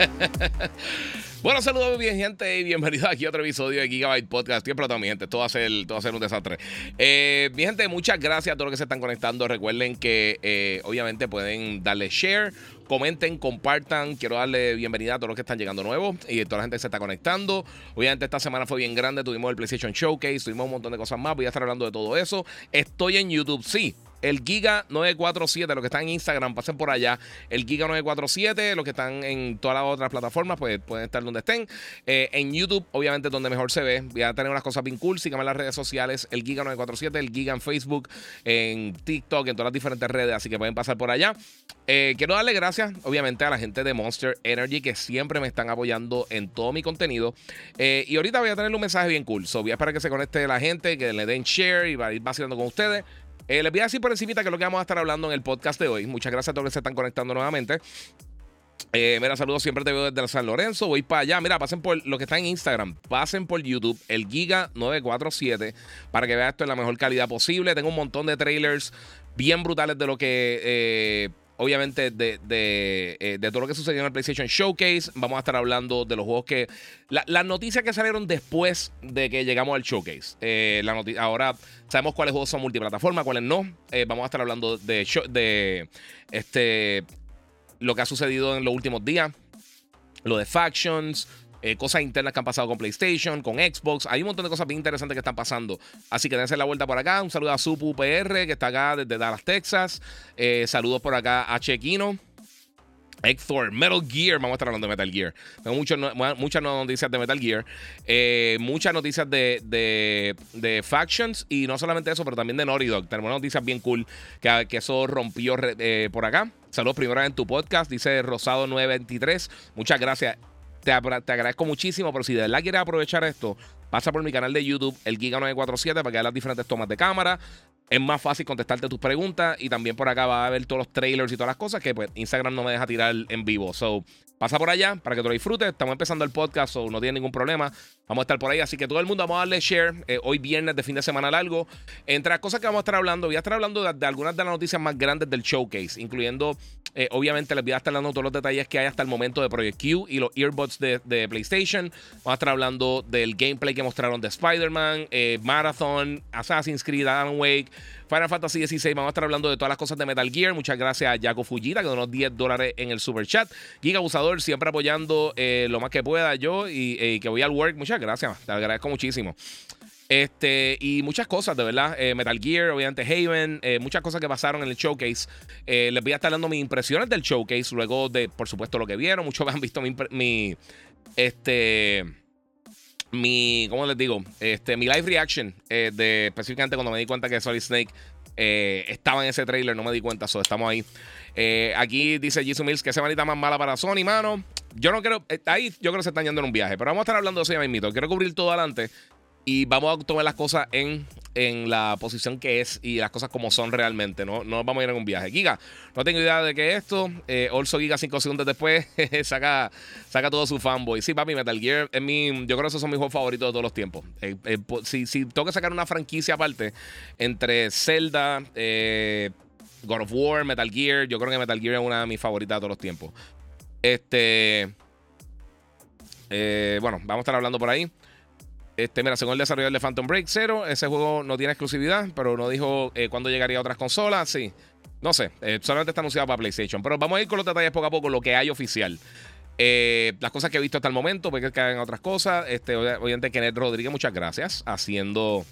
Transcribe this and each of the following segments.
bueno, saludos bien gente y bienvenidos aquí a otro episodio de Gigabyte Podcast. Siempre todo mi gente, todo va a ser, va a ser un desastre. Eh, mi gente, muchas gracias a todos los que se están conectando. Recuerden que eh, obviamente pueden darle share, comenten, compartan. Quiero darle bienvenida a todos los que están llegando nuevos y a toda la gente que se está conectando. Obviamente esta semana fue bien grande, tuvimos el PlayStation Showcase, tuvimos un montón de cosas más. Voy a estar hablando de todo eso. Estoy en YouTube, sí el Giga 947, los que están en Instagram, pasen por allá. El Giga 947, los que están en todas las otras plataformas, pues pueden estar donde estén. Eh, en YouTube, obviamente, donde mejor se ve. Voy a tener unas cosas bien cool. Síganme en las redes sociales, el Giga 947, el Giga en Facebook, en TikTok, en todas las diferentes redes, así que pueden pasar por allá. Eh, quiero darle gracias, obviamente, a la gente de Monster Energy que siempre me están apoyando en todo mi contenido. Eh, y ahorita voy a tener un mensaje bien cool. So, voy a esperar que se conecte la gente, que le den share y va a ir vacilando con ustedes. Eh, les voy a decir por encima que es lo que vamos a estar hablando en el podcast de hoy. Muchas gracias a todos los que se están conectando nuevamente. Eh, mira, saludos, siempre te veo desde San Lorenzo. Voy para allá. Mira, pasen por lo que está en Instagram, pasen por YouTube, el Giga947, para que vean esto en la mejor calidad posible. Tengo un montón de trailers bien brutales de lo que eh, obviamente, de, eh, de, todo lo que sucedió en el PlayStation Showcase. Vamos a estar hablando de los juegos que. las noticias que salieron después de que llegamos al Showcase. Eh, la ahora sabemos cuáles juegos son multiplataforma, cuáles no. Eh, vamos a estar hablando de, de este, lo que ha sucedido en los últimos días. Lo de Factions, eh, cosas internas que han pasado con PlayStation, con Xbox. Hay un montón de cosas bien interesantes que están pasando. Así que dense la vuelta por acá. Un saludo a Supu PR, que está acá desde Dallas, Texas. Eh, saludos por acá a Chequino. Hector, Metal Gear, vamos a estar hablando de Metal Gear. Tengo muchas noticias de Metal Gear, eh, muchas noticias de, de, Factions y no solamente eso, pero también de Naughty Dog. Tenemos noticias bien cool que, que eso rompió por acá. Saludos primero en tu podcast, dice Rosado923. Muchas gracias. Te, agradezco muchísimo, pero si de verdad quieres aprovechar esto, pasa por mi canal de YouTube, el Giga947, para que veas las diferentes tomas de cámara. Es más fácil contestarte tus preguntas y también por acá va a ver todos los trailers y todas las cosas que pues Instagram no me deja tirar en vivo. So, pasa por allá para que te lo disfrutes. Estamos empezando el podcast, so no tiene ningún problema. Vamos a estar por ahí, así que todo el mundo vamos a darle share. Eh, hoy viernes de fin de semana largo. Entre las cosas que vamos a estar hablando, voy a estar hablando de, algunas de las noticias más grandes del showcase, incluyendo, eh, obviamente, les voy a estar dando todos los detalles que hay hasta el momento de Project Q y los earbuds de, PlayStation. Vamos a estar hablando del gameplay que mostraron de Spider-Man, eh, Marathon, Assassin's Creed, Alan Wake. Final Fantasy XVI. Vamos a estar hablando de todas las cosas de Metal Gear. Muchas gracias a Jaco Fujita, que donó 10 dólares en el super chat. Giga Abusador, siempre apoyando eh, lo más que pueda yo y eh, que voy al work. Muchas gracias, te agradezco muchísimo. Este, y muchas cosas, de verdad. Eh, Metal Gear, obviamente Haven, muchas cosas que pasaron en el showcase. les voy a estar dando mis impresiones del showcase, luego de, por supuesto, lo que vieron. Muchos han visto mi, este mi, ¿cómo les digo? Este, mi live reaction eh, de específicamente cuando me di cuenta que Solid Snake eh, estaba en ese trailer, no me di cuenta, so, estamos ahí. Eh, aquí dice Jisoo Mills que semanita más mala para Sony, mano. Yo no quiero, ahí yo creo que se están yendo en un viaje, pero vamos a estar hablando de eso ya mismito. Quiero cubrir todo adelante y vamos a tomar las cosas en, en la posición que es y las cosas como son realmente. No, no vamos a ir en un viaje. Giga, no tengo idea de qué es esto. Eh, also Giga 5 segundos después saca, saca todo su fanboy. Sí, papi, Metal Gear es mi, yo creo que esos son mis juegos favoritos de todos los tiempos. Eh, eh, si, si, tengo que sacar una franquicia aparte entre Zelda, God of War, Metal Gear, yo creo que Metal Gear es una de mis favoritas de todos los tiempos. Este... bueno, vamos a estar hablando por ahí. Este, mira, según el desarrollador de Phantom Break Zero, ese juego no tiene exclusividad, pero no dijo eh, cuándo llegaría a otras consolas. Sí, no sé, eh, solamente está anunciado para PlayStation. Pero vamos a ir con los detalles poco a poco, lo que hay oficial. Eh, las cosas que he visto hasta el momento, porque que hagan otras cosas. Este, obviamente, Kenneth Rodríguez, muchas gracias. Haciendo.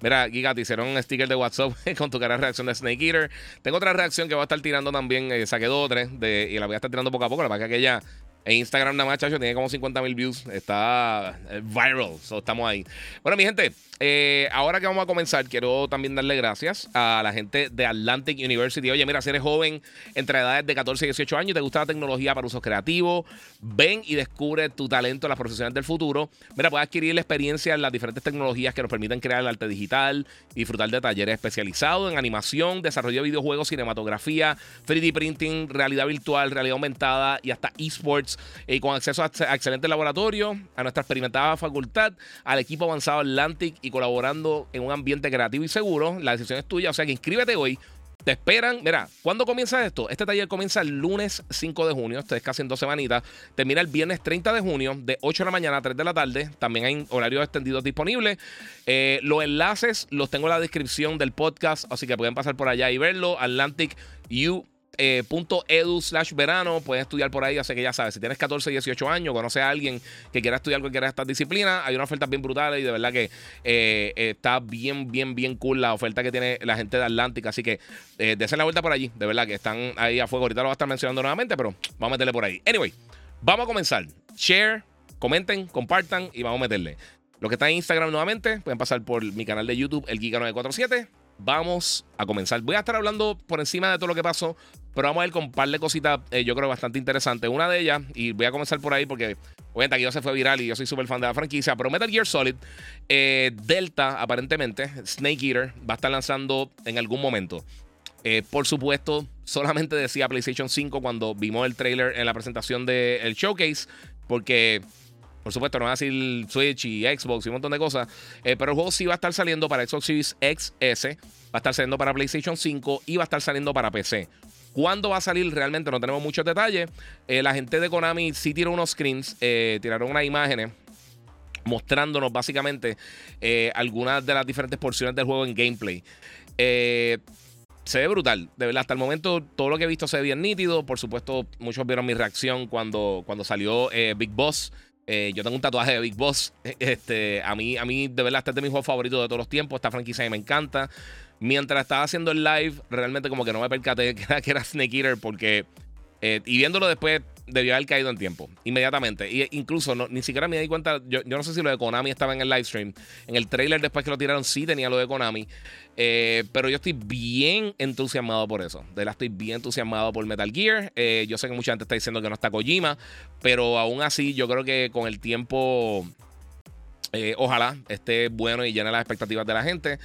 Mira, Giga, te hicieron un sticker de WhatsApp con tu cara de reacción de Snake Eater. Tengo otra reacción que voy a estar tirando también. saqué dos tres de, y la voy a estar tirando poco a poco. La verdad que aquella En Instagram nada más, chacho, tiene como 50 mil views. Está eh, viral. So, estamos ahí. Bueno, mi gente, eh, ahora que vamos a comenzar, quiero también darle gracias a la gente de Atlantic University. Oye, mira, si eres joven entre edades de 14 y 18 años y te gusta la tecnología para usos creativos, ven y descubre tu talento en las profesiones del futuro. Mira, puedes adquirir la experiencia en las diferentes tecnologías que nos permiten crear el arte digital, disfrutar de talleres especializados en animación, desarrollo de videojuegos, cinematografía, 3D printing, realidad virtual, realidad aumentada y hasta esports, y con acceso a, a excelentes laboratorios, a nuestra experimentada facultad, al equipo avanzado Atlantic y colaborando en un ambiente creativo y seguro. La decisión es tuya, o sea que inscríbete hoy. Te esperan. Mira, ¿cuándo comienza esto? Este taller comienza el lunes 5 de junio. Esto es casi en dos semanitas. Termina el viernes 30 de junio, de 8 de la mañana a 3 de la tarde. También hay horarios extendidos disponibles. Eh, los enlaces los tengo en la descripción del podcast, así que pueden pasar por allá y verlo. Atlantic U eh, .edu slash verano, puedes estudiar por ahí, así que ya sabes, si tienes 14, 18 años, conoce a alguien que quiera estudiar cualquiera de estas disciplinas, hay una oferta bien brutal y de verdad que eh, está bien, bien, bien cool la oferta que tiene la gente de Atlántica, así que eh, desen la vuelta por allí, de verdad que están ahí a fuego, ahorita lo voy a estar mencionando nuevamente, pero vamos a meterle por ahí. Anyway, vamos a comenzar. Share, comenten, compartan y vamos a meterle. Los que están en Instagram nuevamente, pueden pasar por mi canal de YouTube, el Giga947 vamos a comenzar. Voy a estar hablando por encima de todo lo que pasó, pero vamos a ir con un par de cositas, eh, yo creo, bastante interesantes. Una de ellas, y voy a comenzar por ahí porque, obviamente, aquí ya se fue viral y yo soy súper fan de la franquicia, pero Metal Gear Solid, eh, Delta, aparentemente, Snake Eater, va a estar lanzando en algún momento. Eh, por supuesto, solamente decía PlayStation 5 cuando vimos el trailer en la presentación del showcase, porque por supuesto, no va a decir Switch y Xbox y un montón de cosas. Pero el juego sí va a estar saliendo para Xbox Series XS, va a estar saliendo para PlayStation 5 y va a estar saliendo para PC. ¿Cuándo va a salir? Realmente no tenemos muchos detalles. Eh, la gente de Konami sí tiró unos screens, eh, tiraron unas imágenes mostrándonos básicamente algunas de las diferentes porciones del juego en gameplay. se ve brutal, de verdad. Hasta el momento todo lo que he visto se ve bien nítido. Por supuesto, muchos vieron mi reacción cuando, cuando salió Big Boss. Eh, yo tengo un tatuaje de Big Boss. Este, a, mí, a mí, de verdad, este es de mis juegos favoritos de todos los tiempos. Esta franquicia me encanta. Mientras estaba haciendo el live, realmente como que no me percaté que era, que era Snake Eater porque... Eh, y viéndolo después, debió haber caído en tiempo, inmediatamente. Y incluso ni siquiera me di cuenta, yo, no sé si lo de Konami estaba en el live stream. En el trailer después que lo tiraron sí tenía lo de Konami. Eh, pero yo estoy bien entusiasmado por eso. De verdad estoy bien entusiasmado por Metal Gear. Eh, yo sé que mucha gente está diciendo que no está Kojima, pero aún así yo creo que con el tiempo... Eh, ojalá esté bueno y llene las expectativas de la gente.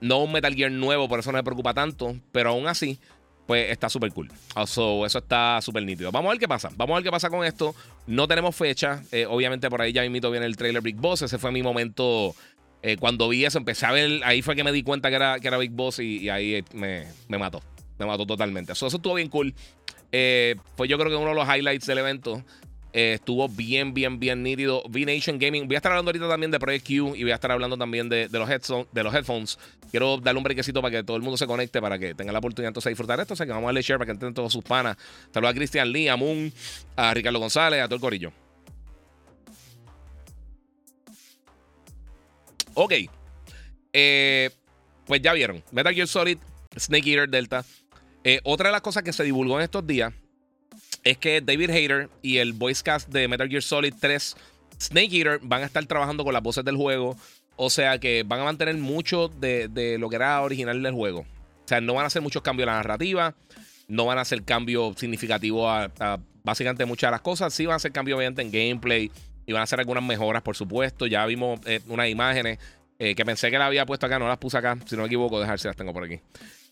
No un Metal Gear nuevo, por eso no me preocupa tanto. Pero aún así, pues está súper cool. eso está súper nítido. Vamos a ver qué pasa. Vamos a ver qué pasa con esto. No tenemos fecha. Eh, obviamente por ahí ya invito viene el trailer Big Boss. Ese fue mi momento. Eh, cuando vi eso, empecé a ver. Ahí fue que me di cuenta que era, que era Big Boss y, ahí me, mató. Me mató totalmente. eso estuvo bien cool. Eh, fue yo creo que uno de los highlights del evento. Eh, estuvo bien, bien, bien nítido. V-Nation Gaming. Voy a estar hablando ahorita también de Project Q y voy a estar hablando también de, los, de los headphones. Quiero darle un brequecito para que todo el mundo se conecte, para que tenga la oportunidad entonces de disfrutar esto. O que vamos a darle share para que entren todos sus panas. Saludos a Cristian Lee, a Moon, a Ricardo González, a todo el corillo. Ok. Eh, pues ya vieron. Metal Gear Solid, Snake Eater Delta. Eh, otra de las cosas que se divulgó en estos días es que David Hayter y el voice cast de Metal Gear Solid 3 Snake Eater van a estar trabajando con las voces del juego. O sea que van a mantener mucho de, lo que era original del juego. O sea, no van a hacer muchos cambios en la narrativa. No van a hacer cambios significativos a, básicamente muchas de las cosas. Sí van a hacer cambios obviamente en gameplay. Y van a hacer algunas mejoras, por supuesto. Ya vimos eh, unas imágenes eh, que pensé que la había puesto acá. No las puse acá. Si no me equivoco, dejar si las tengo por aquí.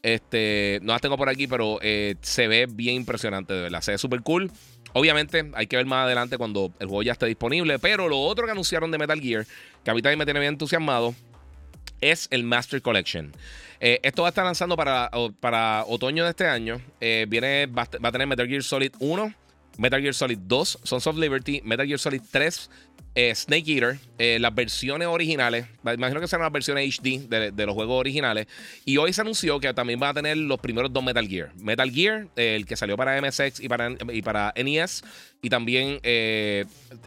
Este, no las tengo por aquí, pero eh, se ve bien impresionante, de verdad. Se ve súper cool. Obviamente, hay que ver más adelante cuando el juego ya esté disponible. Pero lo otro que anunciaron de Metal Gear, que a mí también me tiene bien entusiasmado, es el Master Collection. Eh, esto va a estar lanzando para, para otoño de este año. Eh, viene, va, a tener Metal Gear Solid 1, Metal Gear Solid 2, Sons of Liberty, Metal Gear Solid 3, eh, Snake Eater, eh, las versiones originales, imagino que serán las versiones HD de, los juegos originales. Y hoy se anunció que también va a tener los primeros dos Metal Gear. Metal Gear, eh, el que salió para MSX y para, y para NES. Y también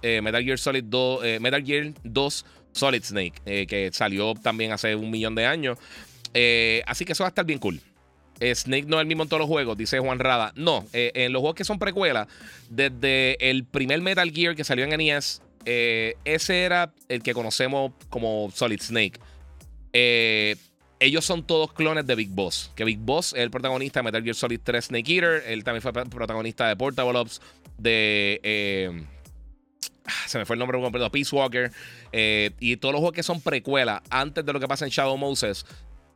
Metal Gear Solid 2, Metal Gear 2 Solid Snake, que salió también hace un millón de años. así que eso va a estar bien cool. Snake no es el mismo en todos los juegos, dice Juan Rada. No, en los juegos que son precuelas, desde el primer Metal Gear que salió en NES, ese era el que conocemos como Solid Snake. ellos son todos clones de Big Boss. Que Big Boss es el protagonista de Metal Gear Solid 3 Snake Eater. Él también fue protagonista de Portable Ops, de se me fue el nombre completo, Peace Walker, eh, y todos los juegos que son precuelas, antes de lo que pasa en Shadow Moses,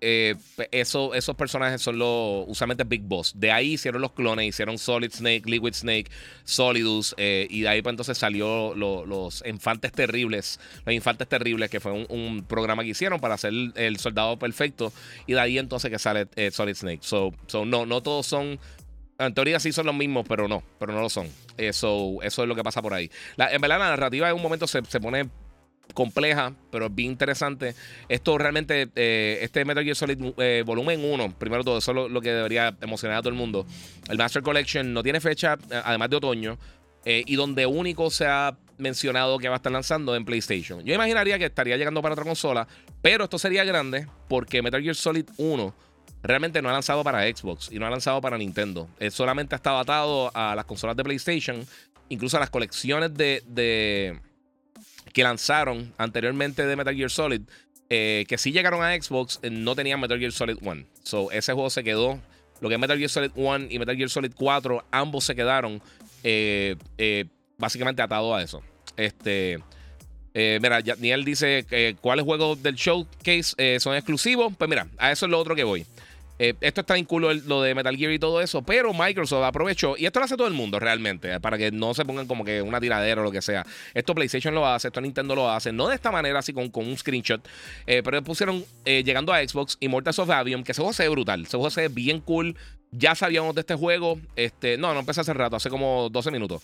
eh, eso, esos personajes son los usualmente Big Boss. De ahí hicieron los clones, hicieron Solid Snake, Liquid Snake, Solidus, eh, y de ahí pues entonces salió los Infantes Terribles, los Infantes Terribles, que fue un, programa que hicieron para hacer el, soldado perfecto, y de ahí entonces que sale Solid Snake. So, so, no, no todos son en teoría sí son los mismos, pero no, pero no lo son. Eso, eso es lo que pasa por ahí. en verdad, la narrativa en un momento se, pone compleja, pero es bien interesante. Esto realmente, eh, este Metal Gear Solid eh, Volumen 1, primero todo, eso es lo, que debería emocionar a todo el mundo. El Master Collection no tiene fecha, eh, además de otoño, y donde único se ha mencionado que va a estar lanzando en PlayStation. Yo imaginaría que estaría llegando para otra consola, pero esto sería grande porque Metal Gear Solid 1 realmente no ha lanzado para Xbox y no ha lanzado para Nintendo. Solamente ha estado atado a las consolas de PlayStation, incluso a las colecciones de, que lanzaron anteriormente de Metal Gear Solid, eh, que sí llegaron a Xbox, eh, no tenían Metal Gear Solid 1. So, ese juego se quedó. Lo que es Metal Gear Solid 1 y Metal Gear Solid 4, ambos se quedaron eh, básicamente atados a eso. Este. mira, Niel dice que cuáles juegos del showcase son exclusivos. Pues mira, a eso es lo otro que voy. Eh, esto está en culo lo de Metal Gear y todo eso, pero Microsoft aprovechó, y esto lo hace todo el mundo realmente, eh, para que no se pongan como que una tiradera o lo que sea. Esto PlayStation lo hace, esto Nintendo lo hace, no de esta manera, así con, con un screenshot, eh, pero pusieron llegando a Xbox Immortals of Avium, que ese juego se ve brutal, ese juego se bien cool. Ya sabíamos de este juego. Este, no, no empecé hace rato, hace como 12 minutos.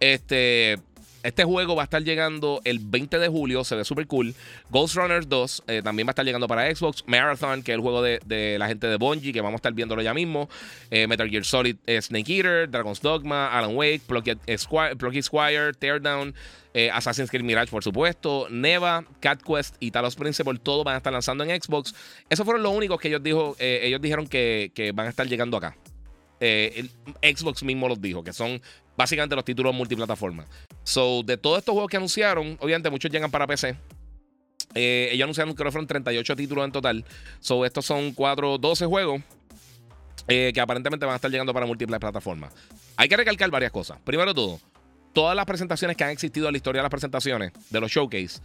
Este, este juego va a estar llegando el 20 de julio, se ve súper cool. Ghost Runners 2 eh, también va a estar llegando para Xbox. Marathon, que es el juego de, la gente de Bungie, que vamos a estar viéndolo ya mismo. Eh, Metal Gear Solid eh, Snake Eater, Dragon's Dogma, Alan Wake, Plucky Squire, Teardown. Assassin's Creed Mirage, por supuesto, Neva, Cat Quest y Talos Principle, todos van a estar lanzando en Xbox. Esos fueron los únicos que ellos, dijo, ellos dijeron que, van a estar llegando acá. Xbox mismo los dijo, que son básicamente los títulos multiplataforma. So, de todos estos juegos que anunciaron, obviamente muchos llegan para PC. Eh, ellos anunciaron que fueron 38 títulos en total. So, estos son 4, 12 juegos eh, que aparentemente van a estar llegando para múltiples plataformas. Hay que recalcar varias cosas. Primero todo, todas las presentaciones que han existido en la historia de las presentaciones de los showcase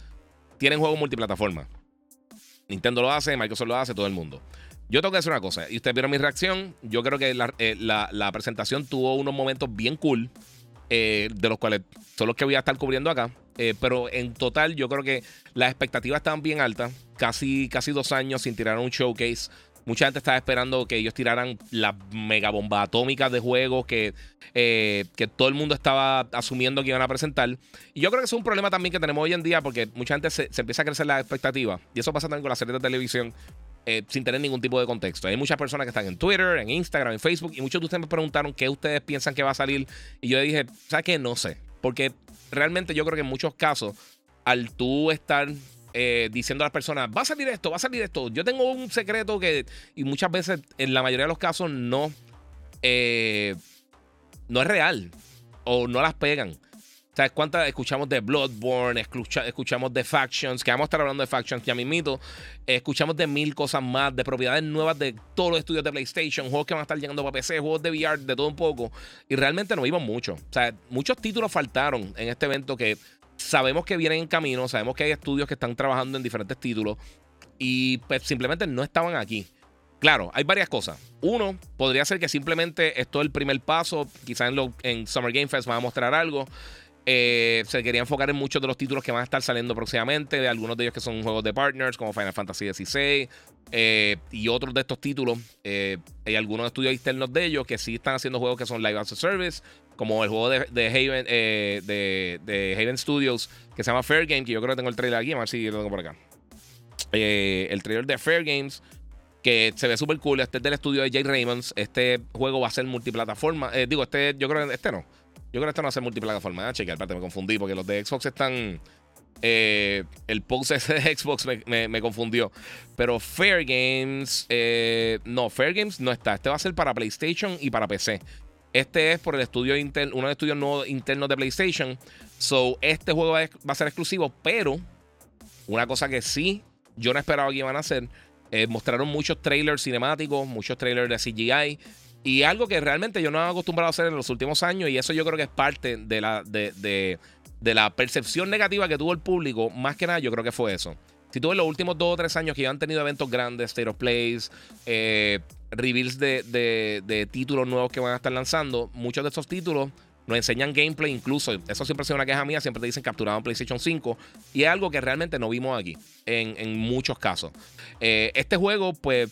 tienen juegos multiplataforma. Nintendo lo hace, Microsoft lo hace, todo el mundo. Yo tengo que decir una cosa, y ustedes vieron mi reacción. Yo creo que la, eh, presentación tuvo unos momentos bien cool, eh, de los cuales son los que voy a estar cubriendo acá. Eh, pero en total, yo creo que las expectativas estaban bien altas. Casi, casi dos años sin tirar un showcase. Mucha gente estaba esperando que ellos tiraran la mega bomba atómica de juegos que, que todo el mundo estaba asumiendo que iban a presentar. Y yo creo que es un problema también que tenemos hoy en día porque mucha gente se, se empieza a crecer la expectativa. Y eso pasa también con las series de televisión. Eh, sin tener ningún tipo de contexto. Hay muchas personas que están en Twitter, en Instagram, en Facebook, y muchos de ustedes me preguntaron qué ustedes piensan que va a salir. Y yo dije, ¿sabes qué? No sé. Porque realmente yo creo que en muchos casos, al tú estar eh, diciendo a las personas, va a salir esto, va a salir esto, yo tengo un secreto que, y muchas veces, en la mayoría de los casos, no, eh, no es real. O no las pegan. ¿Sabes cuántas escuchamos de Bloodborne? escuchamos de Factions, que vamos a estar hablando de Factions ya mismito. escuchamos de mil cosas más, de propiedades nuevas de todos los estudios de PlayStation, juegos que van a estar llegando para PC, juegos de VR, de todo un poco. Y realmente no vimos mucho. O sea, muchos títulos faltaron en este evento que sabemos que vienen en camino, sabemos que hay estudios que están trabajando en diferentes títulos y pues simplemente no estaban aquí. Claro, hay varias cosas. Uno, podría ser que simplemente esto es el primer paso. Quizás en, en Summer Game Fest van a mostrar algo. Eh, se quería enfocar en muchos de los títulos que van a estar saliendo próximamente, de algunos de ellos que son juegos de partners, como Final Fantasy XVI, eh, y otros de estos títulos. Eh, hay algunos estudios externos de ellos que sí están haciendo juegos que son Live as a Service, como el juego de, Haven, de, Haven Studios, que se llama Fair Game, que yo creo que tengo el trailer aquí, a ver si lo tengo por acá. el trailer de Fair Games que se ve súper cool. Este es del estudio de Jay Raymonds. Este juego va a ser multiplataforma. digo, este, yo creo que este no. Yo creo que esto no va a ser multiplataforma. Ah, chequear, me confundí porque los de Xbox están. Eh, el post de Xbox me, confundió. Pero Fair Games, eh, no, Fair Games no está. Este va a ser para PlayStation y para PC. Este es por el estudio interno, uno de los estudios nuevos internos de PlayStation. So, este juego va a ser exclusivo, pero una cosa que sí yo no esperaba que iban a hacer. Mostraron muchos trailers cinemáticos, muchos trailers de CGI. Y algo que realmente yo no he acostumbrado a hacer en los últimos años. Y eso yo creo que es parte de la, de, la percepción negativa que tuvo el público. Más que nada, yo creo que fue eso. Si tú ves los últimos dos o tres años que ya han tenido eventos grandes, State of Plays, eh, reveals de, de, títulos nuevos que van a estar lanzando, muchos de esos títulos nos enseñan gameplay incluso. Eso siempre ha sido una queja mía. Siempre te dicen capturado en PlayStation 5. Y es algo que realmente no vimos aquí. En, muchos casos. Eh, este juego, pues.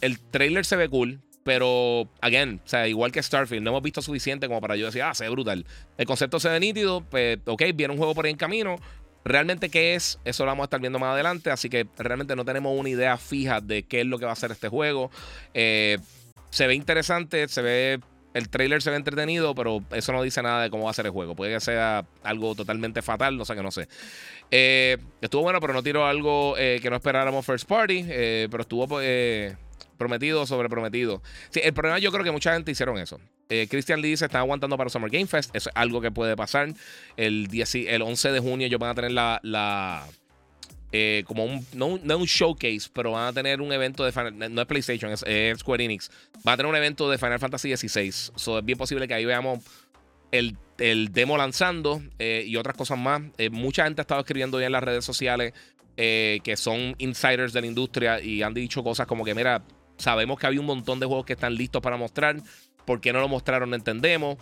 El trailer se ve cool. Pero, again, o sea, igual que Starfield, no hemos visto suficiente como para yo decir, ah, se ve brutal. El concepto se ve nítido, pues, ok, viene un juego por ahí en camino. Realmente, ¿qué es? Eso lo vamos a estar viendo más adelante. Así que realmente no tenemos una idea fija de qué es lo que va a ser este juego. Eh, se ve interesante, se ve el trailer se ve entretenido, pero eso no dice nada de cómo va a ser el juego. Puede que sea algo totalmente fatal, no sé que no sé. Eh, estuvo bueno, pero no tiró algo eh, que no esperáramos first party, pero estuvo prometido sobre prometido. Sí, el problema yo creo que mucha gente hicieron eso. Christian Lee se está aguantando para Summer Game Fest. Es algo que puede pasar. El, 10, el 11 de junio ellos van a tener la eh, como un, no, un showcase, pero van a tener un evento de no es PlayStation, es, Square Enix. Va a tener un evento de Final Fantasy XVI. So, es bien posible que ahí veamos el, demo lanzando eh, y otras cosas más. Eh, mucha gente ha estado escribiendo ya en las redes sociales que son insiders de la industria y han dicho cosas como que, mira, sabemos que había un montón de juegos que están listos para mostrar. ¿Por qué no lo mostraron? No entendemos.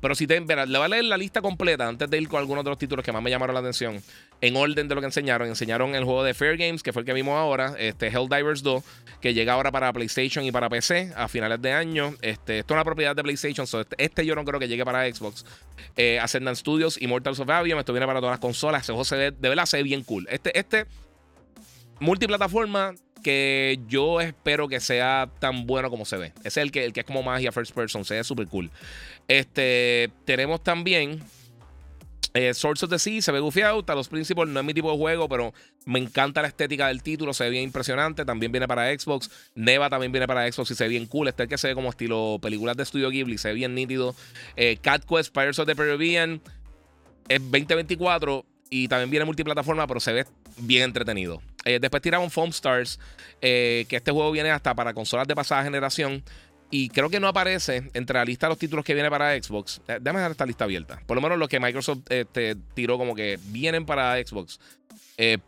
Pero si te, le voy a leer la lista completa antes de ir con algunos de los títulos que más me llamaron la atención. En orden de lo que enseñaron. Enseñaron el juego de Fair Games, que fue el que vimos ahora. Este Helldivers 2, que llega ahora para PlayStation y para PC a finales de año. Este, esto es una propiedad de PlayStation. Este, este, yo no creo que llegue para Xbox. Eh, Ascendant Studios, Immortals of Avium. Esto viene para todas las consolas. Ese juego se ve, de verdad se ve bien cool. Este, este multiplataforma que yo espero que sea tan bueno como se ve. Es el que, el que es como magia first person, se ve súper cool. Este, tenemos también eh, Source of the Sea, se ve gufiado. Talos Principles no es mi tipo de juego, pero me encanta la estética del título, se ve bien impresionante. También viene para Xbox. Neva también viene para Xbox y se ve bien cool. Este es el que se ve como estilo películas de estudio Ghibli, se ve bien nítido. Eh, Cat Quest, Pirates of the Caribbean, es 2024 y también viene multiplataforma, pero se ve bien entretenido. Eh, después tiraron Foam Stars, eh, que este juego viene hasta para consolas de pasada generación. Y creo que no aparece entre la lista de los títulos que viene para Xbox. Eh, déjame dejar esta lista abierta. Por lo menos los que Microsoft este, tiró como que vienen para Xbox.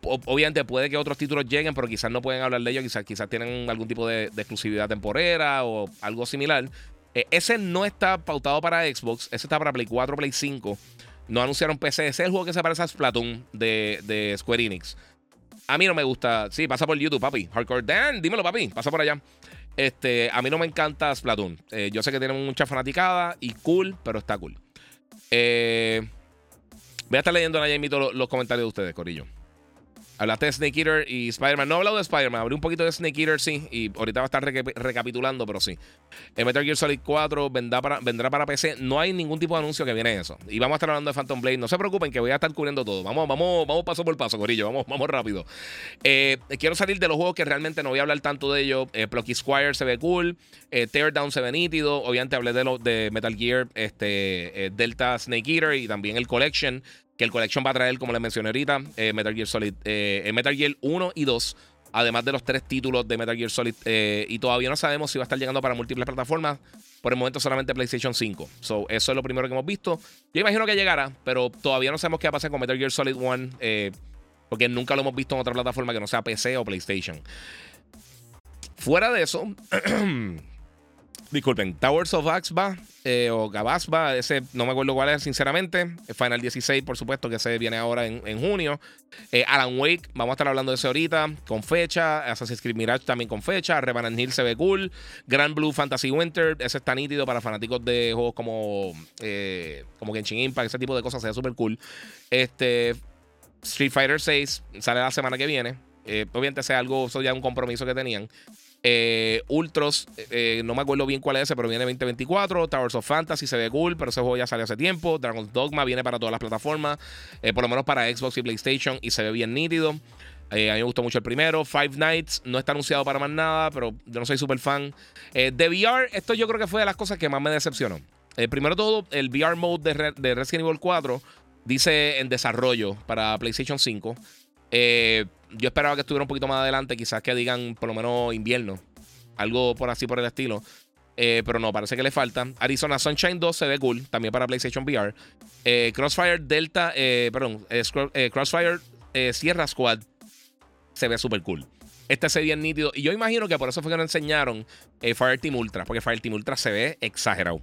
obviamente puede que otros títulos lleguen, pero quizás no pueden hablar de ellos. Quizás, quizás tienen algún tipo de, exclusividad temporera o algo similar. ese no está pautado para Xbox. Ese está para Play 4, Play 5. No anunciaron PC. Es el juego que se parece a Splatoon de, Square Enix. A mí no me gusta. Sí, pasa por YouTube, papi. Hardcore Dan, dímelo, papi. Pasa por allá. Este, a mí no me encanta Splatoon. Eh, yo sé que tiene mucha fanaticada y cool, pero está cool. Eh, voy a estar leyendo en los, los comentarios de ustedes, Corillo. Hablaste de Snake Eater y Spider-Man. No he hablado de Spider-Man, abrí un poquito de Snake Eater, sí. Y ahorita va a estar recapitulando, pero sí. El Metal Gear Solid 4 vendrá para, vendrá para PC. No hay ningún tipo de anuncio que viene eso. Y vamos a estar hablando de Phantom Blade. No se preocupen que voy a estar cubriendo todo. Vamos, vamos, vamos paso por paso, Corillo. Vamos, vamos rápido. Eh, quiero salir de los juegos que realmente no voy a hablar tanto de ellos. Eh, Plucky Squire se ve cool. Eh, Teardown se ve nítido. Obviamente hablé de, lo, de Metal Gear, este, Delta Snake Eater y también el Collection que el Collection va a traer, como les mencioné ahorita, eh, Metal Gear Solid, eh, Metal Gear 1 y 2, además de los tres títulos de Metal Gear Solid, eh, y todavía no sabemos si va a estar llegando para múltiples plataformas. Por el momento solamente PlayStation 5. So, eso es lo primero que hemos visto. Yo imagino que llegará, pero todavía no sabemos qué va a pasar con Metal Gear Solid 1, porque nunca lo hemos visto en otra plataforma que no sea PC o PlayStation. Fuera de eso, Disculpen, Towers of Axe va, eh, o Gabas va, ese no me acuerdo cuál es, sinceramente. Final 16, por supuesto, que se viene ahora en, junio. Eh, Alan Wake, vamos a estar hablando de ese ahorita, con fecha. Assassin's Creed Mirage también con fecha. Revenant Hill se ve cool. Grand Blue Fantasy Winter, ese está nítido para fanáticos de juegos como, eh, como Genshin Impact, ese tipo de cosas, se ve súper cool. Este, Street Fighter 6 sale la semana que viene. obviamente, sea algo, eso ya un compromiso que tenían. Eh, Ultros, eh, no me acuerdo bien cuál es ese, pero viene 2024. Towers of Fantasy se ve cool, pero ese juego ya salió hace tiempo. Dragon's Dogma viene para todas las plataformas, eh, por lo menos para Xbox y PlayStation, y se ve bien nítido. a mí me gustó mucho el primero. Five Nights no está anunciado para más nada, pero yo no soy súper fan. de VR, esto yo creo que fue de las cosas que más me decepcionó. primero todo, el VR mode de, de, Resident Evil 4 dice en desarrollo para PlayStation 5. Eh, yo esperaba que estuviera un poquito más adelante, quizás que digan por lo menos invierno, algo por así por el estilo. Eh, pero no, parece que le falta. Arizona Sunshine 2 se ve cool, también para PlayStation VR. Eh, Crossfire Delta, eh, perdón, Crossfire Sierra Squad se ve súper cool. Este se ve bien nítido. Y yo imagino que por eso fue que nos enseñaron Fire Team Ultra, porque Fire Team Ultra se ve exagerado.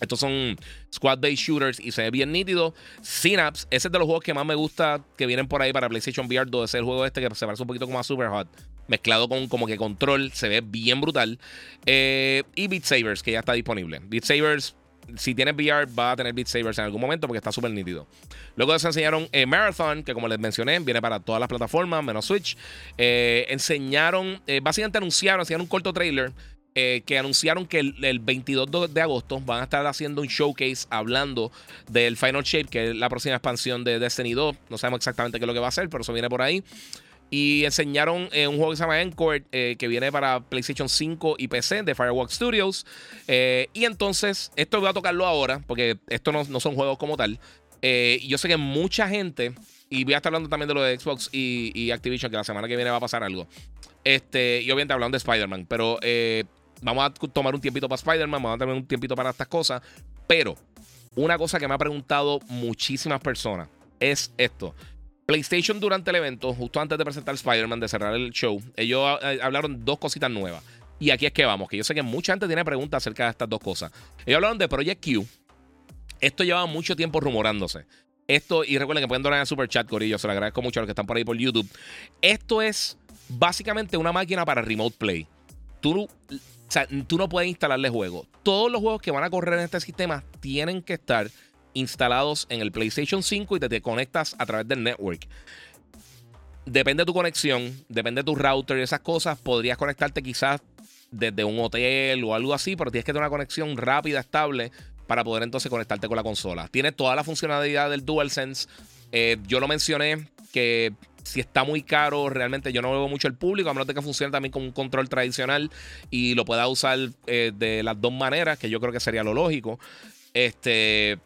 Estos son squad-based shooters y se ve bien nítido. Synapse, ese es de los juegos que más me gusta que vienen por ahí para PlayStation VR 2. es el juego este que se parece un poquito como a Super Hot. Mezclado con como que control, se ve bien brutal. Eh, y Beat Sabers, que ya está disponible. Beat Sabers, si tienes VR, va a tener Beat Sabers en algún momento porque está súper nítido. Luego se enseñaron eh, Marathon, que como les mencioné, viene para todas las plataformas, menos Switch. Eh, enseñaron, básicamente anunciaron, hacían un corto trailer eh, que anunciaron que el, 22 de agosto van a estar haciendo un showcase hablando del Final Shape, que es la próxima expansión de Destiny 2. No sabemos exactamente qué es lo que va a ser, pero eso viene por ahí. Y enseñaron eh, un juego que se llama Encore, eh, que viene para PlayStation 5 y PC de Firewalk Studios. y entonces, esto voy a tocarlo ahora, porque esto no, son juegos como tal. yo sé que mucha gente, y voy a estar hablando también de lo de Xbox y, y, Activision, que la semana que viene va a pasar algo. Este, y obviamente hablando de Spider-Man, pero vamos a tomar un tiempito para Spider-Man, vamos a tener un tiempito para estas cosas. Pero una cosa que me ha preguntado muchísimas personas es esto. PlayStation durante el evento, justo antes de presentar Spider-Man, de cerrar el show, ellos eh, hablaron dos cositas nuevas. Y aquí es que vamos, que yo sé que mucha gente tiene preguntas acerca de estas dos cosas. Ellos hablaron de Project Q. Esto lleva mucho tiempo rumorándose. Esto, y recuerden que pueden donar en el super chat, Corillo. Se lo agradezco mucho a los que están por ahí por YouTube. Esto es básicamente una máquina para remote play. Tú sea, tú no puedes instalarle juegos. Todos los juegos que van a correr en este sistema tienen que estar instalados en el PlayStation 5 y te, conectas a través del network. Depende de tu conexión, depende de tu router y esas cosas. Podrías conectarte quizás desde un hotel o algo así, pero tienes que tener una conexión rápida, estable, para poder entonces conectarte con la consola. Tiene toda la funcionalidad del DualSense. Eh, yo lo mencioné que si está muy caro, realmente yo no veo mucho el público, a menos de que funcione también con un control tradicional y lo pueda usar eh, de las dos maneras, que yo creo que sería lo lógico. Este.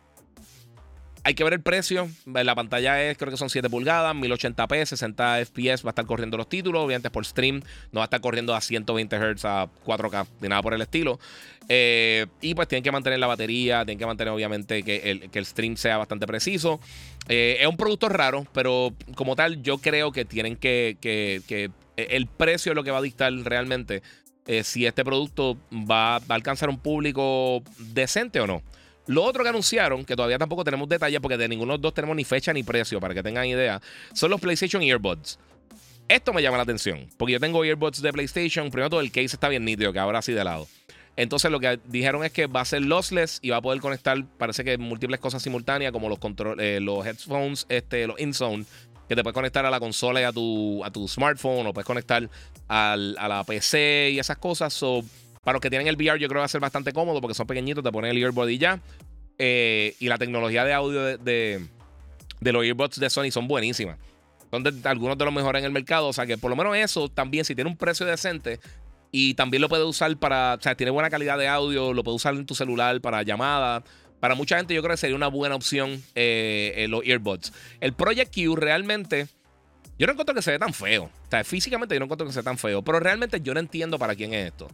Hay que ver el precio. La pantalla es, creo que son 7 pulgadas, 1080p, 60 FPS. Va a estar corriendo los títulos. Obviamente por stream. No va a estar corriendo a 120 Hz a 4K, ni nada por el estilo. Eh, y pues tienen que mantener la batería. Tienen que mantener, obviamente, que el, que stream sea bastante preciso. Eh, es un producto raro, pero como tal, yo creo que tienen que. que, el precio es lo que va a dictar realmente eh, si este producto va a alcanzar un público decente o no. Lo otro que anunciaron, que todavía tampoco tenemos detalles porque de ninguno de los dos tenemos ni fecha ni precio, para que tengan idea, son los PlayStation Earbuds. Esto me llama la atención, porque yo tengo earbuds de PlayStation. Primero todo el case está bien nítido, que ahora así de lado. Entonces lo que dijeron es que va a ser lossless y va a poder conectar, parece que múltiples cosas simultáneas, como los, control, eh, los headphones, este, los InZone, que te puedes conectar a la consola y a tu, a tu smartphone, o puedes conectar a la PC y esas cosas. So, para los que tienen el VR, yo creo que va a ser bastante cómodo porque son pequeñitos, te ponen el earbud y ya. Eh, y la tecnología de audio de, los earbuds de Sony son buenísimas. Son algunos de los mejores en el mercado. O sea que por lo menos eso también, si tiene un precio decente y también lo puedes usar para. O sea, tiene buena calidad de audio, lo puedes usar en tu celular para llamadas. Para mucha gente, yo creo que sería una buena opción eh, los earbuds. El Project Q realmente. Yo no encuentro que se ve tan feo. O sea, físicamente yo no encuentro que se ve tan feo. Pero realmente yo no entiendo para quién es esto.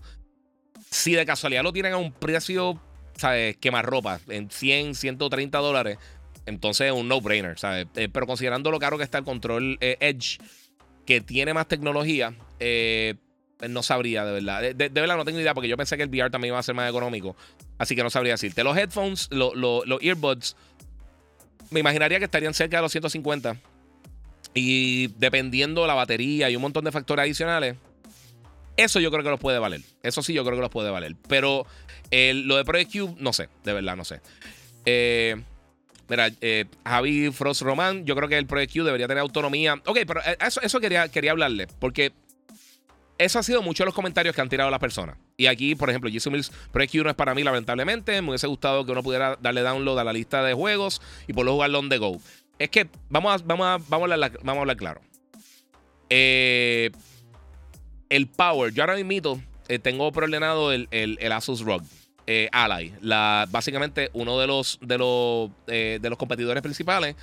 Si de casualidad lo tienen a un precio, ¿sabes? ropa en 100, 130 dólares, entonces es un no-brainer, ¿sabes? Eh, pero considerando lo caro que está el control eh, Edge, que tiene más tecnología, eh, no sabría, de verdad. De, verdad no tengo idea, porque yo pensé que el VR también iba a ser más económico. Así que no sabría decirte. Los headphones, los earbuds, me imaginaría que estarían cerca de los 150. Y dependiendo la batería y un montón de factores adicionales, eso yo creo que los puede valer. Eso sí, yo creo que los puede valer. Pero lo de Project Cube, no sé. De verdad, no sé. Eh, mira, eh, Javi Frost Roman, yo creo que el Project Cube debería tener autonomía. Ok, pero eh, eso, eso quería, quería hablarle. Porque eso ha sido muchos de los comentarios que han tirado las personas. Y aquí, por ejemplo, Jesus Mills Project Q no es para mí, lamentablemente. Me hubiese gustado que uno pudiera darle download a la lista de juegos y poderlo jugarlo on the go. Es que, vamos vamos vamos vamos a hablar claro. Eh, el Power, yo ahora mismo eh, tengo preordenado el, el, el, Asus ROG eh, Ally. La, básicamente uno de los, de, los, de los competidores principales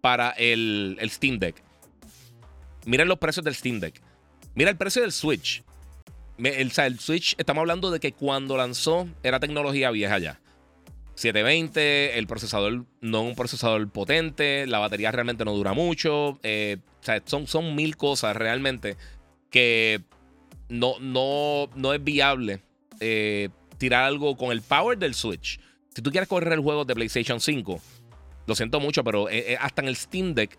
para el, el Steam Deck. Miren los precios del Steam Deck. Mira el precio del Switch. El, el Switch, estamos hablando de que cuando lanzó era tecnología vieja ya. 720, el procesador no es un procesador potente, la batería realmente no dura mucho. Eh, o sea, son, son mil cosas realmente que no, no, no es viable eh, tirar algo con el power del Switch. Si tú quieres correr el juego de PlayStation 5, lo siento mucho, pero eh, hasta en el Steam Deck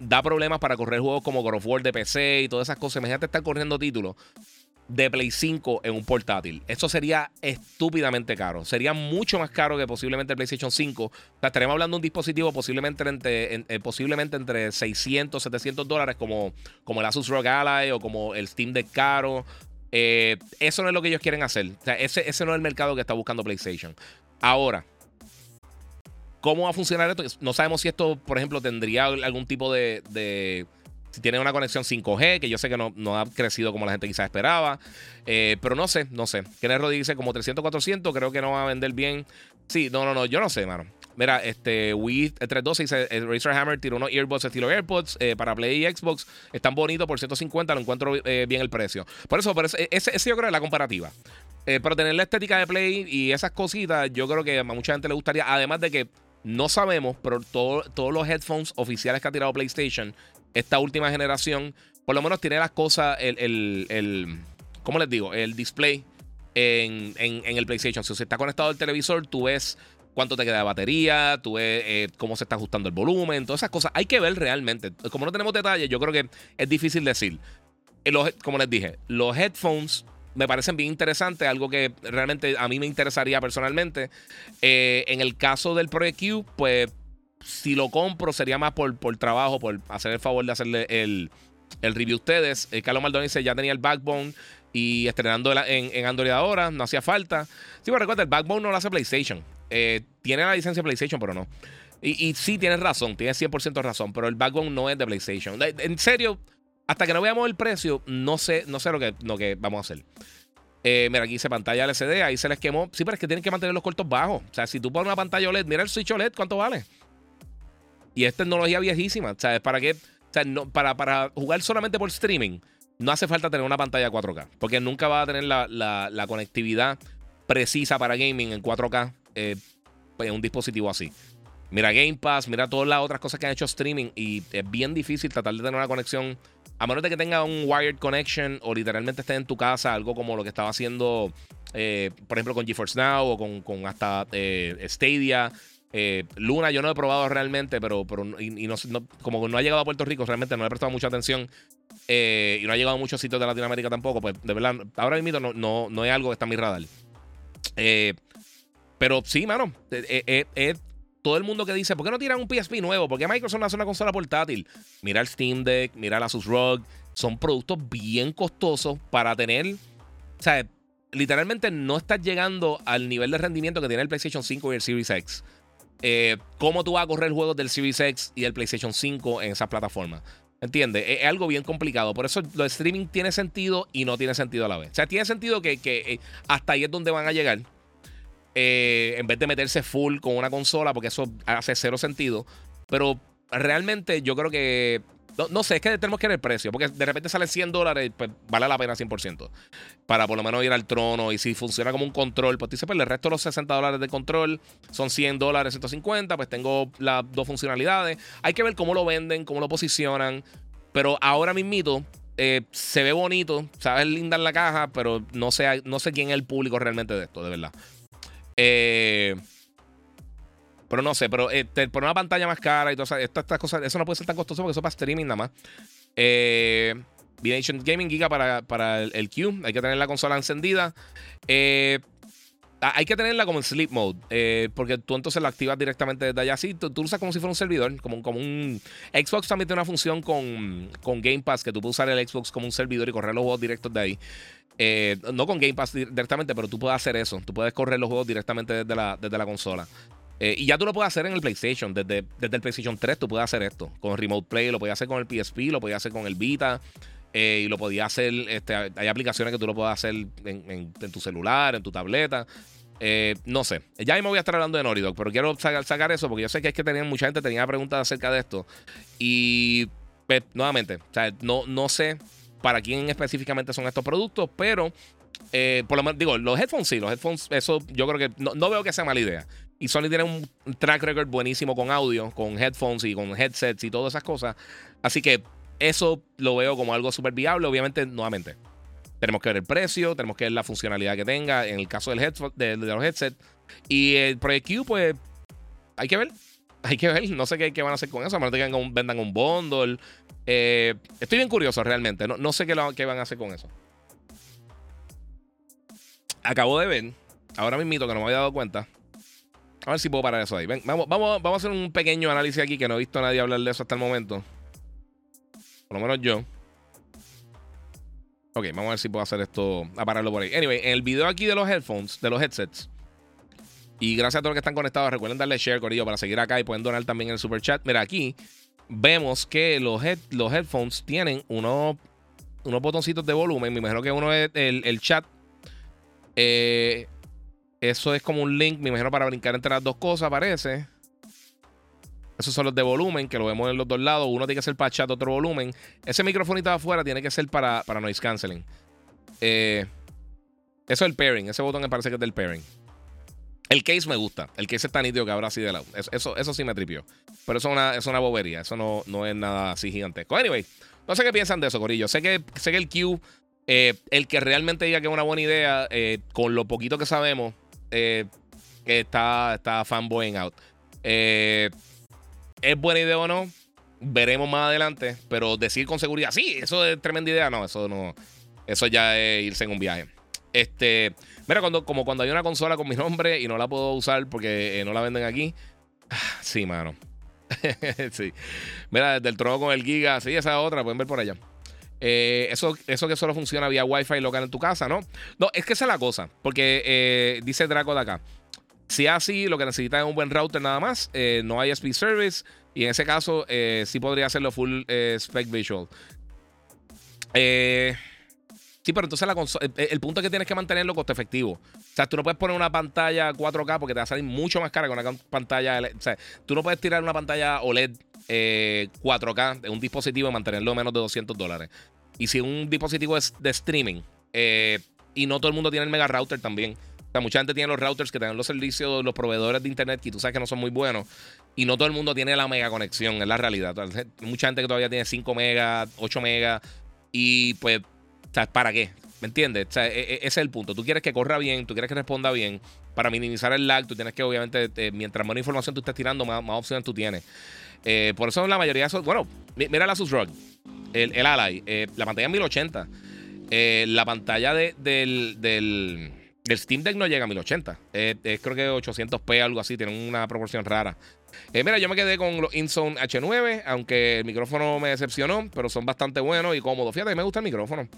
da problemas para correr juegos como God of War de PC y todas esas cosas. Imagínate estar corriendo títulos de Play 5 en un portátil. Eso sería estúpidamente caro. Sería mucho más caro que posiblemente el PlayStation 5. O sea, estaremos hablando de un dispositivo posiblemente entre, eh, posiblemente entre 600, 700 dólares como, como el Asus ROG Ally o como el Steam Deck caro. Eh, eso no es lo que ellos quieren hacer. O sea, ese, ese no es el mercado que está buscando PlayStation. Ahora, ¿cómo va a funcionar esto? No sabemos si esto, por ejemplo, tendría algún tipo de tiene una conexión 5G, que yo sé que no, no ha crecido como la gente quizás esperaba. Eh, pero no sé, no sé. Kenneth Roddy dice como 300, 400, creo que no va a vender bien. Sí, no, no, no, yo no sé, mano. Mira, este Wii 312 dice el Razer Hammer tiró unos earbuds estilo AirPods eh, para Play y Xbox. Están bonitos por 150, lo encuentro eh, bien el precio. Por eso, por eso ese, ese, yo creo es la comparativa. pero tener la estética de Play y esas cositas, yo creo que a mucha gente le gustaría. Además de que no sabemos, pero todos los headphones oficiales que ha tirado PlayStation esta última generación, por lo menos tiene las cosas, el, el, el ¿cómo les digo? El display en, el PlayStation. Si está conectado al televisor, tú ves cuánto te queda de batería, tú ves eh, cómo se está ajustando el volumen, todas esas cosas. Hay que ver realmente. Como no tenemos detalles, yo creo que es difícil decir. Eh, como les dije, los headphones me parecen bien interesantes, algo que realmente a mí me interesaría personalmente. Eh, en el caso del Pro EQ, pues si lo compro sería más por, por trabajo, por hacer el favor de hacerle el, review a ustedes. Eh, Carlos Maldonado dice, ya tenía el backbone y estrenando en, en, Android ahora, no hacía falta. Sí, pero recuerda, el backbone no lo hace PlayStation. Eh, tiene la licencia PlayStation, pero no. Y, y sí, tienes razón, tienes 100% razón, pero el backbone no es de PlayStation. En serio, hasta que no veamos el precio, no sé, no sé lo que, lo que vamos a hacer. Eh, mira, aquí dice pantalla LCD, ahí se les quemó. Sí, pero es que tienen que mantener los cortos bajos. O sea, si tú pones una pantalla OLED, mira el Switch OLED, ¿cuánto vale? Y es tecnología viejísima. ¿Sabes? ¿Para qué? Para, jugar solamente por streaming, no hace falta tener una pantalla 4K. Porque nunca va a tener la, conectividad precisa para gaming en 4K eh, en un dispositivo así. Mira Game Pass, mira todas las otras cosas que han hecho streaming. Y es bien difícil tratar de tener una conexión. A menos de que tenga un wired connection o literalmente esté en tu casa, algo como lo que estaba haciendo, eh, por ejemplo, con GeForce Now o con, con hasta eh, Stadia eh, Luna yo no he probado realmente, pero, pero y, no, como no ha llegado a Puerto Rico, realmente no le he prestado mucha atención. Eh, y no ha llegado a muchos sitios de Latinoamérica tampoco. Pues de verdad, ahora mismo no, no, no es algo que está en mi radar. Eh, pero sí, mano. todo el mundo que dice, ¿por qué no tiran un PSP nuevo? ¿Por qué Microsoft no hace una consola portátil? Mira el Steam Deck, mira la Asus ROG. Son productos bien costosos para tener. O sea, literalmente no estás llegando al nivel de rendimiento que tiene el PlayStation 5 y el Series X. Eh, cómo tú vas a correr juegos del Series X y el PlayStation 5 en esas plataformas. ¿Entiendes? Es, algo bien complicado. Por eso lo streaming tiene sentido y no tiene sentido a la vez. O sea, tiene sentido que, eh, hasta ahí es donde van a llegar. Eh, en vez de meterse full con una consola, porque eso hace cero sentido. Pero realmente yo creo que no, sé, es que tenemos que ver el precio, porque de repente sale 100 dólares, pues vale la pena 100%. Para por lo menos ir al trono y si funciona como un control, pues dice, pues el resto de los 60 dólares de control son 100 dólares, 150, pues tengo las dos funcionalidades. Hay que ver cómo lo venden, cómo lo posicionan, pero ahora mismito eh, se ve bonito, sabes linda en la caja, pero no sé, no sé quién es el público realmente de esto, de verdad. Eh... Pero no sé, pero eh, por una pantalla más cara y todas estas, cosas, eso no puede ser tan costoso porque eso es para streaming nada más. Eh, Gaming Giga para, para el, Q. Hay que tener la consola encendida. Eh, hay que tenerla como en sleep mode, eh, porque tú entonces la activas directamente desde allá. Sí, tú, usas como si fuera un servidor, como, como un... Xbox también tiene una función con, con Game Pass, que tú puedes usar el Xbox como un servidor y correr los juegos directos de ahí. Eh, no con Game Pass directamente, pero tú puedes hacer eso. Tú puedes correr los juegos directamente desde la, desde la consola. Eh, y ya tú lo puedes hacer en el PlayStation. Desde, desde el PlayStation 3 tú puedes hacer esto. Con Remote Play, lo podías hacer con el PSP, lo podías hacer con el Vita. Eh, y lo podías hacer. Este, hay aplicaciones que tú lo puedes hacer en, tu celular, en tu tableta. no sé. Ya me voy a estar hablando de Naughty pero quiero sacar, eso porque yo sé que es que tenían, mucha gente tenía preguntas acerca de esto. Y pues, nuevamente, o sea, no, no sé para quién específicamente son estos productos, pero eh, por lo menos, digo, los headphones sí, los headphones, eso yo creo que no, veo que sea mala idea. Y Sony tiene un track record buenísimo con audio, con headphones y con headsets y todas esas cosas. Así que eso lo veo como algo súper viable. Obviamente, nuevamente, tenemos que ver el precio, tenemos que ver la funcionalidad que tenga en el caso del headphone, de, los headsets. Y el Project Q, pues, hay que ver. Hay que ver. No sé qué, van a hacer con eso. A menos que vendan un bundle. Eh, estoy bien curioso realmente. No, sé qué, qué, van a hacer con eso. Acabo de ver, ahora mismo que no me había dado cuenta. A ver si puedo parar eso ahí. vamos, vamos, vamos a hacer un pequeño análisis aquí que no he visto a nadie hablar de eso hasta el momento. Por lo menos yo. Ok, vamos a ver si puedo hacer esto, a pararlo por ahí. Anyway, en el video aquí de los headphones, de los headsets. Y gracias a todos los que están conectados, recuerden darle share, Corillo, para seguir acá y pueden donar también en el super chat. Mira, aquí vemos que los, los headphones tienen unos, unos botoncitos de volumen. Me imagino que uno es el, chat. Eh, eso es como un link, me imagino, para brincar entre las dos cosas, parece. Esos son los de volumen, que lo vemos en los dos lados. Uno tiene que ser para chat, otro volumen. Ese microfonito de afuera tiene que ser para, para noise canceling. Eh, eso es el pairing. Ese botón me parece que es del pairing. El case me gusta. El case está nítido que habrá así de lado. Eso, eso, sí me tripió. Pero eso es una, es una bobería. Eso no, no es nada así gigantesco. Anyway, no sé qué piensan de eso, Corillo. Sé que, sé que el Q, eh, el que realmente diga que es una buena idea, eh, con lo poquito que sabemos, eh, está, está fanboying out. ¿Es buena idea o no? Veremos más adelante. Pero decir con seguridad, sí, eso es tremenda idea. No, eso no. Eso ya es irse en un viaje. Este. Mira, cuando, como cuando hay una consola con mi nombre y no la puedo usar porque eh, no la venden aquí. Sí, mano. sí. Mira, desde el trono con el Giga, sí, esa otra, pueden ver por allá. Eh, eso, eso que solo funciona vía Wi-Fi local en tu casa, ¿no? No, es que esa es la cosa. Porque eh, dice Draco de acá. Si así, lo que necesitas es un buen router nada más. no hay SP service. Y en ese caso, sí podría hacerlo full spec visual. Eh. Sí, pero entonces el, punto es que tienes que mantenerlo costo efectivo. O sea, tú no puedes poner una pantalla 4K porque te va a salir mucho más cara que una pantalla. O sea, tú no puedes tirar una pantalla OLED 4K eh, de un dispositivo y mantenerlo menos de 200 dólares. Y si un dispositivo es de streaming eh, y no todo el mundo tiene el mega router también. O sea, mucha gente tiene los routers que tienen los servicios, los proveedores de internet que tú sabes que no son muy buenos. Y no todo el mundo tiene la mega conexión, es la realidad. mucha gente que todavía tiene 5 megas, 8 megas. Y pues ¿para qué? ¿Me entiendes? O sea, e, e, ese es el punto. Tú quieres que corra bien, tú quieres que responda bien. Para minimizar el lag, tú tienes que, obviamente, mientras más información tú estés tirando, más, opciones tú tienes. Eh, por eso la mayoría de esos. Bueno, mira la ROG, el, el Ally, eh, la pantalla es 1080. Eh, la pantalla de, del, del, Steam Deck no llega a 1080. es creo que 800p, algo así, tiene una proporción rara. Mira, yo me quedé con los InZone H9, aunque el micrófono me decepcionó, pero son bastante buenos y cómodos. Fíjate, me gusta el micrófono.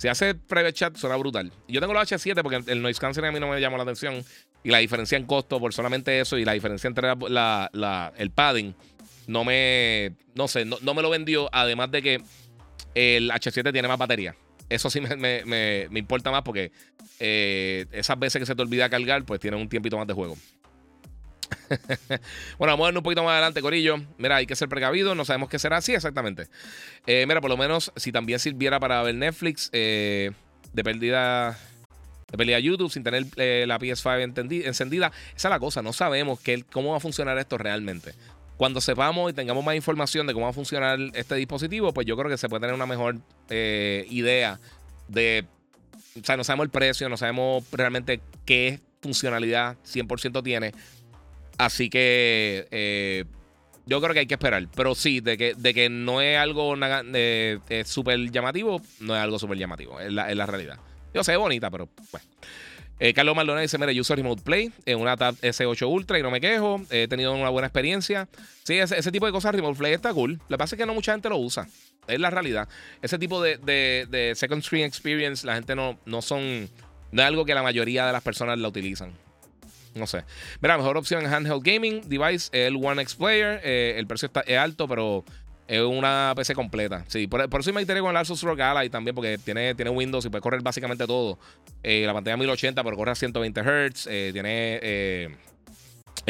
Si hace private chat, suena brutal. Yo tengo los H7 porque el noise canceling a mí no me llama la atención. Y la diferencia en costo por solamente eso y la diferencia entre el padding no me. No sé, no, me lo vendió. Además de que el H7 tiene más batería. Eso sí me, importa más porque eh, esas veces que se te olvida cargar, pues tiene un tiempito más de juego. bueno, vamos a ver un poquito más adelante, Corillo. Mira, hay que ser precavido, no sabemos qué será así exactamente. Eh, mira, por lo menos si también sirviera para ver Netflix eh, de pérdida. De pérdida YouTube sin tener eh, la PS5 encendida. Esa es la cosa, no sabemos qué, cómo va a funcionar esto realmente. Cuando sepamos y tengamos más información de cómo va a funcionar este dispositivo, pues yo creo que se puede tener una mejor idea de. O sea, no sabemos el precio, no sabemos realmente qué funcionalidad 100% tiene. Así que eh, yo creo que hay que esperar. Pero sí, de que, de que no es algo súper llamativo, no es algo súper llamativo. Es la, realidad. Yo sé, bonita, pero bueno. Eh, Carlos Maldonado dice: Mira, yo uso Remote Play en una Tab S8 Ultra y no me quejo. He tenido una buena experiencia. Sí, ese, tipo de cosas, Remote Play está cool. Lo que pasa es que no mucha gente lo usa. Es la realidad. Ese tipo de, Second Screen Experience, la gente no, no son. No es algo que la mayoría de las personas la utilizan. No sé. Mira, mejor opción en handheld gaming device, el One X Player. Eh, el precio está, es alto, pero es una PC completa. Sí, por, eso me interesa con el Asus ROG Ally también, porque tiene, tiene Windows y puede correr básicamente todo. Eh, la pantalla 1080, pero corre a 120 Hz. Eh, tiene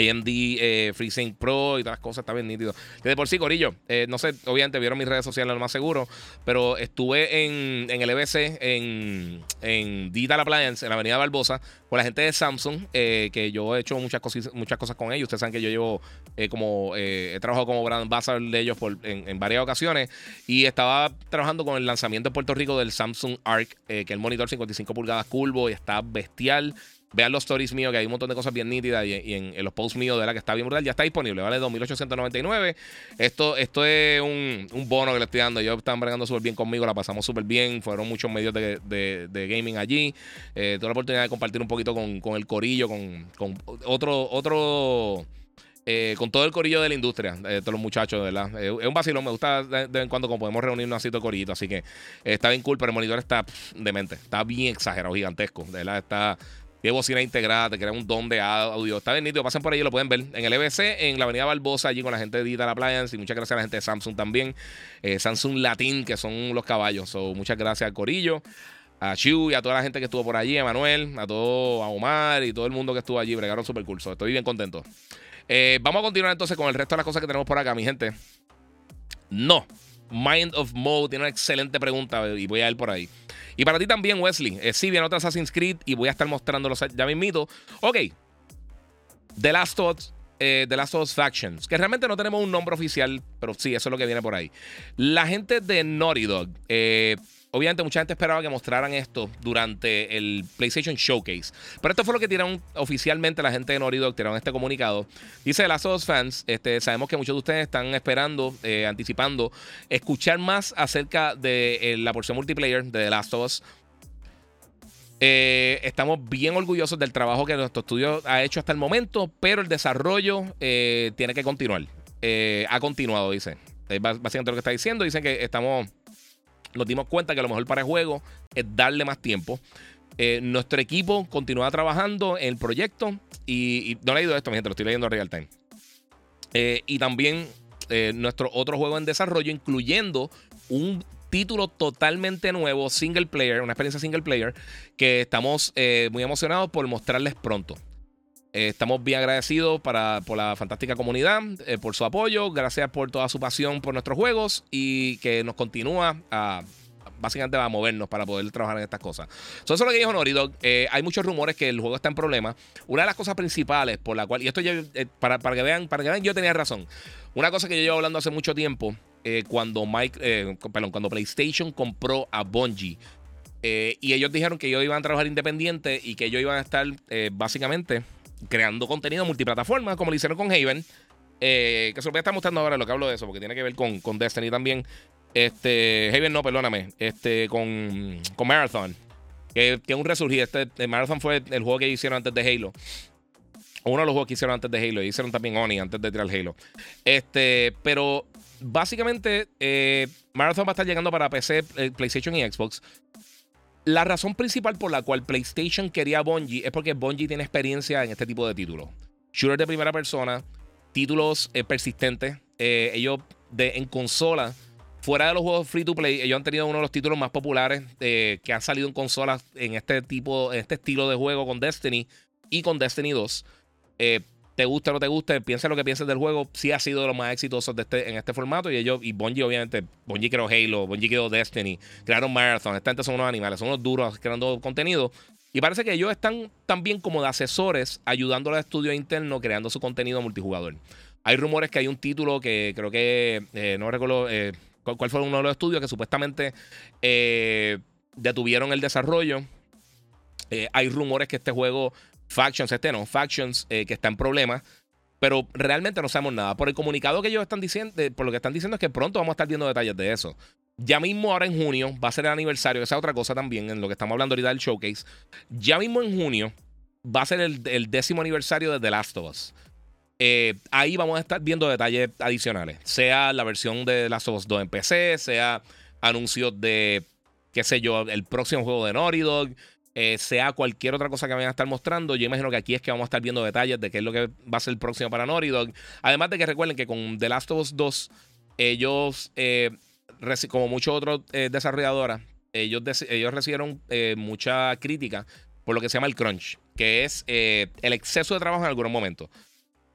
AMD eh, FreeSync Pro y todas las cosas, está bien nítido. Que de por sí, Corillo, eh, no sé, obviamente vieron mis redes sociales, lo más seguro, pero estuve en, en el EBC, en, en Digital Appliance, en la Avenida Barbosa, con la gente de Samsung, eh, que yo he hecho muchas, cosas, muchas cosas con ellos. Ustedes saben que yo llevo como, he trabajado como brand ambassador de ellos en, en, varias ocasiones y estaba trabajando con el lanzamiento en Puerto Rico del Samsung Arc, que es el monitor 55 pulgadas curvo y está bestial. Vean los stories míos, que hay un montón de cosas bien nítidas y, en, los posts míos de la que está bien brutal. Ya está disponible, vale 2.899. Esto, esto es un, bono que le estoy dando. Ellos están bregando súper bien conmigo, la pasamos súper bien. Fueron muchos medios de, gaming allí. Eh, tuve la oportunidad de compartir un poquito con, el corillo, con, otro, otro eh, con todo el corillo de la industria, eh, todos los muchachos, ¿verdad? Eh, es un vacilón, me gusta de, vez en cuando como podemos reunirnos así todo corillito, así que está bien cool, pero el monitor está demente, está bien exagerado, gigantesco, ¿verdad? Está tiene bocina integrada, te crea un don de audio. Está bien nítido, pasen por ahí, lo pueden ver. En el EBC, en la avenida Barbosa, allí con la gente de Digital Appliance. Y muchas gracias a la gente de Samsung también. Eh, Samsung Latin, que son los caballos. Muchas gracias al Corillo, a Chu y a toda la gente que estuvo por allí, a Manuel, a todo, a Omar y todo el mundo que estuvo allí. Bregaron super cool. estoy bien contento. Eh, vamos a continuar entonces con el resto de las cosas que tenemos por acá, mi gente. No. Mind of Mode tiene una excelente pregunta y voy a ir por ahí. Y para ti también, Wesley. Eh, sí, viene otra Assassin's Creed y voy a estar mostrándolos ya mismito. Ok. The Last Us. Eh, The Last of Us Factions. Que realmente no tenemos un nombre oficial, pero sí, eso es lo que viene por ahí. La gente de Naughty Dog. Eh, Obviamente mucha gente esperaba que mostraran esto durante el PlayStation Showcase. Pero esto fue lo que tiraron oficialmente la gente de Naughty Dog, tiraron este comunicado. Dice Last of Us fans, este, sabemos que muchos de ustedes están esperando, eh, anticipando, escuchar más acerca de eh, la porción multiplayer de The Last of Us. Eh, estamos bien orgullosos del trabajo que nuestro estudio ha hecho hasta el momento, pero el desarrollo tiene que continuar. ha continuado, dice. básicamente lo que está diciendo. Dicen que estamos nos dimos cuenta que lo mejor para el juego es darle más tiempo. Eh, nuestro equipo continúa trabajando en el proyecto y, no he leído esto, mi gente, lo estoy leyendo a real time. Eh, y también eh, nuestro otro juego en desarrollo, incluyendo un título totalmente nuevo, single player, una experiencia single player, que estamos muy emocionados por mostrarles pronto. Estamos bien agradecidos para, por la fantástica comunidad, por su apoyo, gracias por toda su pasión por nuestros juegos y que nos continúa a básicamente va a movernos para poder trabajar en estas cosas. eso es lo que dijo Norido. Eh, hay muchos rumores que el juego está en problema. Una de las cosas principales por la cual, y esto ya, eh, para, para, que vean, para que vean, yo tenía razón. Una cosa que yo llevo hablando hace mucho tiempo, eh, cuando Mike, perdón, cuando PlayStation compró a Bungie. y ellos dijeron que ellos iban a trabajar independiente y que ellos iban a estar básicamente creando contenido multiplataforma, como lo hicieron con Haven. que se lo voy a estar mostrando ahora lo que hablo de eso, porque tiene que ver con, con Destiny también. Este, Haven no, perdóname. Este, con, con Marathon. Que, es un resurgir. Este, Marathon fue el juego que hicieron antes de Halo. Uno de los juegos que hicieron antes de Halo. Hicieron también Oni antes de tirar Halo. Este, pero básicamente, eh, Marathon va a estar llegando para PC, eh, PlayStation y Xbox. La razón principal por la cual PlayStation quería a Bungie es porque Bungie tiene experiencia en este tipo de títulos. Shooters de primera persona, títulos eh, persistentes. ellos de, en consola Fuera de los juegos free to play, ellos han tenido uno de los títulos más populares eh, que han salido en consolas en este tipo, en este estilo de juego con Destiny y con Destiny 2. Eh, te guste o no te guste, piensa lo que pienses del juego, sí ha sido de los más exitosos de este, en este formato. Y ellos, y Bungie, obviamente, Bungie creó Halo, Bungie creó Destiny, crearon Marathon. Esta gente son unos animales, son unos duros creando contenido. Y parece que ellos están también como de asesores ayudando al estudio interno creando su contenido multijugador. Hay rumores que hay un título que creo que, eh, no recuerdo, cuál fue uno de los estudios que supuestamente eh, detuvieron el desarrollo. Eh, hay rumores que este juego, Factions, este no, Factions, eh, que está en problemas. Pero realmente no sabemos nada. Por el comunicado que ellos están diciendo, por lo que están diciendo es que pronto vamos a estar viendo detalles de eso. Ya mismo ahora en junio va a ser el aniversario, esa es otra cosa también, en lo que estamos hablando ahorita del showcase. Ya mismo en junio va a ser el, décimo aniversario de The Last of Us. Eh, ahí vamos a estar viendo detalles adicionales, sea la versión de The Last of Us 2 en PC, sea anuncios de, qué sé yo, el próximo juego de Naughty eh, sea cualquier otra cosa que vayan a estar mostrando. Yo imagino que aquí es que vamos a estar viendo detalles de qué es lo que va a ser el próximo para. Además de que recuerden que con The Last of Us 2, ellos eh, como muchos otros eh, desarrolladoras, ellos, ellos recibieron eh, mucha crítica por lo que se llama el crunch, que es el exceso de trabajo en algunos momentos.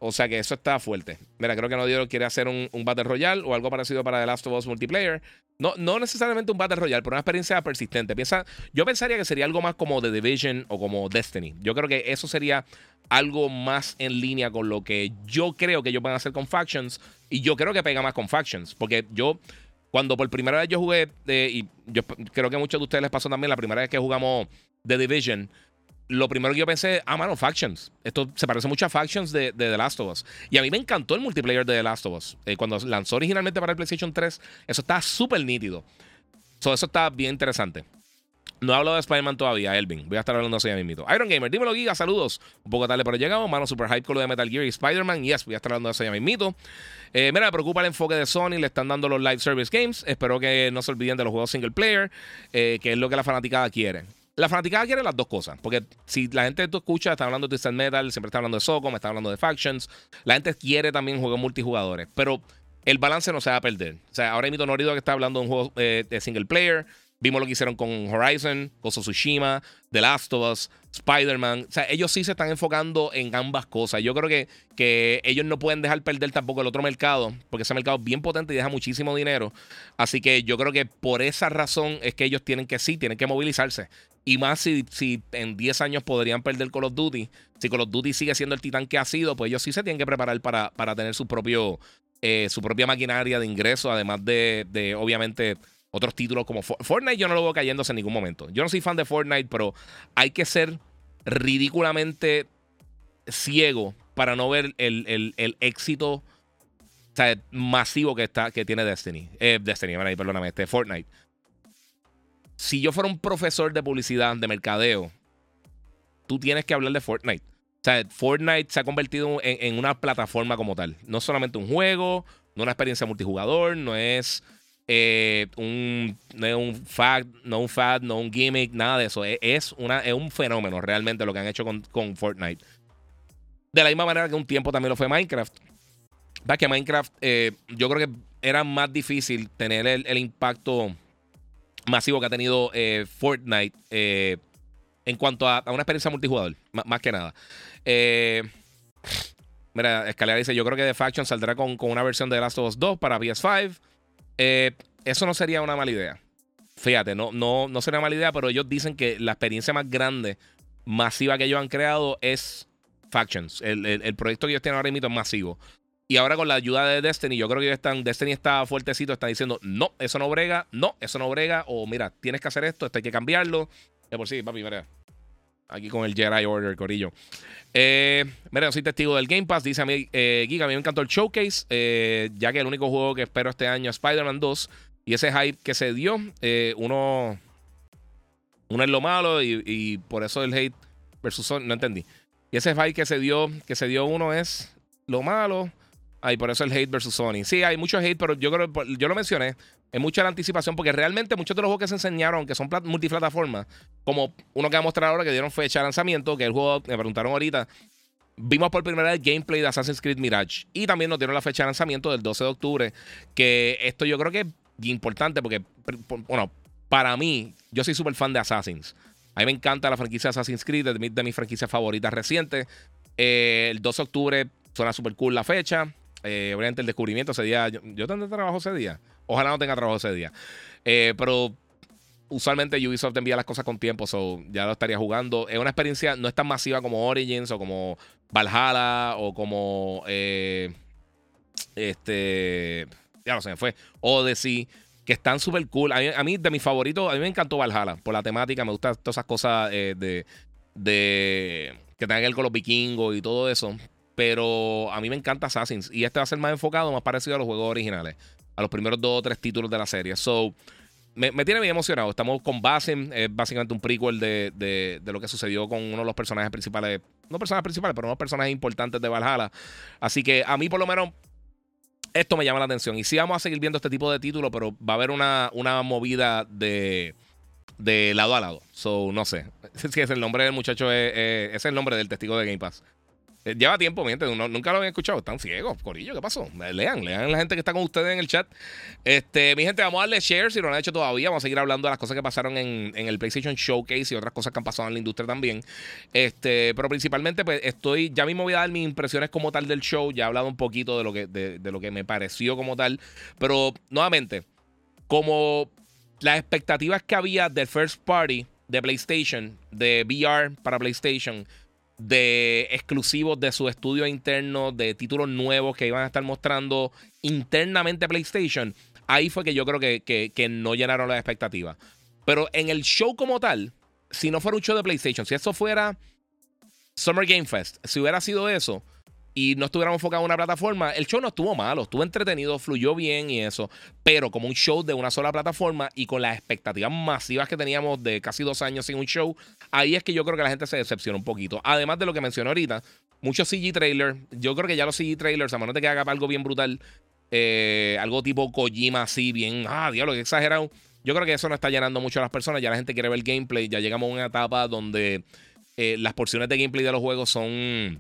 O sea que eso está fuerte. Mira, creo que no quiere hacer un, Battle Royale o algo parecido para The Last of Us Multiplayer. No, no necesariamente un Battle Royale, pero una experiencia persistente. Piensa, yo pensaría que sería algo más como The Division o como Destiny. Yo creo que eso sería algo más en línea con lo que yo creo que ellos van a hacer con Factions. Y yo creo que pega más con Factions. Porque yo cuando por primera vez yo jugué, y yo creo que a muchos de ustedes les pasó también la primera vez que jugamos The Division, lo primero que yo pensé, ah, mano, Factions. Esto se parece mucho a Factions de, The Last of Us. Y a mí me encantó el multiplayer de The Last of Us. Eh, cuando lanzó originalmente para el PlayStation 3, eso está súper nítido. eso está bien interesante. No he hablado de Spider-Man todavía, Elvin. Voy a estar hablando así ya mismito. Iron Gamer, dímelo, Giga, saludos. Un poco tarde, pero llegamos. Mano, super hype con de Metal Gear y Spider-Man. Yes, voy a estar hablando de eso ya mismito. Eh, mira, me preocupa el enfoque de Sony. Le están dando los live service games. Espero que no se olviden de los juegos single player, eh, que es lo que la fanaticada quiere. La fanaticada quiere las dos cosas. Porque si la gente tú escucha, está hablando de Twisted Metal, siempre está hablando de Socom, está hablando de Factions. La gente quiere también juegos multijugadores. Pero el balance no se va a perder. O sea, ahora mismo Norido que está hablando de un juego eh, de single player. Vimos lo que hicieron con Horizon, con Tsushima, The Last of Us, Spider-Man. O sea, ellos sí se están enfocando en ambas cosas. Yo creo que, que ellos no pueden dejar perder tampoco el otro mercado, porque ese mercado es bien potente y deja muchísimo dinero. Así que yo creo que por esa razón es que ellos tienen que sí, tienen que movilizarse. Y más si, si en 10 años podrían perder Call of Duty. Si Call of Duty sigue siendo el titán que ha sido, pues ellos sí se tienen que preparar para, para tener su propio eh, su propia maquinaria de ingreso, además de, de obviamente otros títulos como Fortnite, yo no lo veo cayéndose en ningún momento. Yo no soy fan de Fortnite, pero hay que ser ridículamente ciego para no ver el, éxito masivo que, está, que tiene Destiny. Eh, Destiny, perdóname, este Fortnite. Si yo fuera un profesor de publicidad, de mercadeo, tú tienes que hablar de Fortnite. O sea, Fortnite se ha convertido en, en una plataforma como tal. No solamente un juego, no una experiencia multijugador, no es eh, un, no un fact, no un fad, no un gimmick, nada de eso. Es, una, es un fenómeno realmente lo que han hecho con, con, Fortnite. De la misma manera que un tiempo también lo fue Minecraft. Va que Minecraft, eh, yo creo que era más difícil tener el, impacto masivo que ha tenido eh, Fortnite en cuanto a, una experiencia multijugador, más, que nada. mira, Escalera dice: Yo creo que The Faction saldrá con, con una versión de The Last of Us 2 para PS5. Eh, eso no sería una mala idea. Fíjate, no, no, no sería mala idea, pero ellos dicen que la experiencia más grande, masiva que ellos han creado es Factions. El, proyecto que ellos tienen ahora mismo es masivo. Y ahora con la ayuda de Destiny, yo creo que ellos están, Destiny está fuertecito, está diciendo, no, eso no brega, no, eso no brega, o mira, tienes que hacer esto, esto hay que cambiarlo. De por sí, papi, mira. Aquí con el Jedi Order, Corillo. Eh, mira, soy testigo del Game Pass. Dice a mí, eh, Giga, a mí me encantó el showcase, eh, ya que el único juego que espero este año es Spider-Man 2. Y ese hype que se dio, eh, uno, uno es lo malo y, por eso el hate versus no entendí. Y ese hype que se dio, que se dio uno es lo malo. Ay, por eso el hate versus Sony. Sí, hay mucho hate, pero yo creo, yo lo mencioné. Es mucha la anticipación porque realmente muchos de los juegos que se enseñaron, que son multiplataformas, como uno que va a mostrar ahora que dieron fecha de lanzamiento, que el juego, me preguntaron ahorita, vimos por primera vez el gameplay de Assassin's Creed Mirage y también nos dieron la fecha de lanzamiento del 12 de octubre, que esto yo creo que es importante porque, bueno, para mí, yo soy súper fan de Assassins. A mí me encanta la franquicia Assassin's Creed, de, de mis franquicias favoritas recientes. Eh, el 12 de octubre suena súper cool la fecha. Eh, obviamente el descubrimiento ese día, yo, yo trabajo ese día. Ojalá no tenga trabajo ese día. Eh, pero usualmente Ubisoft envía las cosas con tiempo, so ya lo estaría jugando. Es una experiencia, no es tan masiva como Origins o como Valhalla o como eh, este, ya no sé, fue Odyssey, que están súper cool. A mí, de mis favoritos, a mí me encantó Valhalla por la temática, me gustan todas esas cosas de, de que tengan que ver con los vikingos y todo eso. Pero a mí me encanta Assassins. Y este va a ser más enfocado, más parecido a los juegos originales. A los primeros dos o tres títulos de la serie. So, me, tiene bien emocionado. Estamos con Basim, es básicamente un prequel de, de, lo que sucedió con uno de los personajes principales, no personajes principales, pero unos personajes importantes de Valhalla. Así que a mí por lo menos esto me llama la atención. Y sí vamos a seguir viendo este tipo de títulos, pero va a haber una, una movida de, de lado a lado. So, no sé. Si es el nombre del muchacho, es, el nombre del testigo de Game Pass. Eh, lleva tiempo, mi gente. nunca lo habían escuchado. Están ciegos, Corillo. ¿Qué pasó? Lean, lean la gente que está con ustedes en el chat. Este, mi gente, vamos a darle share si no lo han hecho todavía. Vamos a seguir hablando de las cosas que pasaron en, el PlayStation Showcase y otras cosas que han pasado en la industria también. Este, pero principalmente, pues estoy. Ya mismo voy a dar mis impresiones como tal del show. Ya he hablado un poquito de lo que, de, de lo que me pareció como tal. Pero nuevamente, como las expectativas que había del first party de PlayStation, de VR para PlayStation de exclusivos de su estudio interno, de títulos nuevos que iban a estar mostrando internamente PlayStation, ahí fue que yo creo que, que, no llenaron las expectativas. Pero en el show como tal, si no fuera un show de PlayStation, si eso fuera Summer Game Fest, si hubiera sido eso, y no estuviéramos enfocados en una plataforma, el show no estuvo malo, estuvo entretenido, fluyó bien y eso, pero como un show de una sola plataforma y con las expectativas masivas que teníamos de casi dos años sin un show, ahí es que yo creo que la gente se decepciona un poquito. Además de lo que mencioné ahorita, muchos CG trailers, yo creo que ya los CG trailers, a menos de que haga algo bien brutal, eh, algo tipo Kojima así, bien, ah, diablo, que exagerado. Yo creo que eso no está llenando mucho a las personas, ya la gente quiere ver gameplay, ya llegamos a una etapa donde eh, las porciones de gameplay de los juegos son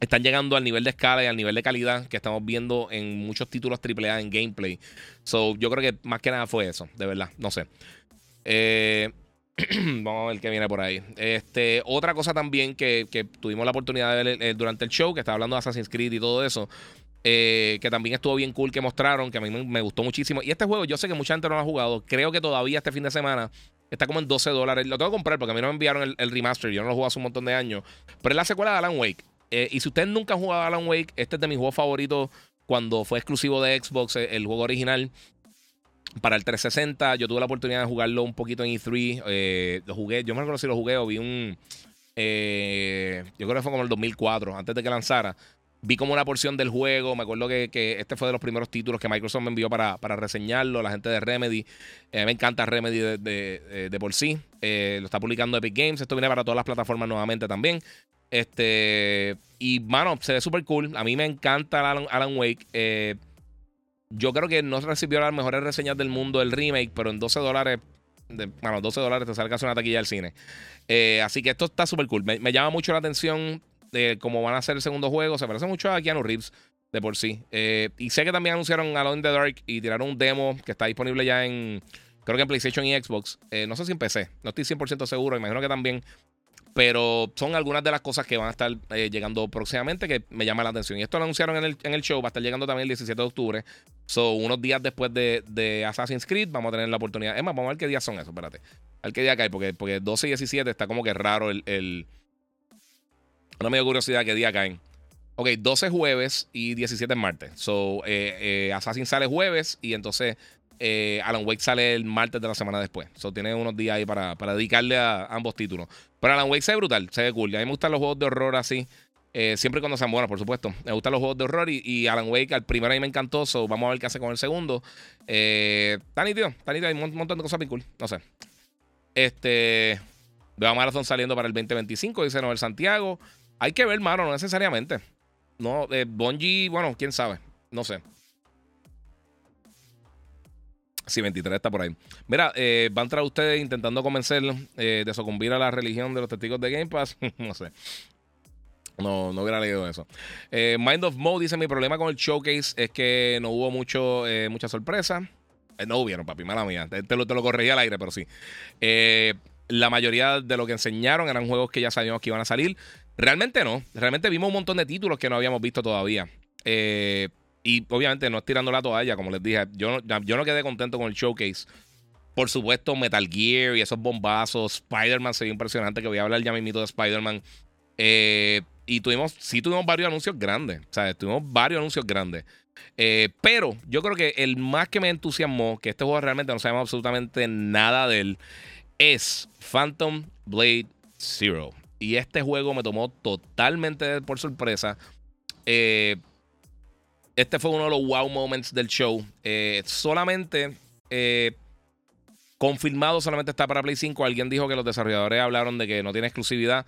están llegando al nivel de escala y al nivel de calidad que estamos viendo en muchos títulos AAA en gameplay. So, yo creo que más que nada fue eso, de verdad. No sé. Eh, vamos a ver qué viene por ahí. Este, otra cosa también que, tuvimos la oportunidad de ver eh, durante el show, que estaba hablando de Assassin's Creed y todo eso. Eh, que también estuvo bien cool que mostraron, que a mí me, gustó muchísimo. Y este juego, yo sé que mucha gente no lo ha jugado. Creo que todavía este fin de semana está como en 12 dólares. Lo tengo que comprar porque a mí no me enviaron el, el remaster. Yo no lo jugué hace un montón de años. Pero es la secuela de Alan Wake. Eh, y si ustedes nunca han jugado Alan Wake, este es de mis juegos favoritos cuando fue exclusivo de Xbox, eh, el juego original. Para el 360, yo tuve la oportunidad de jugarlo un poquito en E3. Eh, lo jugué, yo me acuerdo si lo jugué o vi un. yo creo que fue como el 2004, antes de que lanzara. Vi como una porción del juego. Me acuerdo que, este fue de los primeros títulos que Microsoft me envió para, para reseñarlo. La gente de Remedy. me encanta Remedy de, de por sí. lo está publicando Epic Games. Esto viene para todas las plataformas nuevamente también. Este, y mano, se ve súper cool. A mí me encanta Alan, Wake. Eh, yo creo que no recibió las mejores reseñas del mundo el remake, pero en 12 dólares, bueno, 12 dólares te sale casi una taquilla del cine. Eh, así que esto está súper cool. Me, llama mucho la atención de cómo van a ser el segundo juego. Se parece mucho a Keanu Reeves de por sí. Eh, y sé que también anunciaron Alone in the Dark y tiraron un demo que está disponible ya en, creo que en PlayStation y Xbox. no sé si en PC, no estoy 100% seguro. Imagino que también. Pero son algunas de las cosas que van a estar eh, llegando próximamente que me llama la atención. Y esto lo anunciaron en el, en el, show, va a estar llegando también el 17 de octubre. son unos días después de, Assassin's Creed, vamos a tener la oportunidad. Es más, vamos a ver qué días son esos, espérate. A ver qué día cae, porque, porque 12 y 17 está como que raro el. el... Una medio curiosidad qué día caen. Ok, 12 jueves y 17 martes. So, eh, eh, Assassin sale jueves y entonces eh, Alan Wake sale el martes de la semana después. So, tiene unos días ahí para, dedicarle a ambos títulos. Pero Alan Wake se ve brutal, se ve cool. A mí me gustan los juegos de horror así. Eh, siempre cuando sean buenos, por supuesto. Me gustan los juegos de horror y, Alan Wake al primero a mí me encantó. So vamos a ver qué hace con el segundo. Eh, está nítido, está nítido. Hay un montón de cosas bien cool. No sé. Este. Veo a Marathon saliendo para el 2025, dice Noel Santiago. Hay que ver, mano, no necesariamente. No, eh, bueno, quién sabe. No sé. Sí, 23 está por ahí. Mira, eh, van tras ustedes intentando convencer eh, de sucumbir a la religión de los testigos de Game Pass. no sé. No, no hubiera leído eso. Eh, Mind of Mo dice: Mi problema con el showcase es que no hubo mucho, mucha sorpresa. no hubieron, papi, mala mía. Te, lo, te lo corregí al aire, pero sí. la mayoría de lo que enseñaron eran juegos que ya sabíamos que iban a salir. Realmente no. Realmente vimos un montón de títulos que no habíamos visto todavía. Eh, y obviamente no es tirando la toalla, como les dije. Yo, yo no quedé contento con el showcase. Por supuesto, Metal Gear y esos bombazos. Spider-Man se impresionante, que voy a hablar ya mismito de Spider-Man. Eh, y tuvimos, sí tuvimos varios anuncios grandes. O sea, tuvimos varios anuncios grandes. Eh, pero yo creo que el más que me entusiasmó, que este juego realmente no sabemos absolutamente nada de él, es Phantom Blade Zero. Y este juego me tomó totalmente por sorpresa. Eh, este fue uno de los wow moments del show. Eh, solamente eh, Confirmado solamente está para Play 5. Alguien dijo que los desarrolladores hablaron de que no tiene exclusividad.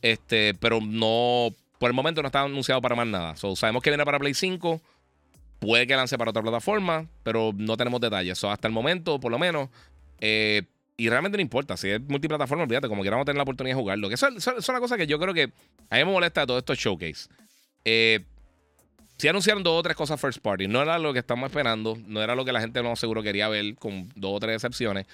Este, pero no. Por el momento no está anunciado para más nada. sabemos que viene para Play 5. Puede que lance para otra plataforma, pero no tenemos detalles. hasta el momento, por lo menos. Eh, y realmente no importa. Si es multiplataforma, olvídate, como queramos tener la oportunidad de jugarlo. Que eso, es una cosa que yo creo que a mí me molesta de todo esto showcase. Eh, si anunciaron dos o tres cosas first party. No era lo que estamos esperando. No era lo que la gente no seguro quería ver, con dos o tres excepciones.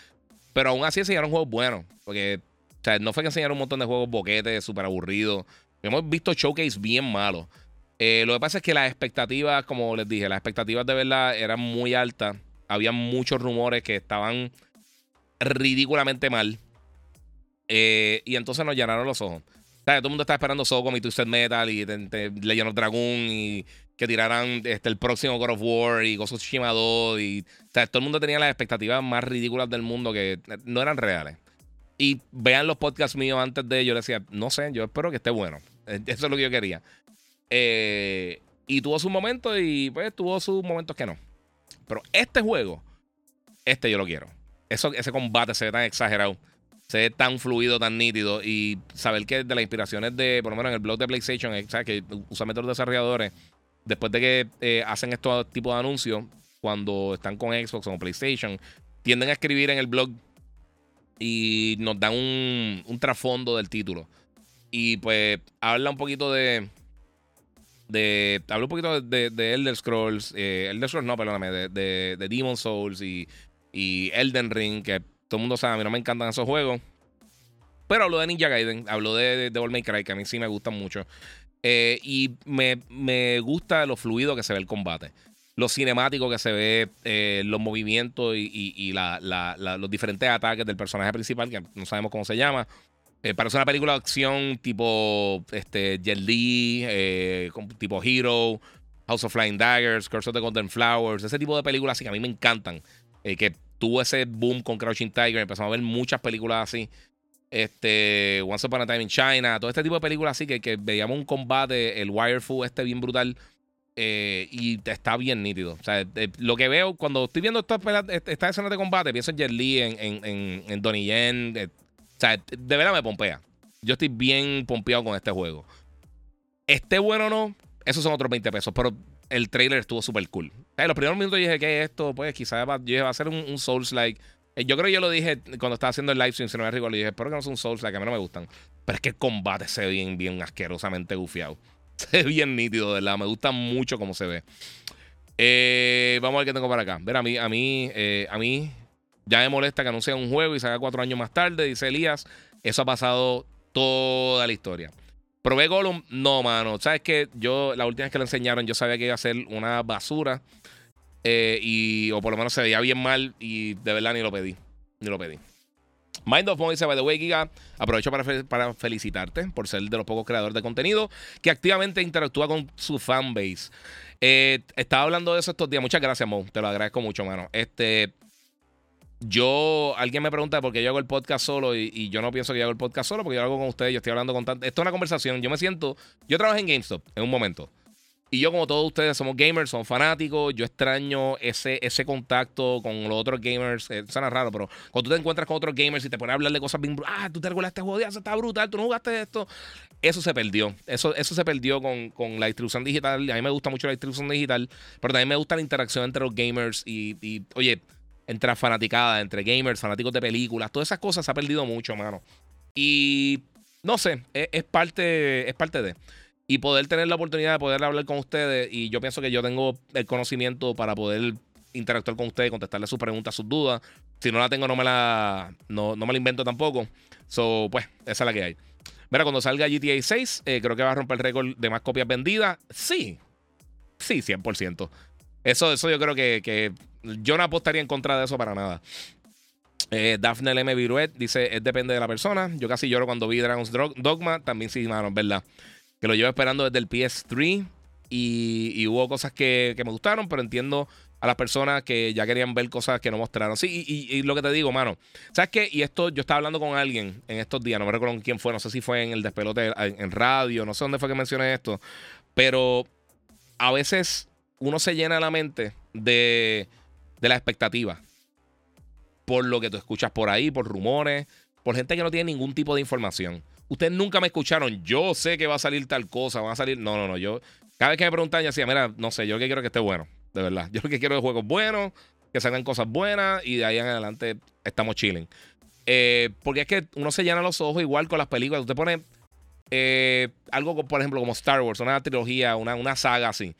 Pero aún así enseñaron juegos buenos. Porque o sea, no fue que enseñaron un montón de juegos boquetes, súper aburridos. Hemos visto showcase bien malos. Eh, lo que pasa es que las expectativas, como les dije, las expectativas de verdad eran muy altas. Había muchos rumores que estaban ridículamente mal. Eh, y entonces nos llenaron los ojos. O sea, todo el mundo estaba esperando Socom y Twisted Metal y Legend Dragon y que tiraran este, el próximo God of War y Ghost of Tsushima 2. Y, o sea, todo el mundo tenía las expectativas más ridículas del mundo que no eran reales. Y vean los podcasts míos antes de ello. Decía, no sé, yo espero que esté bueno. Eso es lo que yo quería. Eh, y tuvo sus momentos y pues tuvo sus momentos que no. Pero este juego, este yo lo quiero. Eso, ese combate se ve tan exagerado. Se ve tan fluido, tan nítido. Y saber que de las inspiraciones de, por lo menos en el blog de PlayStation, ¿sabes? que usualmente los desarrolladores, después de que eh, hacen estos tipos de anuncios, cuando están con Xbox o PlayStation, tienden a escribir en el blog y nos dan un, trasfondo del título. Y pues habla un poquito de. de habla un poquito de, de Elder Scrolls. Eh, Elder Scrolls, no, perdóname. De, de, de Demon Souls y, y, Elden Ring. Que todo el mundo sabe, a mí no me encantan esos juegos. Pero habló de Ninja Gaiden. Habló de Devil May Cry, que a mí sí me gustan mucho. Eh, y me, me gusta lo fluido que se ve el combate lo cinemático que se ve, eh, los movimientos y, los diferentes ataques del personaje principal, que no sabemos cómo se llama. Eh, parece una película de acción tipo este, Jet Li, eh, tipo Hero, House of Flying Daggers, Curse of the Golden Flowers, ese tipo de películas así que a mí me encantan. que tuvo ese boom con Crouching Tiger, empezamos a ver muchas películas así. Este, Once Upon a Time in China, todo este tipo de películas así que, que veíamos un combate, el Wirefu este bien brutal eh, y está bien nítido. O sea, lo que veo cuando estoy viendo estas esta escenas de combate, pienso en Jet Li, en, en, en, Donnie Yen. Eh, o sea, de verdad me pompea. Yo estoy bien pompeado con este juego. Esté bueno o no, esos son otros 20 pesos. Pero el trailer estuvo súper cool. En los primeros minutos dije, ¿qué es esto? Pues quizás va, a ser un, Souls-like. Eh, yo creo que yo lo dije cuando estaba haciendo el live stream, si no me recuerdo, dije, espero que no sea un Souls-like, a mí no me gustan. Pero es que el combate se ve bien, bien asquerosamente gufiado. Se ve bien nítido, de verdad. Me gusta mucho cómo se ve. Eh, vamos a ver qué tengo para acá. Ver, a mí, a mí, eh, a mí ya me molesta que anuncien un juego y salga cuatro años más tarde, dice Elías. Eso ha pasado toda la historia. Probé Gollum, no, mano. Sabes que yo, la última vez que lo enseñaron, yo sabía que iba a ser una basura. Eh, y, o por lo menos se veía bien mal. Y de verdad ni lo pedí. Ni lo pedí. Mind of Mo dice, by the way, Giga, aprovecho para, felicitarte por ser de los pocos creadores de contenido que activamente interactúa con su fanbase. Eh, estaba hablando de eso estos días. Muchas gracias, Mo. Te lo agradezco mucho, mano. Este. Yo, alguien me pregunta por qué yo hago el podcast solo y, yo no pienso que yo hago el podcast solo porque yo lo hago con ustedes, yo estoy hablando con tanto. Esto es una conversación. Yo me siento. Yo trabajo en GameStop en un momento. Y yo, como todos ustedes, somos gamers, somos fanáticos. Yo extraño ese, ese contacto con los otros gamers. Eh, suena raro, pero cuando tú te encuentras con otros gamers y te pones a hablar de cosas bien. Ah, tú te recuerdas este juego, eso está brutal, tú no jugaste esto. Eso se perdió. Eso, eso se perdió con, con, la distribución digital. A mí me gusta mucho la distribución digital, pero también me gusta la interacción entre los gamers y, y oye, entre la fanaticada, entre gamers, fanáticos de películas. Todas esas cosas se ha perdido mucho, mano. Y no sé, es parte, es parte de y poder tener la oportunidad de poder hablar con ustedes. Y yo pienso que yo tengo el conocimiento para poder interactuar con ustedes, contestarle sus preguntas, sus dudas. Si no la tengo, no me la, no, me la invento tampoco. So, pues, esa es la que hay. Mira, cuando salga GTA 6, eh, creo que va a romper el récord de más copias vendidas. Sí. Sí, 100%. Eso, eso yo creo que, yo no apostaría en contra de eso para nada. Eh, Daphne M. Viruet dice: es depende de la persona. Yo casi lloro cuando vi Dragon's Dogma. También sí, mano, verdad que lo llevo esperando desde el PS3 y, hubo cosas que, me gustaron, pero entiendo a las personas que ya querían ver cosas que no mostraron. Sí, y, lo que te digo, mano, ¿sabes qué? Y esto, yo estaba hablando con alguien en estos días, no me recuerdo quién fue, no sé si fue en el despelote en, radio, no sé dónde fue que mencioné esto, pero a veces uno se llena la mente de, de la expectativa. por lo que tú escuchas por ahí, por rumores, por gente que no tiene ningún tipo de información. Ustedes nunca me escucharon, yo sé que va a salir tal cosa, va a salir. No, no, no. Yo, cada vez que me preguntan, yo decía, mira, no sé, yo lo que quiero es que esté bueno, de verdad. Yo lo que quiero es juegos buenos, que salgan cosas buenas y de ahí en adelante estamos chilling. Eh, porque es que uno se llena los ojos igual con las películas. Usted pone eh, algo, por ejemplo, como Star Wars, una trilogía, una, una saga así.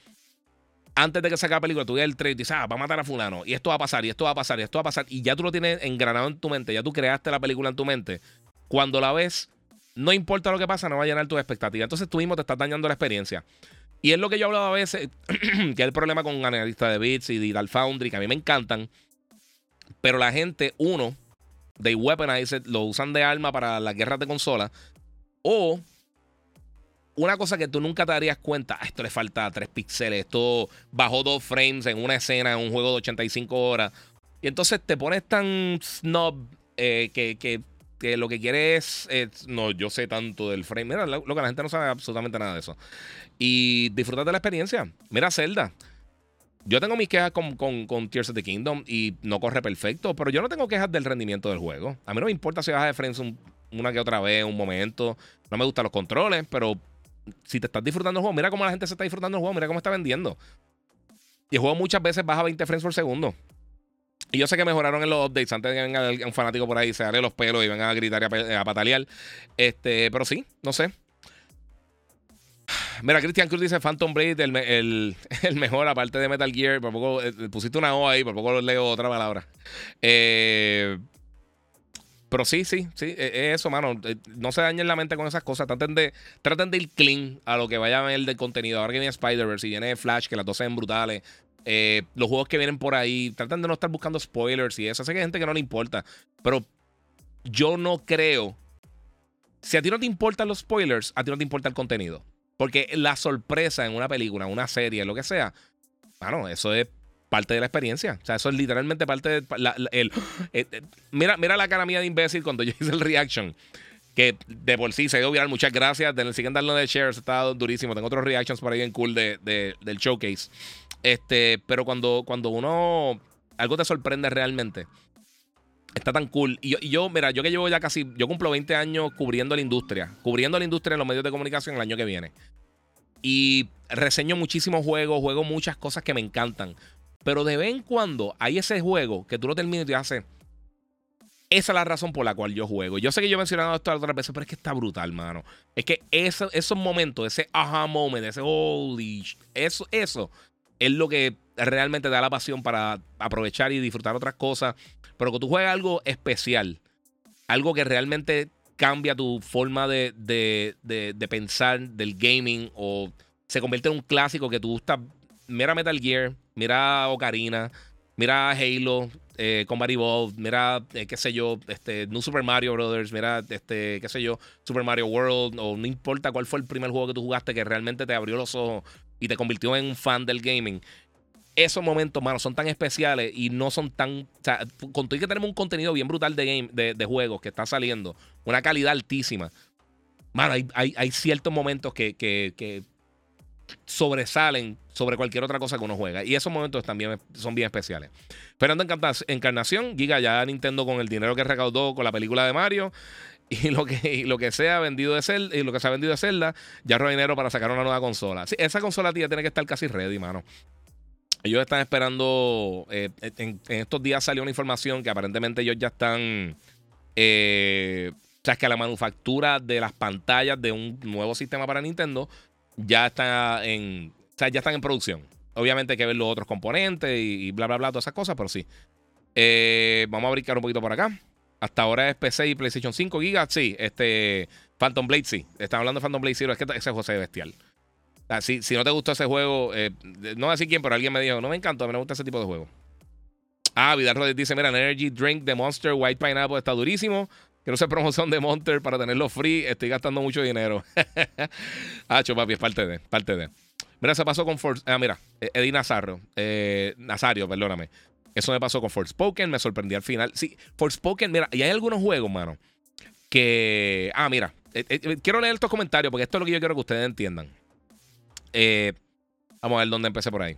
Antes de que saque la película, tú ves el trailer y dices, ah, va a matar a fulano, y esto va a pasar, y esto va a pasar, y esto va a pasar, y ya tú lo tienes engranado en tu mente, ya tú creaste la película en tu mente. Cuando la ves, no importa lo que pasa, no va a llenar tus expectativas. Entonces tú mismo te estás dañando la experiencia. Y es lo que yo he hablado a veces, que es el problema con analistas de bits y Digital Foundry, que a mí me encantan. Pero la gente, uno, de weaponize lo usan de arma para las guerras de consola. O una cosa que tú nunca te darías cuenta, ah, esto le falta 3 píxeles, esto bajó 2 frames en una escena, en un juego de 85 horas. Y entonces te pones tan snob eh, que, que, que, lo que quieres es, no, yo sé tanto del frame. Mira, lo, que la gente no sabe absolutamente nada de eso. Y disfruta de la experiencia. Mira Zelda. Yo tengo mis quejas con, con, Tears of the Kingdom y no corre perfecto, pero yo no tengo quejas del rendimiento del juego. A mí no me importa si baja de frames una que otra vez, un momento. No me gustan los controles, pero si te estás disfrutando el juego, mira cómo la gente se está disfrutando el juego, mira cómo está vendiendo. Y el juego muchas veces baja 20 frames por segundo. Y yo sé que mejoraron en los updates antes de que venga un fanático por ahí, se dale los pelos y venga a gritar y a, patalear. Este, pero sí, no sé. Mira, Christian Cruz dice Phantom Blade, el, el, mejor aparte de Metal Gear. Por poco eh, pusiste una O ahí, por poco leo otra palabra. Eh, pero sí, sí, sí, e, es eso, mano. Eh, no se dañen la mente con esas cosas. Traten de, traten de ir clean a lo que vaya a ver del contenido. Ahora que viene Spider-Verse y viene Flash, que las dos sean brutales. Eh, los juegos que vienen por ahí, traten de no estar buscando spoilers y eso. Sé que hay gente que no le importa. Pero yo no creo. Si a ti no te importan los spoilers, a ti no te importa el contenido. Porque la sorpresa en una película, una serie, lo que sea, mano, eso es parte de la experiencia. O sea, eso es literalmente parte de el, eh, eh, mira, mira la cara mía de imbécil cuando yo hice el reaction. Que de por sí se dio viral. Muchas gracias. Den, siguen dando de shares. Está durísimo. Tengo otros reactions por ahí en cool de, del showcase. Este, pero cuando, cuando uno. Algo te sorprende realmente. Está tan cool. Y yo, yo, mira, yo que llevo ya casi. Yo cumplo 20 años cubriendo la industria. Cubriendo la industria en los medios de comunicación el año que viene. Y reseño muchísimos juegos. Juego muchas cosas que me encantan. Pero de vez en cuando hay ese juego que tú lo terminas y te haces. Esa es la razón por la cual yo juego. Yo sé que yo he mencionado esto otras veces, pero es que está brutal, mano. Es que eso, esos momentos, ese aha moment, ese holy, eso, eso es lo que realmente da la pasión para aprovechar y disfrutar otras cosas. Pero que tú juegas algo especial, algo que realmente cambia tu forma de, de, de pensar del gaming o se convierte en un clásico que tú estás. Mira Metal Gear, mira Ocarina, mira Halo, eh, Combat Evolved, mira, eh, qué sé yo, este, New Super Mario Brothers, mira, este, qué sé yo, Super Mario World, o no importa cuál fue el primer juego que tú jugaste que realmente te abrió los ojos y te convirtió en un fan del gaming. Esos momentos, mano, son tan especiales y no son tan. O sea, con todo que tenemos un contenido bien brutal de, game, de, juegos que está saliendo, una calidad altísima. Mano, hay, hay, ciertos momentos que, que sobresalen sobre cualquier otra cosa que uno juega. Y esos momentos también son bien especiales. Fernando Encarnación, Giga ya Nintendo con el dinero que recaudó con la película de Mario. Y lo que, lo que sea vendido de Zelda, y lo que se ha vendido de Zelda, ya roba dinero para sacar una nueva consola. esa consola tía tiene que estar casi ready, mano. Ellos están esperando. Eh, en, estos días salió una información que aparentemente ellos ya están. Eh, o sea, que la manufactura de las pantallas de un nuevo sistema para Nintendo ya está en. O ya están en producción. Obviamente hay que ver los otros componentes y, bla, bla, bla, todas esas cosas, pero sí. Eh, vamos a brincar un poquito por acá. Hasta ahora es PC y PlayStation 5 GB. Sí, este. Phantom Blade, sí. Están hablando de Phantom Blade Zero. Es que ese juego es bestial. O si, no te gustó ese juego, eh, no sé quién, pero alguien me dijo, no me encanta, me gusta ese tipo de juego. Ah, Vidal Rodríguez dice: Mira, Energy Drink de Monster White Pineapple está durísimo. Quiero hacer promoción de Monster para tenerlo free. Estoy gastando mucho dinero. Hacho, papi, es parte de, parte de. Mira, se pasó con Force. Ah, mira, e-, Eddie Nazarro. Eh, Nazario, perdóname. Eso me pasó con Forspoken. Me sorprendí al final. Sí, Forspoken, mira, y hay algunos juegos, mano, que. Ah, mira. Eh, eh, quiero leer estos comentarios porque esto es lo que yo quiero que ustedes entiendan. vamos a ver dónde empecé por ahí.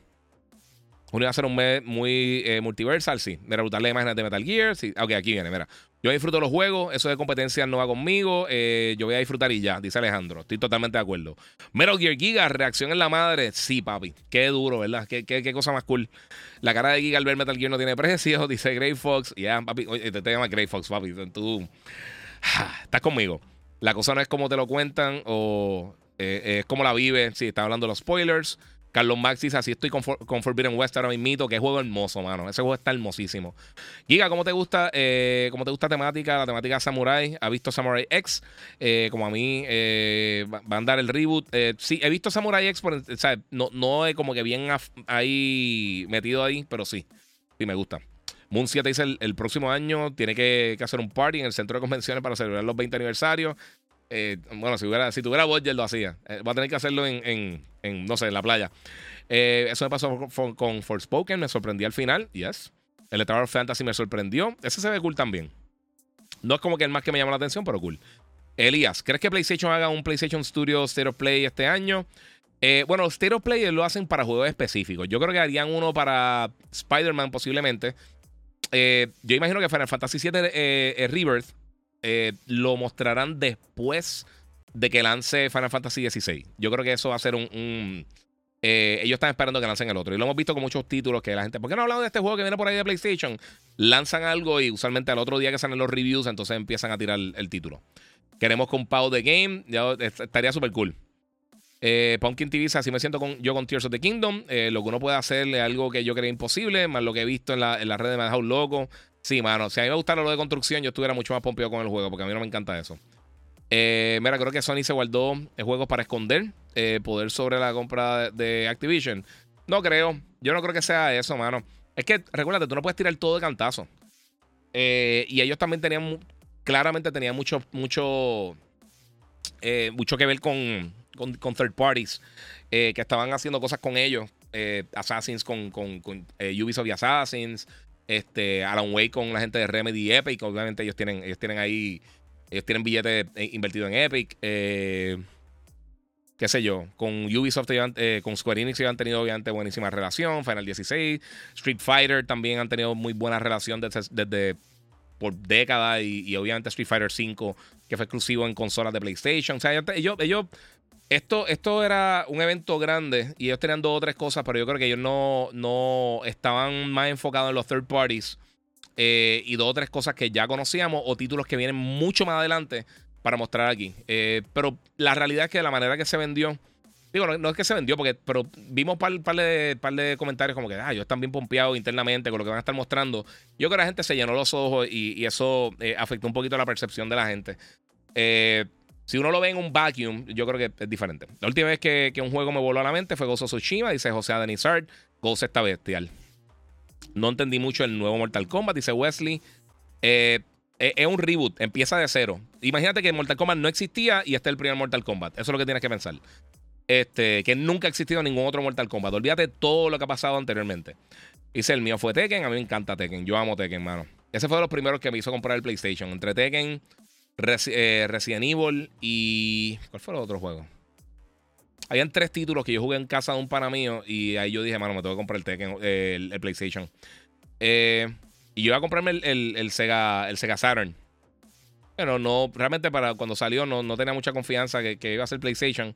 Junio va a ser un mes muy eh, multiversal, sí. Mira, brutal la imágenes de Metal Gear. Sí. Ok, aquí viene, mira. Yo disfruto los juegos, eso de competencia no va conmigo. Eh, yo voy a disfrutar y ya, dice Alejandro. Estoy totalmente de acuerdo. Metal Gear Giga, reacción en la madre. Sí, papi. Qué duro, ¿verdad? Qué, qué, cosa más cool. La cara de Giga al ver Metal Gear no tiene precio, dice Grey Fox. Ya, papi. Oye, te, te llama Grey Fox, papi. Tú estás conmigo. La cosa no es como te lo cuentan o eh, es como la vive. Sí, está hablando de los spoilers. Carlos Max dice, así estoy con, Forbidden West ahora mismo, que juego hermoso, mano. Ese juego está hermosísimo. Giga, ¿cómo te gusta eh, cómo te gusta temática? La temática Samurai. ¿Ha visto Samurai X? Eh, como a mí, eh, va a andar el reboot. sí, he visto Samurai X, pero, o sea, no, no es como que bien ahí metido ahí, pero sí. Sí, me gusta. Moon 7 dice el, próximo año tiene que, que, hacer un party en el centro de convenciones para celebrar los 20 aniversarios. Eh, bueno, si, hubiera, si tuviera budget lo hacía. Eh, va a tener que hacerlo en, no sé, en la playa. Eh, eso me pasó con, Forspoken, me sorprendí al final. Yes. El Tower Fantasy me sorprendió. Ese se ve cool también. No es como que el más que me llama la atención, pero cool. Elías, ¿crees que PlayStation haga un PlayStation Studio Stereo Play este año? bueno, Stereo Play lo hacen para juegos específicos. Yo creo que harían uno para Spider-Man posiblemente. yo imagino que Final Fantasy VII Rebirth eh, lo mostrarán después de que lance Final Fantasy XVI. Yo creo que eso va a ser un. Eh, ellos están esperando que lancen el otro. Y lo hemos visto con muchos títulos que la gente. ¿Por qué no hablamos de este juego que viene por ahí de PlayStation? Lanzan algo y usualmente al otro día que salen los reviews, entonces empiezan a tirar el, título. Queremos con de Game. Ya, estaría súper cool. Eh, Pumpkin TV así me siento con, yo con Tears of the Kingdom. lo que uno puede hacer es algo que yo creía imposible, más lo que he visto en la, en red me ha dejado loco. Sí, mano. Si a mí me gustara lo de construcción, yo estuviera mucho más pompeado con el juego, porque a mí no me encanta eso. Eh, mira, creo que Sony se guardó juegos para esconder eh, poder sobre la compra de, Activision. No creo. Yo no creo que sea eso, mano. Es que, recuérdate, tú no puedes tirar todo de cantazo. Eh, y ellos también tenían, claramente tenían mucho, mucho, mucho que ver con, con, third parties que estaban haciendo cosas con ellos. Assassins con, con, con Ubisoft y Assassins este, Alan Wake con la gente de Remedy Epic. Obviamente ellos tienen, ellos tienen ahí, ellos tienen billetes eh, invertidos en Epic. Eh, qué sé yo, con Ubisoft, eh, con Square Enix han tenido obviamente buenísima relación. Final 16, Street Fighter también han tenido muy buena relación desde, por décadas. Y, obviamente Street Fighter 5, que fue exclusivo en consolas de PlayStation. O sea, ellos, ellos esto, esto era un evento grande y ellos tenían dos o tres cosas, pero yo creo que ellos no, no estaban más enfocados en los third parties eh, y dos o tres cosas que ya conocíamos o títulos que vienen mucho más adelante para mostrar aquí. Eh, pero la realidad es que de la manera que se vendió, digo, no, es que se vendió, porque, pero vimos un par, de, par de comentarios como que, ah, ellos están bien pompeados internamente con lo que van a estar mostrando. Yo creo que la gente se llenó los ojos y, eso eh, afectó un poquito la percepción de la gente. Eh, si uno lo ve en un vacuum, yo creo que es diferente. La última vez que, un juego me voló a la mente fue Gozo Tsushima, dice José Adenizard. Gozo está bestial. No entendí mucho el nuevo Mortal Kombat, dice Wesley. Eh, es un reboot, empieza de cero. Imagínate que Mortal Kombat no existía y este es el primer Mortal Kombat. Eso es lo que tienes que pensar. Este, que nunca ha existido ningún otro Mortal Kombat. Olvídate todo lo que ha pasado anteriormente. Dice, el mío fue Tekken. A mí me encanta Tekken. Yo amo Tekken, mano. Ese fue de los primeros que me hizo comprar el PlayStation. Entre Tekken, eh, Resident Evil y. ¿Cuál fue el otro juego? Habían tres títulos que yo jugué en casa de un pana mío y ahí yo dije, mano, me tengo que comprar el, Tekken, el, PlayStation. Eh, y yo iba a comprarme el, Sega, el Sega Saturn. Pero no, realmente para cuando salió no, no tenía mucha confianza que, que, iba a ser PlayStation.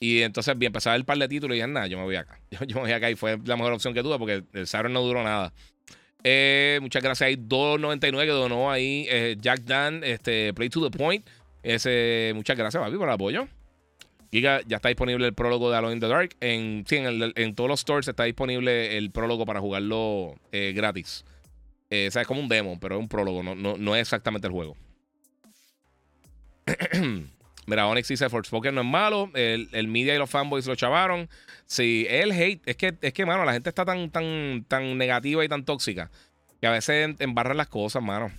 Y entonces empezaba el par de títulos y dije, nada, yo me voy acá. Yo, me voy acá y fue la mejor opción que tuve porque el Saturn no duró nada. Eh, muchas gracias. Hay 2.99 que donó ahí eh, Jack Dan, este, Play to the Point. Ese, muchas gracias, papi, por el apoyo. Giga, ya está disponible el prólogo de Alone in the Dark. En, sí, en, todos los stores está disponible el prólogo para jugarlo eh, gratis. o sea, es como un demo, pero es un prólogo, no, no, es exactamente el juego. Mira, Onyx dice Forspoken no es malo. El, el, media y los fanboys lo chavaron. Sí, el hate, es que, es que, mano, la gente está tan, tan, tan negativa y tan tóxica que a veces embarran las cosas, mano.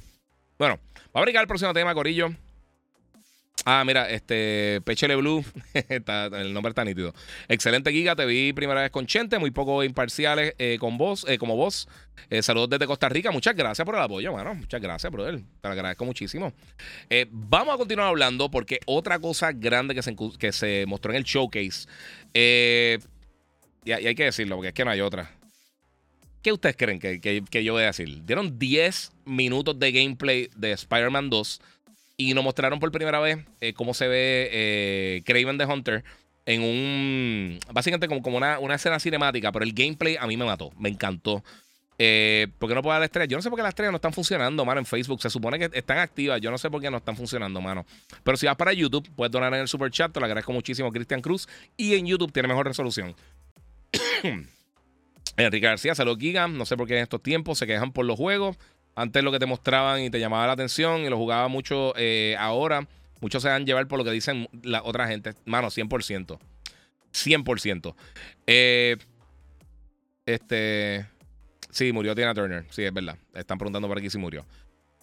Bueno, vamos a brincar el próximo tema, Corillo. Ah, mira, este Pechele Blue, el nombre está nítido. Excelente Giga, te vi primera vez con Chente, muy poco imparciales eh, con vos, eh, como vos. Eh, saludos desde Costa Rica, muchas gracias por el apoyo, mano. Muchas gracias, brother. Te lo agradezco muchísimo. vamos a continuar hablando porque otra cosa grande que se, que se mostró en el showcase, y, hay que decirlo porque es que no hay otra. ¿qué ustedes creen que, que, yo voy a decir? Dieron 10 minutos de gameplay de Spider-Man 2 y nos mostraron por primera vez eh, cómo se ve eh, Craven the Hunter en un. Básicamente como, como una, una, escena cinemática, pero el gameplay a mí me mató, me encantó. Eh, ¿Por qué no puedo dar estrellas? Yo no sé por qué las estrellas no están funcionando, mano, en Facebook. Se supone que están activas. Yo no sé por qué no están funcionando, mano. Pero si vas para YouTube, puedes donar en el super chat. Te lo agradezco muchísimo, Cristian Cruz. Y en YouTube tiene mejor resolución. Enrique García, salud Giga. No sé por qué en estos tiempos se quejan por los juegos. Antes lo que te mostraban y te llamaba la atención y lo jugaba mucho eh, ahora. Muchos se van a llevar por lo que dicen la otra gente. Mano, 100%. 100%. Eh, este. Sí, murió Tina Turner. Sí, es verdad. Están preguntando por aquí si murió.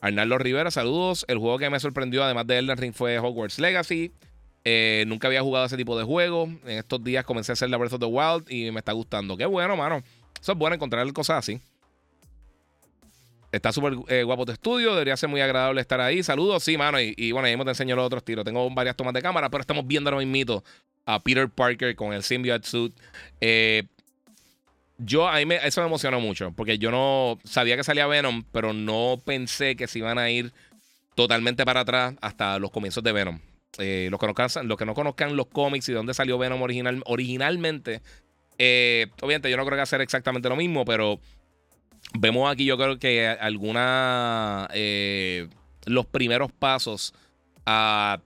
Arnaldo Rivera, saludos. El juego que me sorprendió, además de Elden Ring, fue Hogwarts Legacy. Eh, nunca había jugado ese tipo de juego. En estos días comencé a hacer la Breath of the Wild y me está gustando. Qué bueno, mano. Eso es bueno encontrar cosas así. Está súper eh, guapo tu estudio. Debería ser muy agradable estar ahí. Saludos, sí, mano. Y, bueno, ahí te enseño los otros tiros. Tengo varias tomas de cámara, pero estamos viendo ahora mismo a Peter Parker con el symbiote suit. Eh, yo, a mí eso me emocionó mucho, porque yo no sabía que salía Venom, pero no pensé que se iban a ir totalmente para atrás hasta los comienzos de Venom. Eh, los, que no, que no conozcan los cómics y de dónde salió Venom original, originalmente, obviamente yo no creo que hacer exactamente lo mismo, pero vemos aquí yo creo que alguna... Eh, los primeros pasos a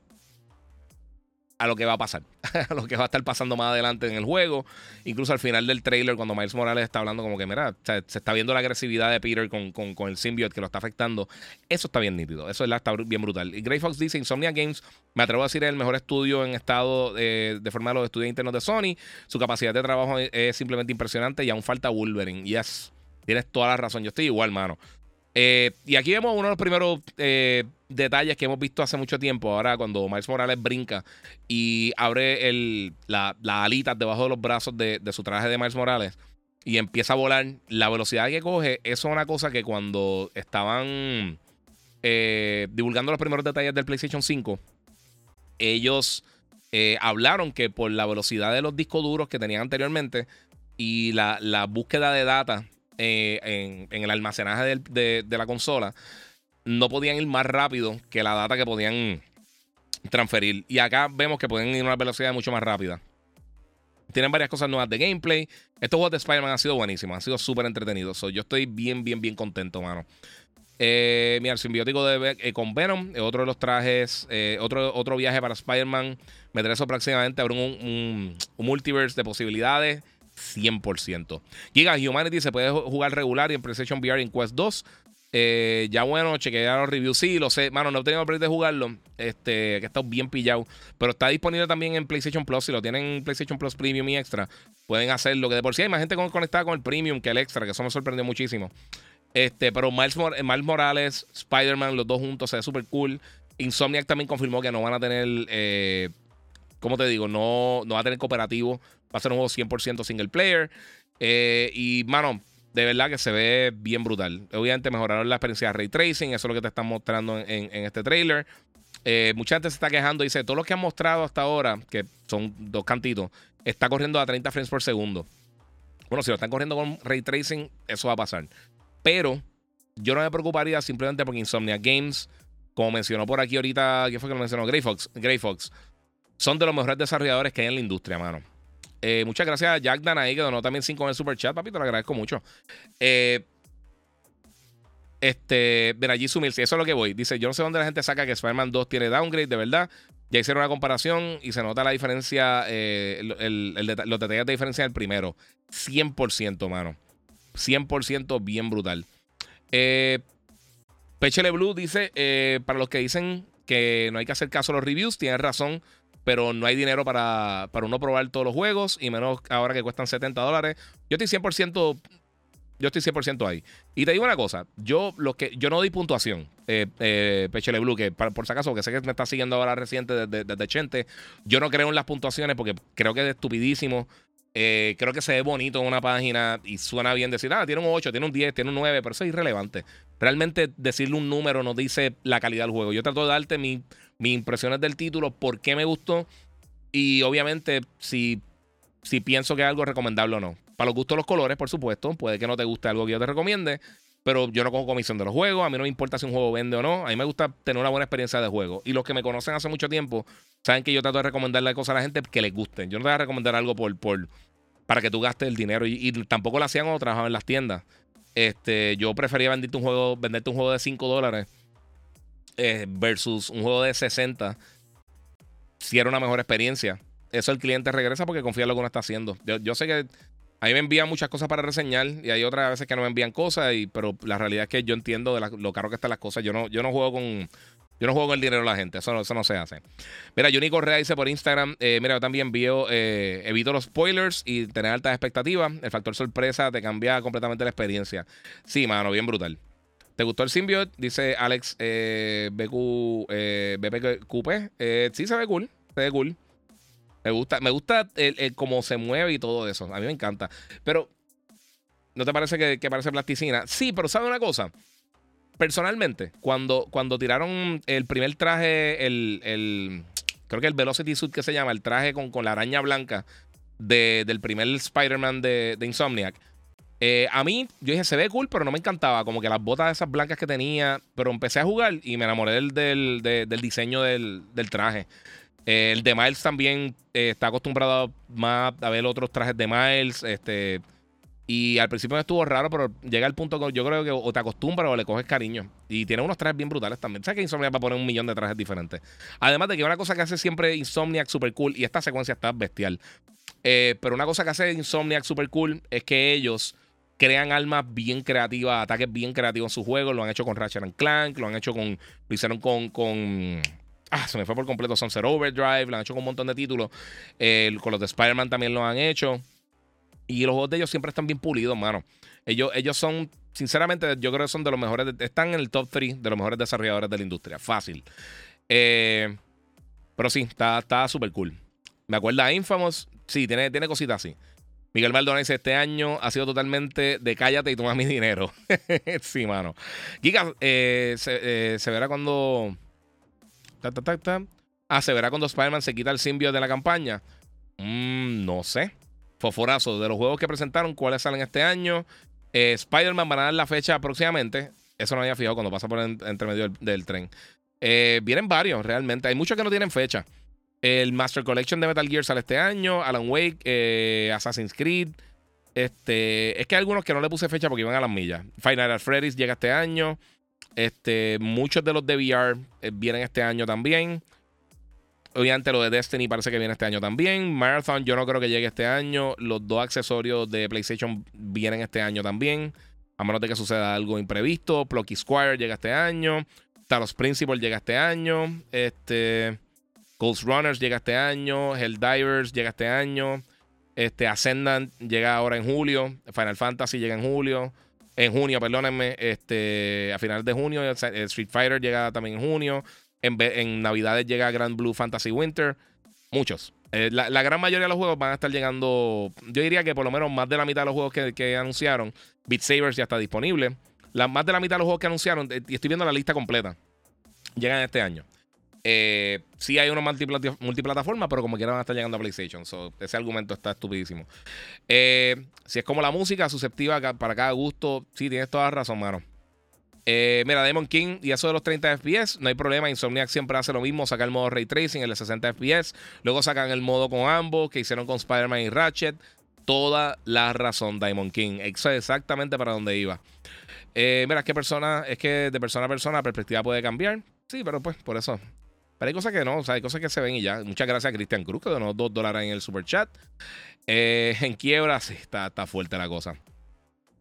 a lo que va a pasar, a lo que va a estar pasando más adelante en el juego. Incluso al final del trailer, cuando Miles Morales está hablando como que, mira, se está viendo la agresividad de Peter con, con, el symbiote que lo está afectando. Eso está bien nítido, eso está bien brutal. Y Grey Fox dice, Insomnia Games, me atrevo a decir, es el mejor estudio en estado de, de forma de los estudios internos de Sony. Su capacidad de trabajo es, simplemente impresionante y aún falta Wolverine. Yes, tienes toda la razón, yo estoy igual, mano. Eh, y aquí vemos uno de los primeros eh, detalles que hemos visto hace mucho tiempo. Ahora, cuando Miles Morales brinca y abre el, la, las alitas debajo de los brazos de, su traje de Miles Morales y empieza a volar, la velocidad que coge, eso es una cosa que cuando estaban eh, divulgando los primeros detalles del PlayStation 5, ellos hablaron que por la velocidad de los discos duros que tenían anteriormente y la, búsqueda de data eh, en, el almacenaje de la consola, no podían ir más rápido que la data que podían transferir. Y acá vemos que pueden ir a una velocidad mucho más rápida. Tienen varias cosas nuevas de gameplay. Estos juegos de Spider-Man han sido buenísimos, han sido súper entretenidos. yo estoy bien, bien, bien contento, mano. Eh, mira, el simbiótico de, eh, con Venom, otro de los trajes, eh, otro, otro viaje para Spider-Man. Me eso próximamente. Habrá un, un, multiverse de posibilidades. 100%. Giga Humanity se puede jugar regular y en PlayStation VR en Quest 2. Eh, ya bueno, chequeé los reviews. Sí, lo sé. Mano, no he tenido el de jugarlo. Este, que está bien pillado. Pero está disponible también en PlayStation Plus. Si lo tienen en PlayStation Plus Premium y Extra, pueden hacerlo. Que de por sí hay más gente conectada con el Premium que el Extra, que eso me sorprendió muchísimo. Este, pero Miles, Morales, Spider-Man, los dos juntos, se ve súper cool. Insomniac también confirmó que no van a tener. Eh, ¿Cómo te digo? No, no va a tener cooperativo. Va a ser un juego 100% single player. Eh, y, mano, de verdad que se ve bien brutal. Obviamente mejoraron la experiencia de ray tracing, eso es lo que te están mostrando en, este trailer. Eh, mucha gente se está quejando, dice, todo lo que han mostrado hasta ahora, que son dos cantitos, está corriendo a 30 frames por segundo. Bueno, si lo están corriendo con ray tracing, eso va a pasar. Pero yo no me preocuparía simplemente porque Insomnia Games, como mencionó por aquí ahorita, ¿quién fue que lo mencionó? Grey Fox, Grey Fox, son de los mejores desarrolladores que hay en la industria, mano. Eh, muchas gracias a Jack Danay, que donó también 5 en el super chat, papi, te lo agradezco mucho. Eh, este, allí Sumil, si eso es lo que voy. Dice: Yo no sé dónde la gente saca que Spider-Man 2 tiene downgrade, de verdad. Ya hicieron una comparación y se nota la diferencia, eh, los detalles de diferencia del primero. 100%, mano. 100% bien brutal. Eh, Pechele Blue dice: Para los que dicen que no hay que hacer caso a los reviews, tienen razón pero no hay dinero para, para uno probar todos los juegos y menos ahora que cuestan 70 dólares. Yo estoy 100%, yo estoy 100% ahí. Y te digo una cosa, yo, lo que, yo no doy puntuación, eh, eh, Pechele Blue, que por si acaso, que sé que me está siguiendo ahora reciente desde, desde Chente, yo no creo en las puntuaciones porque creo que es estupidísimo. Eh, creo que se ve bonito en una página y suena bien decir, ah, tiene un 8, tiene un 10, tiene un 9, pero eso es irrelevante. Realmente decirle un número no dice la calidad del juego. Yo trato de darte mi mis impresiones del título, por qué me gustó y obviamente si, si pienso que es algo recomendable o no. para los gustos los colores, por supuesto. Puede que no te guste algo que yo te recomiende, pero yo no cojo comisión de los juegos. A mí no me importa si un juego vende o no. A mí me gusta tener una buena experiencia de juego. Y los que me conocen hace mucho tiempo saben que yo trato de recomendarle cosas a la gente que les gusten. Yo no te voy a recomendar algo por, por, para que tú gastes el dinero. Y, tampoco lo hacían cuando trabajaba en las tiendas. Este, yo prefería venderte un juego, venderte un juego de 5 dólares eh, versus un juego de 60 si era una mejor experiencia. Eso el cliente regresa porque confía en lo que uno está haciendo. Yo, sé que a mí me envían muchas cosas para reseñar y hay otras veces que no me envían cosas, pero la realidad es que yo entiendo de lo caro que están las cosas. Yo no, yo no juego con. Yo no juego con el dinero de la gente, eso no, eso no se hace. Mira, Johnny Correa dice por Instagram, eh, mira, yo también envío, eh, evito los spoilers y tener altas expectativas. El factor sorpresa te cambia completamente la experiencia. Sí, mano, bien brutal. ¿Te gustó el symbiote? Dice Alex eh, BQ, eh. Eh, sí, se ve cool. Se ve cool. Me gusta, me gusta el, cómo se mueve y todo eso. A mí me encanta. Pero, ¿no te parece que, parece plasticina? Sí, pero ¿sabe una cosa? Personalmente, cuando, cuando tiraron el primer traje, el, creo que el Velocity Suit que se llama, el traje con, con la araña blanca del primer Spider-Man de, Insomniac. Eh, a mí, yo dije, se ve cool, pero no me encantaba. Como que las botas esas blancas que tenía. Pero empecé a jugar y me enamoré del, del diseño del, traje. Eh, el de Miles también eh, está acostumbrado más a ver otros trajes de Miles. Este, y al principio estuvo raro, pero llega el punto que yo creo que o te acostumbras o le coges cariño. Y tiene unos trajes bien brutales también. ¿Sabes que Insomniac va a poner un millón de trajes diferentes? Además de que una cosa que hace siempre Insomniac super cool, y esta secuencia está bestial. Pero una cosa que hace Insomniac super cool es que ellos crean armas bien creativas, ataques bien creativos en su juego. Lo han hecho con Ratchet Clank, lo han hecho con. Lo hicieron con, con Ah, se me fue por completo Sunset Overdrive. Lo han hecho con un montón de títulos. con los de Spider-Man también lo han hecho. Y los juegos de ellos siempre están bien pulidos, mano. Ellos, ellos son, sinceramente, yo creo que son de los mejores. están en el top 3 de los mejores desarrolladores de la industria. Fácil. Eh, pero sí, está súper cool. Me acuerda a Infamous. Sí, tiene, tiene cositas así. Miguel Maldonado dice: Este año ha sido totalmente de cállate y toma mi dinero. sí, mano. Giga, eh, se, eh, se verá cuando Ah, se verá cuando Spider-Man se quita el simbio de la campaña. Mm, no sé. Foforazo. De los juegos que presentaron, ¿cuáles salen este año? Eh, Spider-Man van a dar la fecha próximamente. Eso no había fijado cuando pasa por entre medio del, tren. Eh, vienen varios, realmente. Hay muchos que no tienen fecha. El Master Collection de Metal Gear sale este año. Alan Wake, eh, Assassin's Creed. Este, es que hay algunos que no le puse fecha porque iban a las millas. Final Freddy's llega este año. Este, muchos de los de VR eh, vienen este año también. Obviamente lo de Destiny parece que viene este año también. Marathon yo no creo que llegue este año. Los dos accesorios de PlayStation vienen este año también. A menos de que suceda algo imprevisto. Plucky Squire llega este año. Talos Principal llega este año. Este. Ghost Runners llega este año. Helldivers llega este año. Este Ascendant llega ahora en julio. Final Fantasy llega en julio en junio, perdónenme, este, a finales de junio. Street Fighter llega también en junio. En, en Navidades llega Grand Blue Fantasy Winter. Muchos. Eh, la, gran mayoría de los juegos van a estar llegando. Yo diría que por lo menos más de la mitad de los juegos que, anunciaron. Beat Sabers ya está disponible. La, más de la mitad de los juegos que anunciaron, eh, y estoy viendo la lista completa, llegan este año. Eh, sí hay unos multiplataformas, pero como quiera van a estar llegando a PlayStation. ese argumento está estupidísimo. Eh, si es como la música, susceptiva para cada gusto, sí, tienes toda la razón, mano. Eh, mira, Demon King y eso de los 30 FPS, no hay problema. Insomniac siempre hace lo mismo, saca el modo Ray Tracing, el de 60 FPS. Luego sacan el modo con ambos, que hicieron con Spider-Man y Ratchet. Toda la razón, Diamond King. Eso es exactamente para donde iba. mira, es que persona, es que de persona a persona la perspectiva puede cambiar. Sí, pero pues por eso pero hay cosas que no, o sea, hay cosas que se ven y ya. Muchas gracias a Cristian Cruz, que donó dos dólares en el super chat. Eh, en quiebra, sí, está, está fuerte la cosa.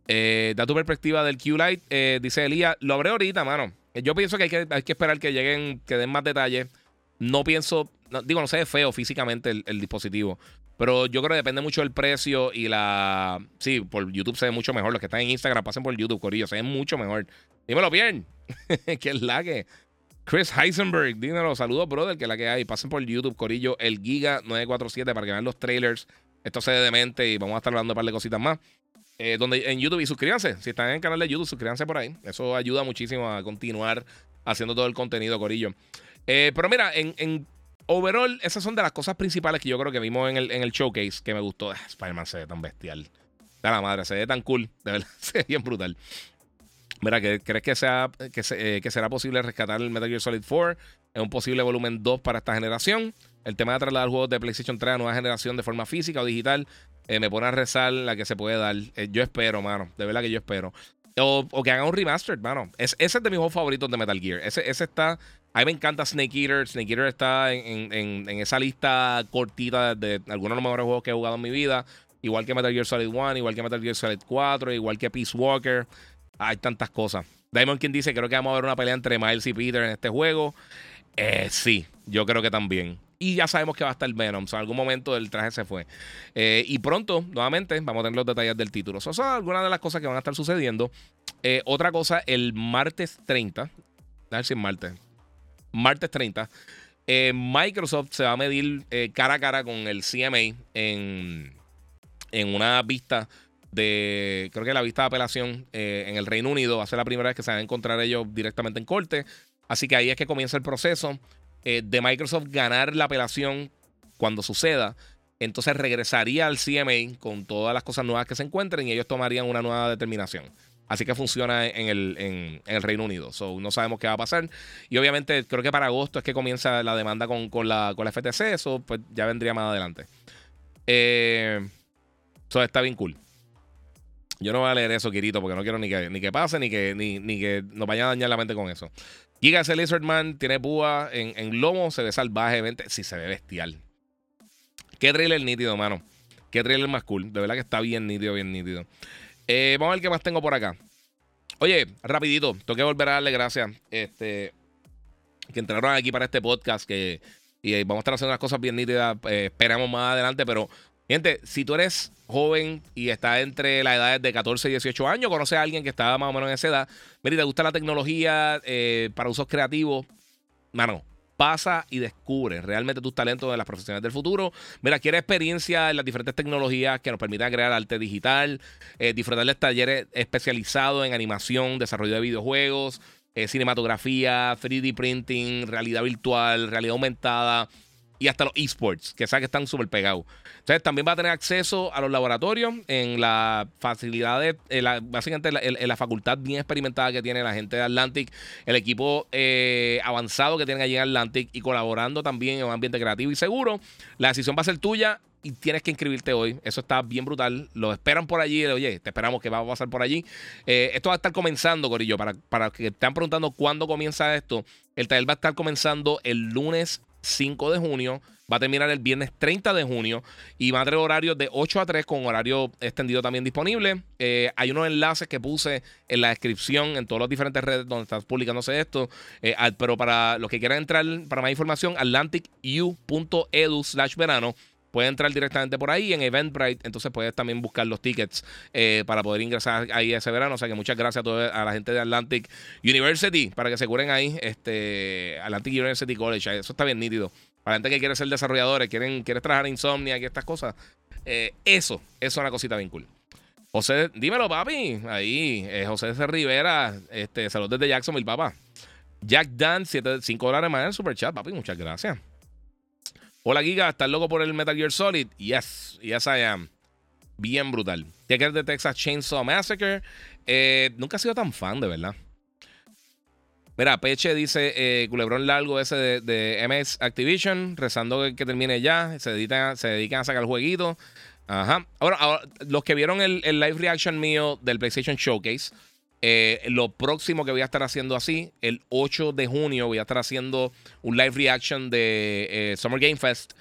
Eh, da tu perspectiva del Q-Lite. Eh, dice Elías, lo abre ahorita, mano. Yo pienso que hay, que hay que esperar que lleguen, que den más detalles. No pienso, digo, no sé, feo físicamente el, el, dispositivo. Pero yo creo que depende mucho del precio y la. Sí, por YouTube se ve mucho mejor. Los que están en Instagram pasen por YouTube, Corillo, se ven mucho mejor. Dímelo bien. que es la que. Chris Heisenberg, dímelo, saludos, brother, que la que hay. Pasen por YouTube, Corillo, el Giga 947 para que vean los trailers. Esto se demente y vamos a estar hablando de un par de cositas más. Eh, donde, en YouTube y suscríbanse. Si están en el canal de YouTube, suscríbanse por ahí. Eso ayuda muchísimo a continuar haciendo todo el contenido, Corillo. Eh, pero mira, en, overall, esas son de las cosas principales que yo creo que vimos en el, en el showcase que me gustó. Ah, Spider-Man se ve tan bestial. Está la madre, se ve tan cool. De verdad, se ve bien brutal. Mira, ¿crees que, sea, que, eh, que, será posible rescatar el Metal Gear Solid 4 en un posible volumen 2 para esta generación? El tema de trasladar juegos de PlayStation 3 a nueva generación de forma física o digital eh, me pone a rezar la que se puede dar. Eh, yo espero, mano. De verdad que yo espero. O, que hagan un remaster, mano. ese es de mis juegos favoritos de Metal Gear. Ese, ese está. A mí me encanta Snake Eater. Snake Eater está en, en, en esa lista cortita de algunos de los mejores juegos que he jugado en mi vida. Igual que Metal Gear Solid 1, igual que Metal Gear Solid 4, igual que Peace Walker. Hay tantas cosas. Diamond quien dice, creo que vamos a ver una pelea entre Miles y Peter en este juego. Eh, sí, yo creo que también. Y ya sabemos que va a estar Venom. O sea, en algún momento el traje se fue. Eh, y pronto, nuevamente, vamos a tener los detalles del título. Esas son algunas de las cosas que van a estar sucediendo. Eh, otra cosa, el martes 30. A ver si es martes. Martes 30. Microsoft se va a medir cara a cara con el CMA en, en una vista de, creo que la vista de apelación eh, en el Reino Unido va a ser la primera vez que se van a encontrar ellos directamente en corte. Así que ahí es que comienza el proceso eh, de Microsoft ganar la apelación cuando suceda. Entonces regresaría al CMA con todas las cosas nuevas que se encuentren y ellos tomarían una nueva determinación. Así que funciona en el, Reino Unido. So, no sabemos qué va a pasar. Y obviamente creo que para agosto es que comienza la demanda con, la, con la FTC. Eso pues ya vendría más adelante. Eh, eso está bien cool. Yo no voy a leer eso, Kirito, porque no quiero ni que, ni que pase, ni que, ni, ni que nos vaya a dañar la mente con eso. Giga ese Lizardman tiene púa en, en, lomo, se ve salvajemente. Sí, se ve bestial. Qué trailer nítido, mano. Qué trailer más cool. De verdad que está bien nítido, bien nítido. Eh, vamos a ver qué más tengo por acá. Oye, rapidito, tengo que volver a darle gracias. Este, que entraron aquí para este podcast. Que, y vamos a estar haciendo unas cosas bien nítidas. Eh, esperamos más adelante, pero Gente, si tú eres joven y estás entre las edades de 14 y 18 años, conoces a alguien que está más o menos en esa edad, mira, te gusta la tecnología eh, para usos creativos, mano, pasa y descubre realmente tus talentos en las profesiones del futuro. Mira, quiere experiencia en las diferentes tecnologías que nos permitan crear arte digital, eh, disfrutar de talleres especializados en animación, desarrollo de videojuegos, eh, cinematografía, 3D printing, realidad virtual, realidad aumentada y hasta los esports, que sabes que están súper pegados. Entonces, también va a tener acceso a los laboratorios en la facilidad básicamente en la, facultad bien experimentada que tiene la gente de Atlantic, el equipo eh, avanzado que tienen allí en Atlantic y colaborando también en un ambiente creativo y seguro. La decisión va a ser tuya y tienes que inscribirte hoy. Eso está bien brutal. Lo esperan por allí. Oye, te esperamos que va a pasar por allí. Eh, esto va a estar comenzando, Corillo. Para, para que estén preguntando cuándo comienza esto, el taller va a estar comenzando el lunes 5 de junio. Va a terminar el viernes 30 de junio y va a tener horarios de 8 a 3 con horario extendido también disponible. Eh, hay unos enlaces que puse en la descripción en todas las diferentes redes donde está publicándose esto. Eh, pero para los que quieran entrar para más información, atlanticu.edu slash verano. Puedes entrar directamente por ahí en Eventbrite. Entonces puedes también buscar los tickets eh, para poder ingresar ahí ese verano. O sea que muchas gracias a, toda, a la gente de Atlantic University para que se curen ahí. Este, Atlantic University College. Eso está bien nítido. Para la gente que quiere ser desarrolladores, quieren, quiere trabajar en Insomnia y estas cosas. Eh, eso, eso es una cosita bien cool. José, dímelo, papi. Ahí, eh, José C. Rivera. Este, saludos desde Jacksonville, papá. Jack Dan, 5 dólares más en super chat, papi. Muchas gracias. Hola, Giga, ¿estás loco por el Metal Gear Solid? Yes, yes I am. Bien brutal. Tiene de Texas Chainsaw Massacre. Eh, nunca he sido tan fan, de verdad. Mira, Peche dice eh, culebrón largo ese de, MS Activision, rezando que, termine ya. Se dedican, se dedican a sacar el jueguito. Ajá. Ahora, los que vieron el, live reaction mío del PlayStation Showcase, eh, lo próximo que voy a estar haciendo así, el 8 de junio voy a estar haciendo un live reaction de eh, Summer Game Fest.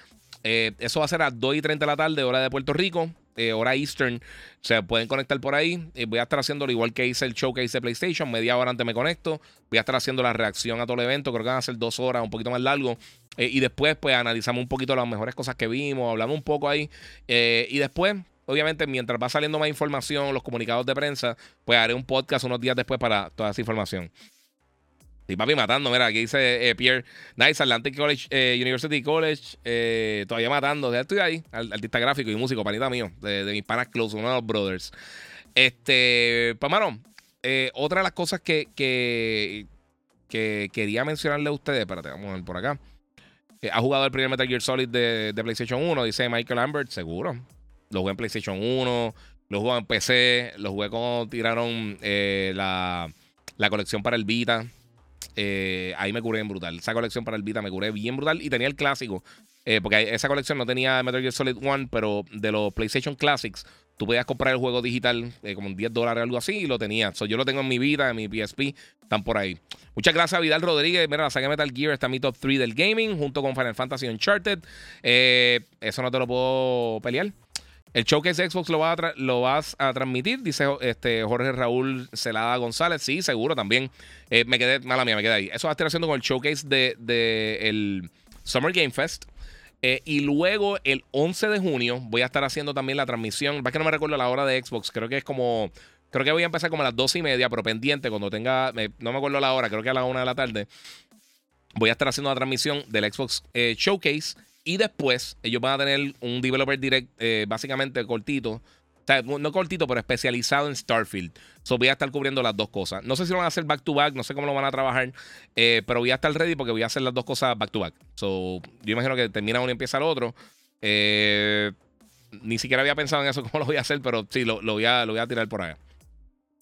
Eh, eso va a ser a 2 y 30 de la tarde, hora de Puerto Rico, hora Eastern. Se pueden conectar por ahí. voy a estar haciéndolo igual que hice el show que hice PlayStation. Media hora antes me conecto. Voy a estar haciendo la reacción a todo el evento. Creo que van a ser dos horas, un poquito más largo. y después, pues, analizamos un poquito las mejores cosas que vimos. Hablamos un poco ahí. y después obviamente, mientras va saliendo más información, los comunicados de prensa, pues haré un podcast unos días después para toda esa información. Y papi matando, mira, aquí dice eh, Pierre, Nice, Atlantic College, eh, University College, eh, todavía matando. Ya estoy ahí, artista gráfico y músico, panita mío, de, mis panas close, uno de los brothers. Este, pues, mano, otra de las cosas que, que, que, quería mencionarle a ustedes, espérate, vamos a ver por acá. ha jugado el primer Metal Gear Solid de, de PlayStation 1, dice Michael Lambert, seguro. Lo jugué en PlayStation 1. Lo jugué en PC, lo jugué cuando tiraron eh, la, la, colección para el Vita. Eh, ahí me curé bien brutal. Esa colección para el Vita me curé bien brutal. Y tenía el clásico. Eh, porque esa colección no tenía Metal Gear Solid 1, pero de los PlayStation Classics, tú podías comprar el juego digital como 10 dólares o algo así y lo tenía. yo lo tengo en mi vida, en mi PSP. Están por ahí. Muchas gracias Vidal Rodríguez. Mira, la saga Metal Gear está en mi top 3 del gaming, junto con Final Fantasy Uncharted. eso no te lo puedo pelear. El showcase Xbox lo, va lo vas a transmitir, dice este, Jorge Raúl Celada González. Sí, seguro también. Eh, me quedé, mala mía, me quedé ahí. Eso va a estar haciendo con el showcase de, Summer Game Fest. Eh, y luego el 11 de junio voy a estar haciendo también la transmisión. Va que no me recuerdo la hora de Xbox. Creo que es como. Creo que voy a empezar como a las 12 y media, pero pendiente cuando tenga. no me acuerdo la hora, creo que a las 1 de la tarde. Voy a estar haciendo la transmisión del Xbox eh, Showcase y después ellos van a tener un developer direct eh, básicamente cortito. O sea, no cortito, pero especializado en Starfield. So voy a estar cubriendo las dos cosas. No sé si lo van a hacer back to back, no sé cómo lo van a trabajar, eh, pero voy a estar ready porque voy a hacer las dos cosas back to back. So yo imagino que termina uno y empieza el otro. Eh, ni siquiera había pensado en eso, cómo lo voy a hacer, pero sí, lo, voy, a, lo voy a tirar por allá.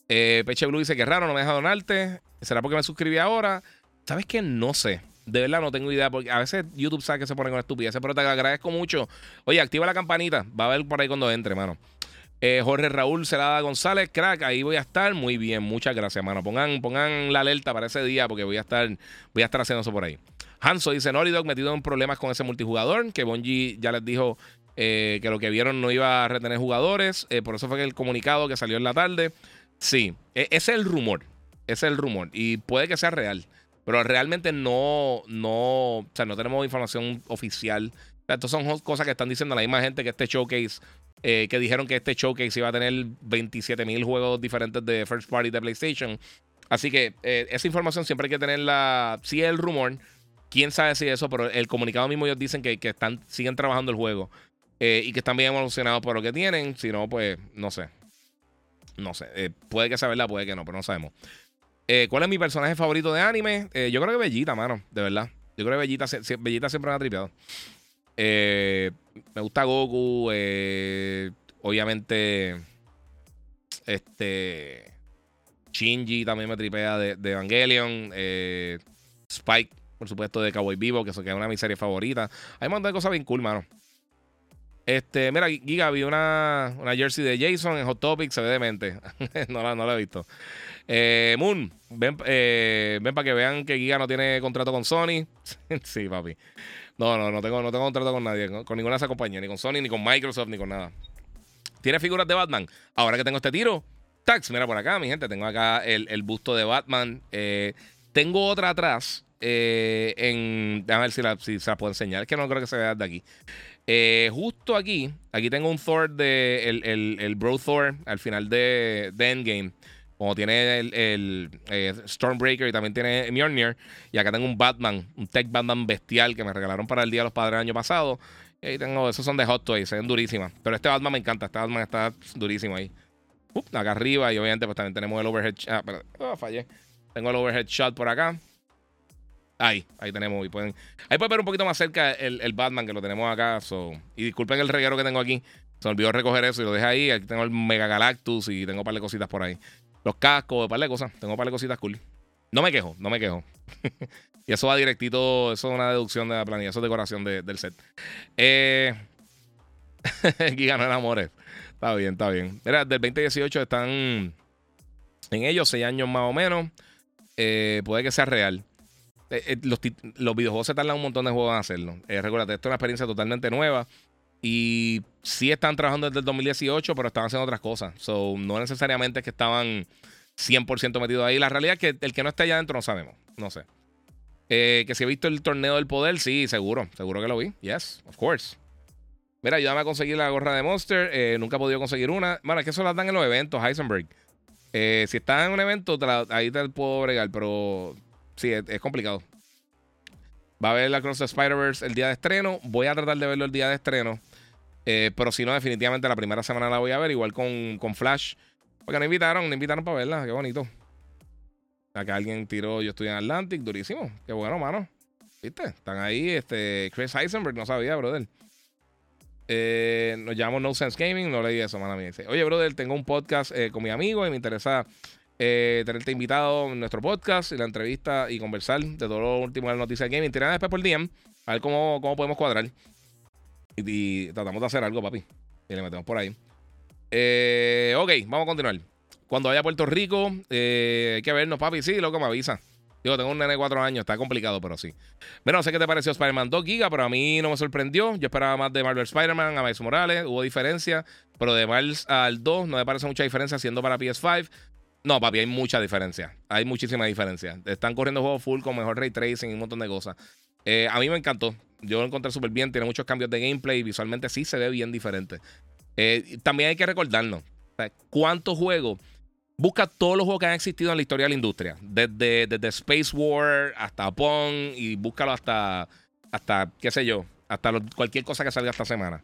Peche Blue dice que raro, no me deja donarte. ¿Será porque me suscribí ahora? ¿Sabes qué? No sé. De verdad no tengo idea, porque a veces YouTube sabe que se pone con estupideces, pero te agradezco mucho. Oye, activa la campanita, va a ver por ahí cuando entre, mano. Eh, Jorge Raúl Celada González, crack, ahí voy a estar. Muy bien, muchas gracias, mano. Pongan, pongan la alerta para ese día, porque voy a estar, voy a estar haciendo eso por ahí. Hanso dice: Naughty Dog metido en problemas con ese multijugador, que Bungie ya les dijo eh, que lo que vieron no iba a retener jugadores. Eh, por eso fue que el comunicado que salió en la tarde. Sí, e, ese es el rumor. Ese es el rumor. Y puede que sea real. Pero realmente no, no, o sea, no tenemos información oficial. Estas son cosas que están diciendo la misma gente que este showcase, eh, que dijeron que este showcase iba a tener 27 mil juegos diferentes de first party de PlayStation. Así que eh, esa información siempre hay que tenerla. Si es el rumor, quién sabe si eso, pero el comunicado mismo ellos dicen que, están, siguen trabajando el juego eh, y que están bien evolucionados por lo que tienen. Si no, pues no sé. No sé. puede que sea verdad, puede que no, pero no sabemos. Eh, ¿Cuál es mi personaje favorito de anime? Eh, yo creo que Bellita, mano, de verdad. Yo creo que Bellita, Bellita siempre me ha tripeado. Eh, me gusta Goku. obviamente. Este. Shinji también me tripea de, Evangelion. Spike, por supuesto, de Cowboy Vivo, que es una de mis series favoritas. Hay un montón de cosas bien cool, mano. Este, mira, Giga, vi una, una jersey de Jason en Hot Topic, se ve demente. no, la, no la he visto. Eh, Moon, ven, eh, ven para que vean que Giga no tiene contrato con Sony. sí, papi. No, no, no tengo, no tengo contrato con nadie, con ninguna de esas compañías, ni con Sony, ni con Microsoft, ni con nada. ¿Tiene figuras de Batman? Ahora que tengo este tiro, tax, mira por acá, mi gente, tengo acá el, busto de Batman. Eh, tengo otra atrás. en, déjame ver si, la, si se la puedo enseñar. Es que no creo que se vea de aquí. justo aquí, aquí tengo un Thor de el, el, Bro Thor al final de, de Endgame. Como tiene el, eh, Stormbreaker y también tiene Mjolnir. Y acá tengo un Batman, un Tech Batman bestial que me regalaron para el Día de los Padres el año pasado. Y ahí tengo, esos son de Hot Toys, se ven durísimas. Pero este Batman me encanta, este Batman está durísimo ahí. acá arriba y obviamente pues también tenemos el overhead. Ah, oh, fallé. Tengo el overhead shot por acá. Ahí, ahí tenemos. Y pueden, ahí pueden ver un poquito más cerca el, el Batman que lo tenemos acá. y disculpen el reguero que tengo aquí. Se olvidó recoger eso y lo dejé ahí. Aquí tengo el Mega Galactus y tengo un par de cositas por ahí los cascos, un par de cosas. Tengo un par de cositas cool. No me quejo, no me quejo. y eso va directito, eso es una deducción de la planilla, eso es decoración del set. Eh, enamores. Está bien, está bien. Mira, del 2018 están en ellos, seis años más o menos. Eh, puede que sea real. Eh, eh, los, los, videojuegos se tardan un montón de juegos en hacerlo. recuerda, esto es una experiencia totalmente nueva. Y sí están trabajando desde el 2018, pero estaban haciendo otras cosas. So, no necesariamente es que estaban 100% metidos ahí. La realidad es que el que no está allá adentro no sabemos. No sé. Eh, que si he visto el torneo del poder, sí, seguro. Seguro que lo vi. Yes, of course. Mira, ayúdame a conseguir la gorra de Monster. Eh, nunca he podido conseguir una. Bueno, es que eso las dan en los eventos, Heisenberg. Eh, si estás en un evento, ahí te puedo bregar, pero sí, es, complicado. Va a haber la Cross Spider-Verse el día de estreno. Voy a tratar de verlo el día de estreno. Eh, pero si no, definitivamente la primera semana la voy a ver, igual con, con Flash. Porque nos invitaron, nos invitaron para verla, qué bonito. Acá alguien tiró, yo estoy en Atlantic, durísimo. Qué bueno, mano. ¿Viste? Están ahí, este, Chris Heisenberg, no sabía, brother. Eh, nos llamamos No Sense Gaming, no leí eso, mala mía. Dice, Oye, brother, tengo un podcast eh, con mi amigo y me interesa tenerte invitado en nuestro podcast y la entrevista y conversar de todo lo último de las noticias de gaming. Tirar después por DM, a ver cómo, cómo podemos cuadrar. Y, tratamos de hacer algo, papi. Y le metemos por ahí. ok, vamos a continuar. Cuando vaya a Puerto Rico, hay que vernos, papi. Sí, loco, me avisa. Digo, tengo un nene de 4 años, está complicado, pero sí. Bueno, no sé qué te pareció Spider-Man 2 Giga, pero a mí no me sorprendió. Yo esperaba más de Marvel Spider-Man a Miles Morales, hubo diferencia, pero de Miles al 2 no me parece mucha diferencia siendo para PS5. No, papi, hay mucha diferencia. Hay muchísima diferencia. Están corriendo juegos full con mejor ray tracing y un montón de cosas. Eh, a mí me encantó. Yo lo encontré súper bien. Tiene muchos cambios de gameplay. Visualmente sí se ve bien diferente. Eh, también hay que recordarnos. ¿Cuántos juegos? Busca todos los juegos que han existido en la historia de la industria. Desde, desde Space War hasta Pong y búscalo hasta, hasta qué sé yo, hasta cualquier cosa que salga esta semana.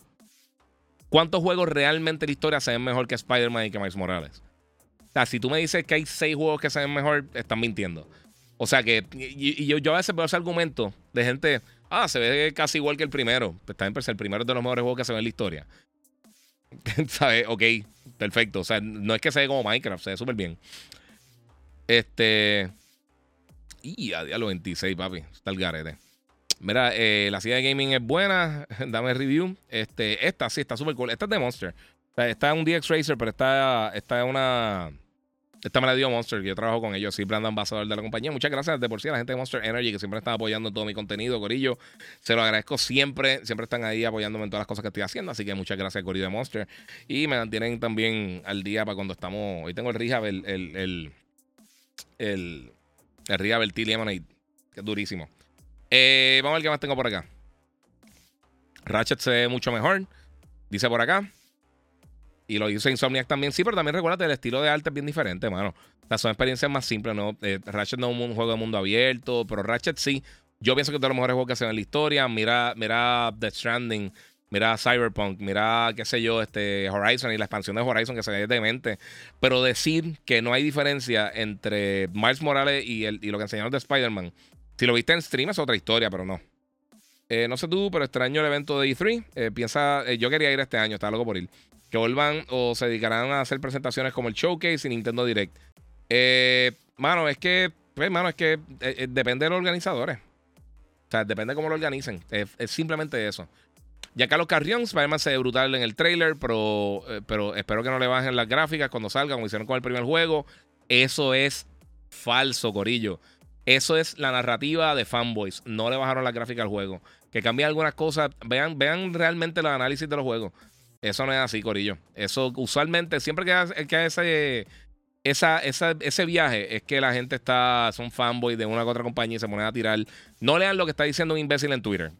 ¿Cuántos juegos realmente en la historia se ven mejor que Spider-Man y que Miles Morales? O sea, si tú me dices que hay seis juegos que se ven mejor, están mintiendo. O sea que, y, yo, yo, a veces veo ese argumento de gente, ah, se ve casi igual que el primero. También, pues el primero es de los mejores juegos que se ven en la historia. ¿Sabes? Ok, perfecto. O sea, no es que se ve como Minecraft, se ve súper bien. Este. Y a los 26, papi. Está el garete. Mira, eh, la silla de gaming es buena. Dame review. Este, esta sí está súper cool. Esta es de Monster. está en un DX Racer, pero está, está una. Esta me la dio Monster, yo trabajo con ellos, soy brand ambassador de la compañía. Muchas gracias de por sí a la gente de Monster Energy que siempre está apoyando todo mi contenido, Corillo. Se lo agradezco siempre, siempre están ahí apoyándome en todas las cosas que estoy haciendo. Así que muchas gracias, Corillo de Monster. Y me mantienen también al día para cuando estamos. Hoy tengo el Rehab, el, el, el, el, el Lemonade, que es durísimo. Eh, vamos a ver qué más tengo por acá. Ratchet se ve mucho mejor. Dice por acá. Y lo hizo Insomniac también. Sí, pero también recuerda el estilo de arte es bien diferente, mano. O son experiencias más simples, ¿no? Eh, Ratchet no es un juego de mundo abierto, pero Ratchet sí. Yo pienso que es de los mejores juegos que ven en la historia. Mira, mira The Stranding, mira Cyberpunk, mira, qué sé yo, este Horizon y la expansión de Horizon que se ve demente. Pero decir que no hay diferencia entre Miles Morales y, el, y lo que enseñaron de Spider-Man, si lo viste en stream es otra historia, pero no. Eh, no sé tú, pero extraño el evento de E3. Eh, piensa, yo quería ir este año, estaba loco por ir que vuelvan o se dedicarán a hacer presentaciones como el Showcase y Nintendo Direct. Eh, mano, es que, pues, mano, es que eh, eh, depende de los organizadores. O sea, depende de cómo lo organicen. Es, simplemente eso. Ya Carlos Carrión, Spider-Man se ve brutal en el trailer, pero, pero espero que no le bajen las gráficas cuando salga, como hicieron con el primer juego. Eso es falso, Corillo. Eso es la narrativa de fanboys. No le bajaron las gráficas al juego. Que cambien algunas cosas. Vean, vean realmente los análisis de los juegos. Eso no es así, Corillo. Eso usualmente, siempre que hace, ese, esa, ese viaje, es que la gente está, son fanboys de una u otra compañía y se ponen a tirar. No lean lo que está diciendo un imbécil en Twitter.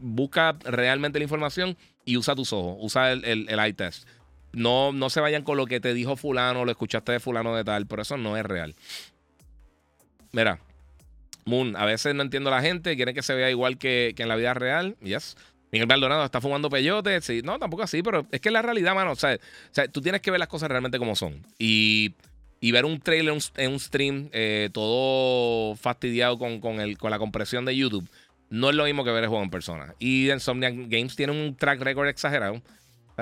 Busca realmente la información y usa tus ojos, usa el, el, eye test. No, no se vayan con lo que te dijo fulano, lo escuchaste de fulano de tal, pero eso no es real. Mira, Moon, a veces no entiendo a la gente, quieren que se vea igual que, que en la vida real. Yes. Miguel Maldonado está fumando peyote. Sí, no, tampoco así, pero es que la realidad, mano. O sea, tú tienes que ver las cosas realmente como son. Y, ver un trailer en un stream eh, todo fastidiado con, con, el, con la compresión de YouTube no es lo mismo que ver el juego en persona. Y Insomniac Games tiene un track record exagerado.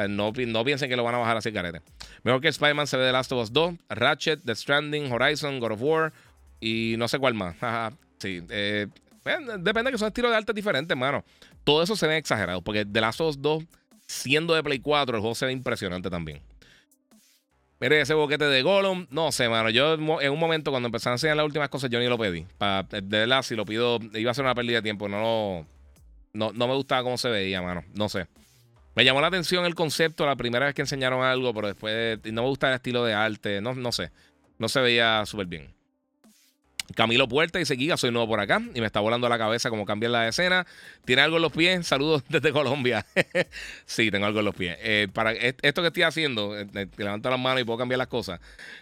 no, no, piensen que lo van a bajar así carete. Mejor que Spider-Man se ve The Last of Us 2, Ratchet, The Stranding, Horizon, God of War y no sé cuál más. sí, eh, depende que son estilos de arte diferentes, mano. Todo eso se ve exagerado, porque of Us 2, siendo de Play 4, el juego se ve impresionante también. Mire, ese boquete de Gollum, no sé, mano. Yo en un momento, cuando empezaron a enseñar las últimas cosas, yo ni lo pedí. Para, de verdad, si lo pido, iba a ser una pérdida de tiempo. No, no, no me gustaba cómo se veía, mano. No sé. Me llamó la atención el concepto la primera vez que enseñaron algo, pero después no me gusta el estilo de arte. No, no sé. No se veía súper bien. Camilo Puerta dice: Giga, soy nuevo por acá y me está volando la cabeza como cambiar la escena. ¿Tiene algo en los pies? Saludos desde Colombia. sí, tengo algo en los pies. Eh, para esto que estoy haciendo, eh, eh, levanto las manos y puedo cambiar las cosas.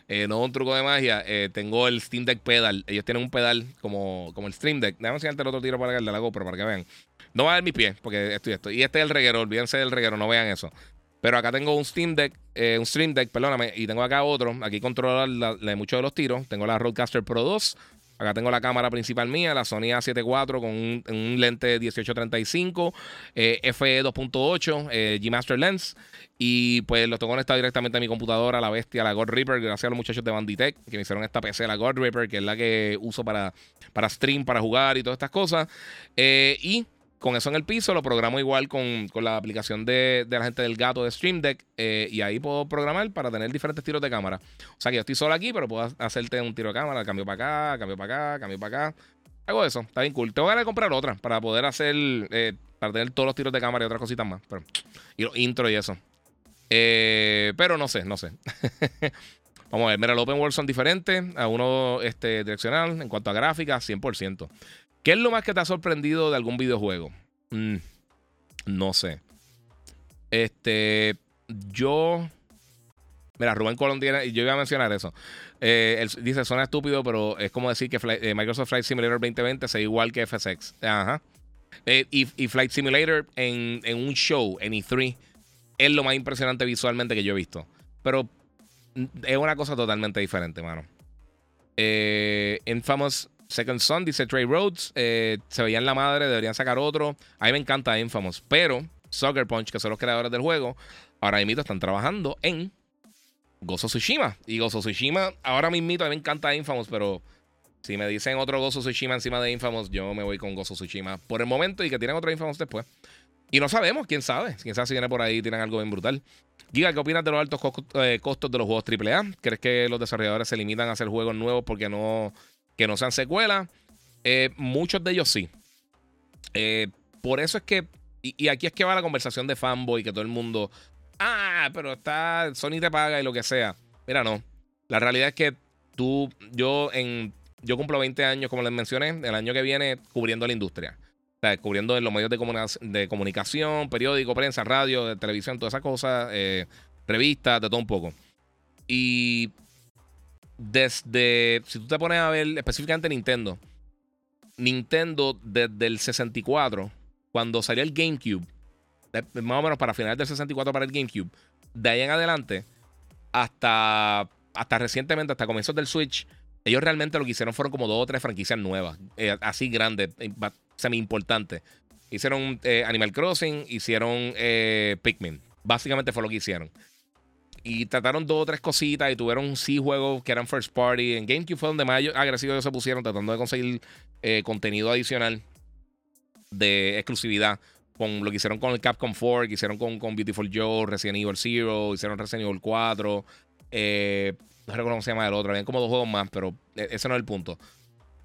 no es un truco de magia. tengo el Steam Deck Pedal. Ellos tienen un pedal como, como el Stream Deck. Déjame enseñarte el otro tiro para el de la GoPro para que vean. No va a ver mis pies porque estoy esto. Y este es el reguero. Olvídense del reguero, no vean eso. Pero acá tengo un Steam Deck, un Stream Deck, perdóname, y tengo acá otro. Aquí controlar la, muchos de los tiros. Tengo la Roadcaster Pro 2 Acá tengo la cámara principal mía, la Sony A74 con un, lente 1835, eh, FE 2.8, eh, G Master Lens. Y pues lo tengo conectado directamente a mi computadora, la bestia, la God Reaper, gracias a los muchachos de Banditech que me hicieron esta PC, la God Reaper, que es la que uso para, para stream, para jugar y todas estas cosas. Eh, y con eso en el piso lo programo igual con, la aplicación de, la gente del gato de Stream Deck. Eh, y ahí puedo programar para tener diferentes tiros de cámara. O sea que yo estoy solo aquí, pero puedo hacerte un tiro de cámara. Cambio para acá, cambio para acá, cambio para acá. Hago eso, está bien cool. Tengo ganas de comprar otra para poder hacer, eh, para tener todos los tiros de cámara y otras cositas más. Pero, y los intro y eso. Eh, pero no sé, no sé. Vamos a ver, mira, los open world son diferentes. A uno este, direccional en cuanto a gráfica, 100%. ¿Qué es lo más que te ha sorprendido de algún videojuego? Mm, no sé. Este, yo... Mira, Rubén Colón tiene, yo iba a mencionar eso. Eh, dice, suena estúpido, pero es como decir que eh, Microsoft Flight Simulator 2020 sea igual que FSX. Ajá. Eh, y, Flight Simulator en, en, un show, en E3, es lo más impresionante visualmente que yo he visto. Pero mm, es una cosa totalmente diferente, mano. Infamous Second Son, dice Trey Rhodes. Eh, se veían la madre, deberían sacar otro. A mí me encanta Infamous. Pero Sucker Punch, que son los creadores del juego, ahora mismo están trabajando en Gozo Tsushima. Y Gozo Tsushima, ahora mismo a mí me encanta Infamous, pero si me dicen otro Gozo Tsushima encima de Infamous, yo me voy con Gozo Tsushima por el momento y que tienen otro Infamous después. Y no sabemos, quién sabe. Quién sabe si viene por ahí y tienen algo bien brutal. Giga, ¿qué opinas de los altos eh, costos de los juegos AAA? ¿Crees que los desarrolladores se limitan a hacer juegos nuevos porque no que no sean secuelas. Eh, muchos de ellos sí. Eh, por eso es que. Y, aquí es que va la conversación de fanboy, que todo el mundo. Ah, pero está. Sony te paga y lo que sea. Mira, no. La realidad es que tú. Yo en. Yo cumplo 20 años, como les mencioné, el año que viene cubriendo la industria. O sea, cubriendo en los medios de, de comunicación, periódico, prensa, radio, televisión, todas esas cosas, eh, revistas, de todo un poco. Y desde, si tú te pones a ver específicamente Nintendo, Nintendo desde el 64, cuando salió el GameCube, más o menos para finales del 64 para el GameCube, de ahí en adelante, hasta, hasta recientemente, hasta comienzos del Switch, ellos realmente lo que hicieron fueron como dos o tres franquicias nuevas, eh, así grandes, eh, semi importantes. Hicieron eh, Animal Crossing, hicieron Pikmin. Básicamente fue lo que hicieron y trataron dos o tres cositas y tuvieron sí juegos que eran first party. En GameCube fue donde más agresivos se pusieron tratando de conseguir eh, contenido adicional de exclusividad. Con lo que hicieron con el Capcom 4, que hicieron con, con Beautiful Joe, Resident Evil 0, hicieron Resident Evil 4. Eh, no recuerdo cómo se llama el otro. Habían como dos juegos más, pero e, ese no es el punto.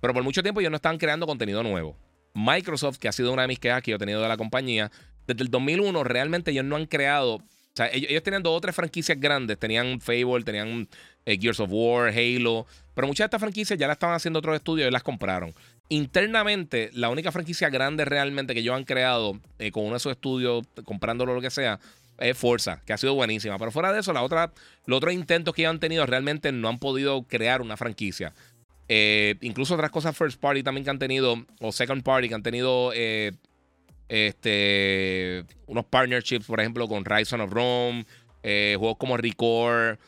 Pero por mucho tiempo ellos no estaban creando contenido nuevo. Microsoft, que ha sido una de mis quejas que yo he tenido de la compañía, desde el 2001 realmente ellos no han creado o sea, ellos, tenían dos o franquicias grandes. Tenían Fable, tenían eh, Gears of War, Halo. Pero muchas de estas franquicias ya las estaban haciendo otros estudios y las compraron. Internamente, la única franquicia grande realmente que ellos han creado eh, con uno de esos estudios, comprándolo lo que sea, es Forza, que ha sido buenísima. Pero fuera de eso, la otra, los otros intentos que ellos han tenido realmente no han podido crear una franquicia. Eh, incluso otras cosas first party también que han tenido, o second party que han tenido este, unos partnerships, por ejemplo, con Rise of Rome, eh, juegos como Record,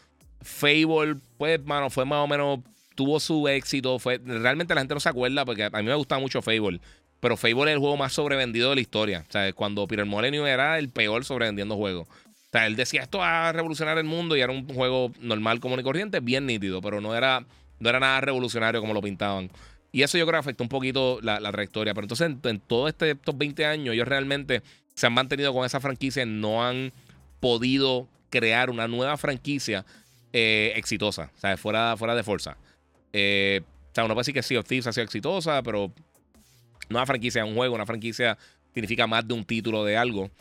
Fable, pues, mano, fue más o menos, tuvo su éxito. Fue, realmente la gente no se acuerda porque a mí me gustaba mucho Fable. Pero Fable es el juego más sobrevendido de la historia. O sea, cuando Peter Molyneux era el peor sobrevendiendo juegos. O sea, él decía esto va a revolucionar el mundo y era un juego normal, común y corriente, bien nítido, pero no era, no era nada revolucionario como lo pintaban. Y eso yo creo que afectó un poquito la, trayectoria. Pero entonces, en, todos este, estos 20 años, ellos realmente se han mantenido con esa franquicia, no han podido crear una nueva franquicia eh, exitosa, o sea, fuera, fuera de fuerza. Eh, o sea, uno puede decir que Sea of Thieves ha sido exitosa, pero una franquicia es un juego, una franquicia significa más de un título de algo.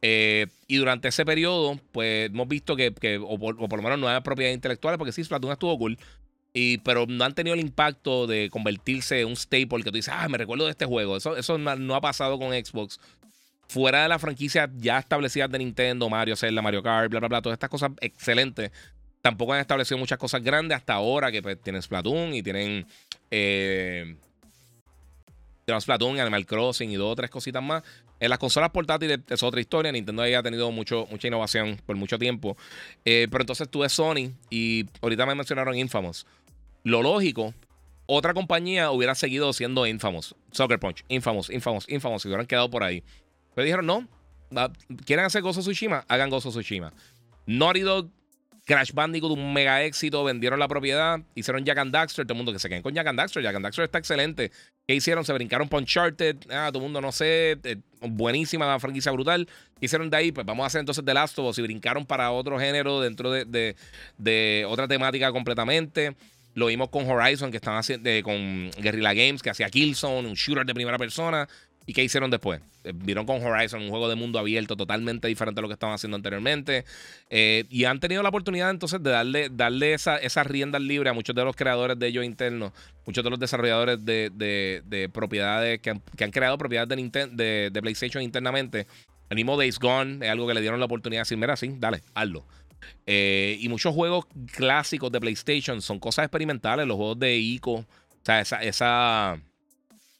Eh, y durante ese periodo, pues hemos visto que, o, por, lo menos nuevas propiedades intelectuales, porque sí, Splatoon estuvo cool, y, pero no han tenido el impacto de convertirse en un staple que tú dices, ah, me recuerdo de este juego. Eso, eso no, ha pasado con Xbox. Fuera de la franquicia ya establecidas de Nintendo, Mario, Zelda, Mario Kart, bla, bla, bla, todas estas cosas excelentes. Tampoco han establecido muchas cosas grandes hasta ahora, que pues, tienen Splatoon y tienen. Eh, Splatoon, Animal Crossing y dos o tres cositas más. En las consolas portátiles es otra historia. Nintendo ahí ha tenido mucho, mucha innovación por mucho tiempo. Eh, pero entonces tuve Sony y ahorita me mencionaron Infamous. Lo lógico, otra compañía hubiera seguido siendo Infamous. Soccer Punch, Infamous, Infamous, Infamous. Y hubieran quedado por ahí. Pero dijeron, no, quieren hacer Gozo Tsushima, hagan Gozo Tsushima. Naughty Dog, Crash Bandicoot, un mega éxito, vendieron la propiedad, hicieron Jack and Daxter, todo el mundo que se queden con Jack and Daxter. Jack and Daxter está excelente. ¿Qué hicieron? Se brincaron por Uncharted, ah, todo el mundo no sé, eh, buenísima la franquicia brutal. ¿Qué hicieron de ahí? Pues vamos a hacer entonces The Last of Us y brincaron para otro género dentro de, de, otra temática completamente. Lo vimos con Horizon, que estaban haciendo, con Guerrilla Games, que hacía Killzone, un shooter de primera persona. ¿Y qué hicieron después? Eh, vieron con Horizon un juego de mundo abierto totalmente diferente a lo que estaban haciendo anteriormente. Eh, y han tenido la oportunidad entonces de darle, darle esa, esa rienda libre a muchos de los creadores de ellos internos, muchos de los desarrolladores de, propiedades que han, creado propiedades de, de, PlayStation internamente. El mismo Days Gone es algo que le dieron la oportunidad de decir, mira, sí, dale, hazlo. Eh, y muchos juegos clásicos de PlayStation son cosas experimentales, los juegos de ICO, o sea, esa, esa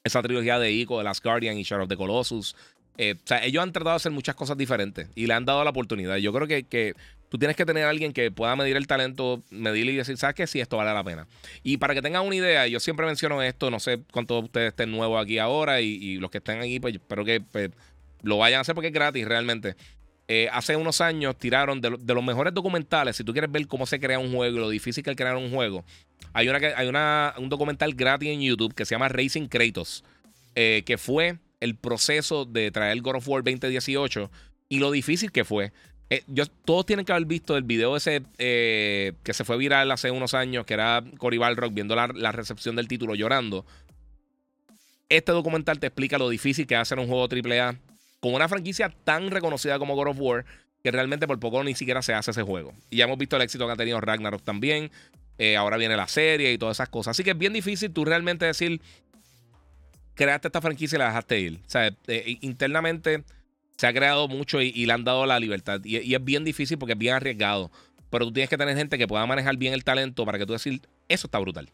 esa trilogía de Ico, The Last Guardian y Shadow of the Colossus. Eh, o sea, ellos han tratado de hacer muchas cosas diferentes y le han dado la oportunidad. Yo creo que, que tú tienes que tener alguien que pueda medir el talento, medirle y decir, ¿sabes qué? Si esto vale la pena. Y para que tengan una idea, yo siempre menciono esto, no sé cuántos de ustedes estén nuevos aquí ahora y, los que estén aquí, pues espero que pues, lo vayan a hacer porque es gratis realmente. Eh, hace unos años tiraron de, los mejores documentales, si tú quieres ver cómo se crea un juego y lo difícil que es crear un juego, hay, una, hay una, un documental gratis en YouTube que se llama Racing Kratos, eh, que fue el proceso de traer God of War 2018 y lo difícil que fue. Eh, yo, todos tienen que haber visto el video ese que se fue viral hace unos años, que era Cory Balrock viendo la, recepción del título llorando. Este documental te explica lo difícil que es hacer un juego AAA con una franquicia tan reconocida como God of War que realmente por poco ni siquiera se hace ese juego. Y ya hemos visto el éxito que ha tenido Ragnarok también. Eh, ahora viene la serie y todas esas cosas. Así que es bien difícil tú realmente decir, creaste esta franquicia y la dejaste ir. O sea, eh, internamente se ha creado mucho y, le han dado la libertad. Y, es bien difícil porque es bien arriesgado. Pero tú tienes que tener gente que pueda manejar bien el talento para que tú decir, eso está brutal.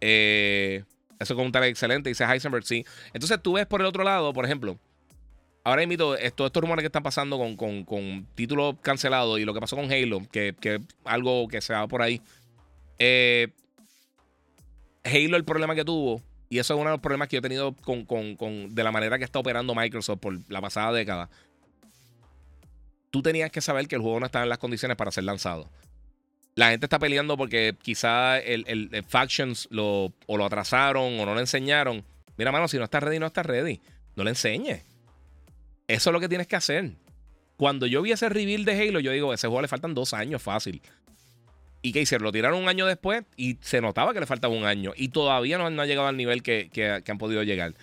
Eh, eso es un talento excelente, dice Heisenberg, sí. Entonces tú ves por el otro lado, por ejemplo, ahora invito todos estos rumores que están pasando con, con, títulos cancelados y lo que pasó con Halo, que, que algo que se va por ahí. Eh, Halo, el problema que tuvo, y eso es uno de los problemas que yo he tenido con, de la manera que está operando Microsoft por la pasada década. Tú tenías que saber que el juego no estaba en las condiciones para ser lanzado. La gente está peleando porque quizá el, Factions lo, o lo atrasaron o no lo enseñaron. Mira, mano, si no está ready, no está ready. No le enseñes. Eso es lo que tienes que hacer. Cuando yo vi ese reveal de Halo, yo digo, ese juego le faltan dos años fácil. ¿Y qué hicieron? Lo tiraron un año después y se notaba que le faltaba un año. Y todavía no, ha llegado al nivel que, han podido llegar.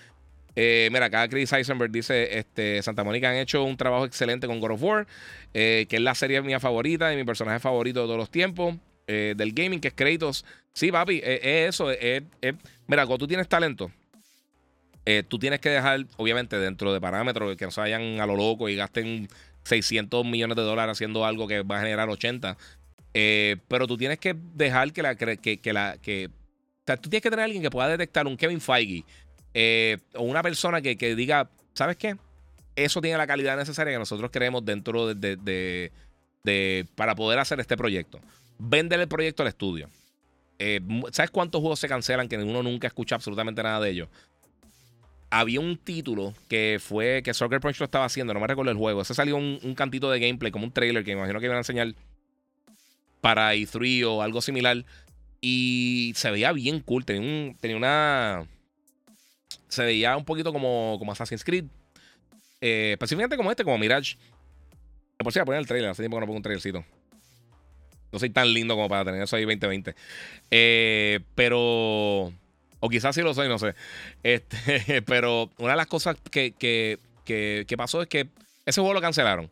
Eh, mira, acá Chris Eisenberg dice: este, Santa Mónica han hecho un trabajo excelente con God of War, eh, que es la serie mía favorita y mi personaje favorito de todos los tiempos. Eh, del gaming, que es Kratos. Sí, papi, es eso. mira, cuando tú tienes talento, tú tienes que dejar, obviamente, dentro de parámetros que no se vayan a lo loco y gasten 600 millones de dólares haciendo algo que va a generar 80. Eh, pero tú tienes que dejar que la. Que, que la que, o sea, tú tienes que tener a alguien que pueda detectar un Kevin Feige eh, o una persona que, diga, ¿sabes qué? Eso tiene la calidad necesaria que nosotros queremos dentro de, de, para poder hacer este proyecto. Vender el proyecto al estudio. Eh, ¿Sabes cuántos juegos se cancelan que uno nunca escucha absolutamente nada de ellos? Había un título que fue que Soccer Punch lo estaba haciendo, no me recuerdo el juego. Ese salió un, un cantito de gameplay, como un trailer que me imagino que iban a enseñar para E3 o algo similar. Y se veía bien cool. Tenía, un, tenía una. Se veía un poquito como, como Assassin's Creed. Eh, específicamente como este, como Mirage. Por si voy a poner el trailer. Hace tiempo que no pongo un trailercito. No soy tan lindo como para tener eso ahí 2020. Eh, pero. O quizás sí lo soy, no sé. Este, pero una de las cosas que, que, que, pasó es que ese juego lo cancelaron.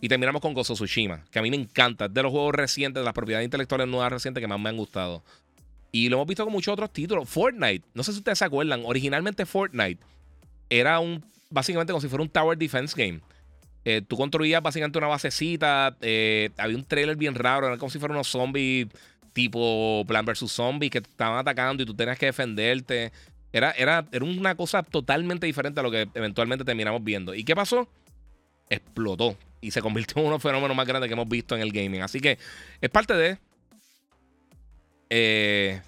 Y terminamos con Gozo Tsushima, que a mí me encanta. Es de los juegos recientes, de las propiedades intelectuales nuevas recientes que más me han gustado. Y lo hemos visto con muchos otros títulos. Fortnite, no sé si ustedes se acuerdan, originalmente Fortnite era un, básicamente como si fuera un Tower Defense Game. Eh, tú construías básicamente una basecita, eh, había un trailer bien raro, era como si fuera unos zombies tipo Plan vs. Zombies que te estaban atacando y tú tenías que defenderte. Era, era, era una cosa totalmente diferente a lo que eventualmente terminamos viendo. ¿Y qué pasó? Explotó y se convirtió en uno de los fenómenos más grandes que hemos visto en el gaming. Así que es parte de. Eh,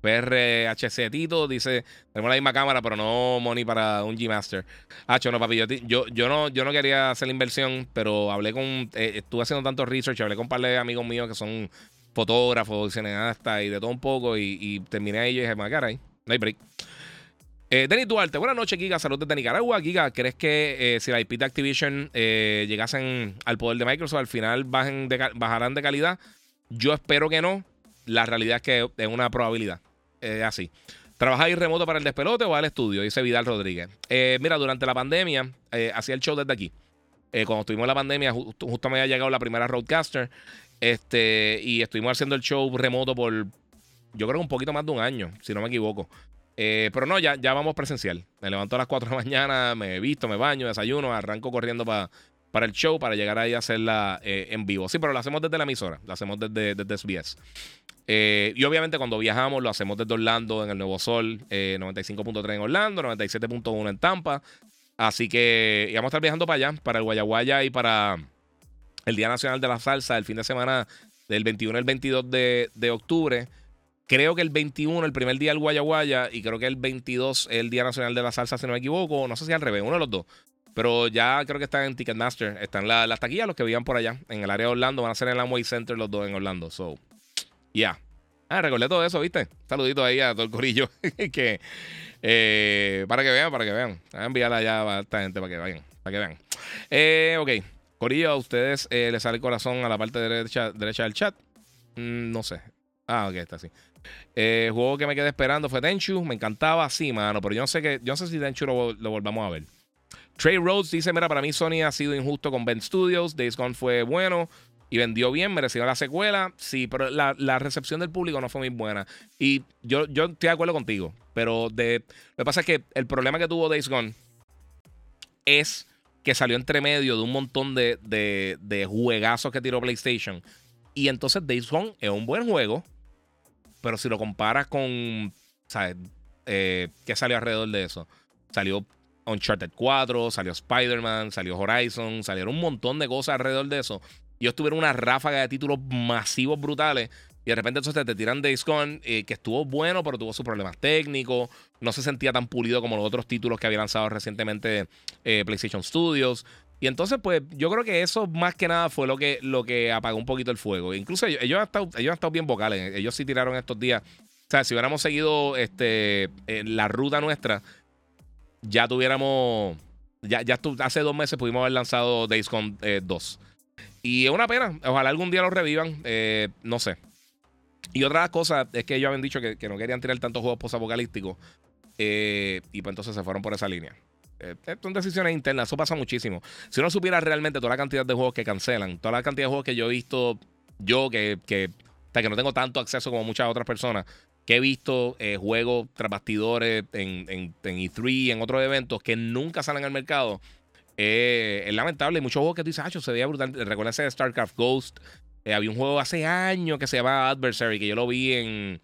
PRHC Tito dice: Tenemos la misma cámara, pero no money para un G-Master. Hacho, no, papi. Yo, yo, no, yo no quería hacer la inversión, pero hablé con. Eh, estuve haciendo tanto research, hablé con un par de amigos míos que son fotógrafos, cineastas y de todo un poco. Y, terminé ahí y dije: caray, no hay break. Eh, Duarte, buenas noches, Giga. Saludos desde Nicaragua. Giga, ¿crees que eh, si la IP de Activision eh, llegasen al poder de Microsoft, al final bajen bajarán de calidad? Yo espero que no. La realidad es que es una probabilidad. Así. ¿Trabajáis remoto para el despelote o al estudio? Dice Vidal Rodríguez. mira, durante la pandemia, hacía el show desde aquí. cuando estuvimos en la pandemia, justo me había llegado la primera Roadcaster. Este, y estuvimos haciendo el show remoto por, yo creo un poquito más de un año, si no me equivoco. Eh, pero no, ya, ya vamos presencial. Me levanto a las 4 de la mañana, me visto, me baño, desayuno, arranco corriendo para para el show, para llegar ahí a hacerla eh, en vivo. Sí, pero lo hacemos desde la emisora, lo hacemos desde, desde SBS. Eh, y obviamente cuando viajamos lo hacemos desde Orlando en el Nuevo Sol, 95.3 en Orlando, 97.1 en Tampa. Así que vamos a estar viajando para allá, para el Guayaguaya y para el Día Nacional de la Salsa, el fin de semana del 21 al 22 de, de octubre. Creo que el 21, el primer día del Guayaguaya, y creo que el 22 el Día Nacional de la Salsa, si no me equivoco. No sé si al revés, uno de los dos. Pero ya creo que están en Ticketmaster. Están las taquillas, los que vivían por allá, en el área de Orlando. Van a ser en el Amway Center los dos en Orlando. So, ya. Ah, recordé todo eso, ¿viste? Saludito ahí a todo el corillo. que, eh, para que vean, para que vean. Voy a enviarla allá a esta gente para que vayan, para que vean. Eh, ok. Corillo, a ustedes eh, les sale el corazón a la parte derecha, derecha del chat. Mm, no sé. Ah, ok, está así. Eh, juego que me quedé esperando fue Tenchu. Me encantaba, sí, mano. Pero yo no sé que, yo no sé si Tenchu lo, volvamos a ver. Trey Rhodes dice: Mira, para mí Sony ha sido injusto con Ben Studios. Days Gone fue bueno y vendió bien, mereció la secuela. Sí, pero la, recepción del público no fue muy buena. Y yo, yo estoy de acuerdo contigo. Pero de, lo que pasa es que el problema que tuvo Days Gone es que salió entre medio de un montón de, de, juegazos que tiró PlayStation. Y entonces Days Gone es un buen juego pero si lo comparas con, ¿sabes? Eh, ¿Qué salió alrededor de eso? Salió Uncharted 4, salió Spider-Man, salió Horizon, salieron un montón de cosas alrededor de eso. Y ellos tuvieron una ráfaga de títulos masivos brutales. Y de repente entonces te tiran Days Gone, eh, que estuvo bueno, pero tuvo sus problemas técnicos. No se sentía tan pulido como los otros títulos que había lanzado recientemente eh, PlayStation Studios. Y entonces, pues, yo creo que eso más que nada fue lo que, lo que apagó un poquito el fuego. Incluso ellos, han estado, ellos han estado bien vocales. Ellos sí tiraron estos días. O sea, si hubiéramos seguido este, la ruta nuestra, ya tuviéramos. Ya, ya hace dos meses pudimos haber lanzado Days Gone 2. Eh, y es una pena. Ojalá algún día lo revivan. Eh, no sé. Y otra cosa es que ellos habían dicho que, no querían tirar tantos juegos post-apocalípticos. Eh, y pues entonces se fueron por esa línea. Eh, son decisiones internas, eso pasa muchísimo. Si uno supiera realmente toda la cantidad de juegos que cancelan, toda la cantidad de juegos que yo he visto, yo que, que, que no tengo tanto acceso como muchas otras personas, que he visto eh, juegos tras bastidores en, en, en, E3, en otros eventos que nunca salen al mercado, eh, es lamentable. Hay muchos juegos que tú dices, ah, se veía brutal. Recuerda ese StarCraft Ghost. Había un juego hace años que se llamaba Adversary, que yo lo vi en.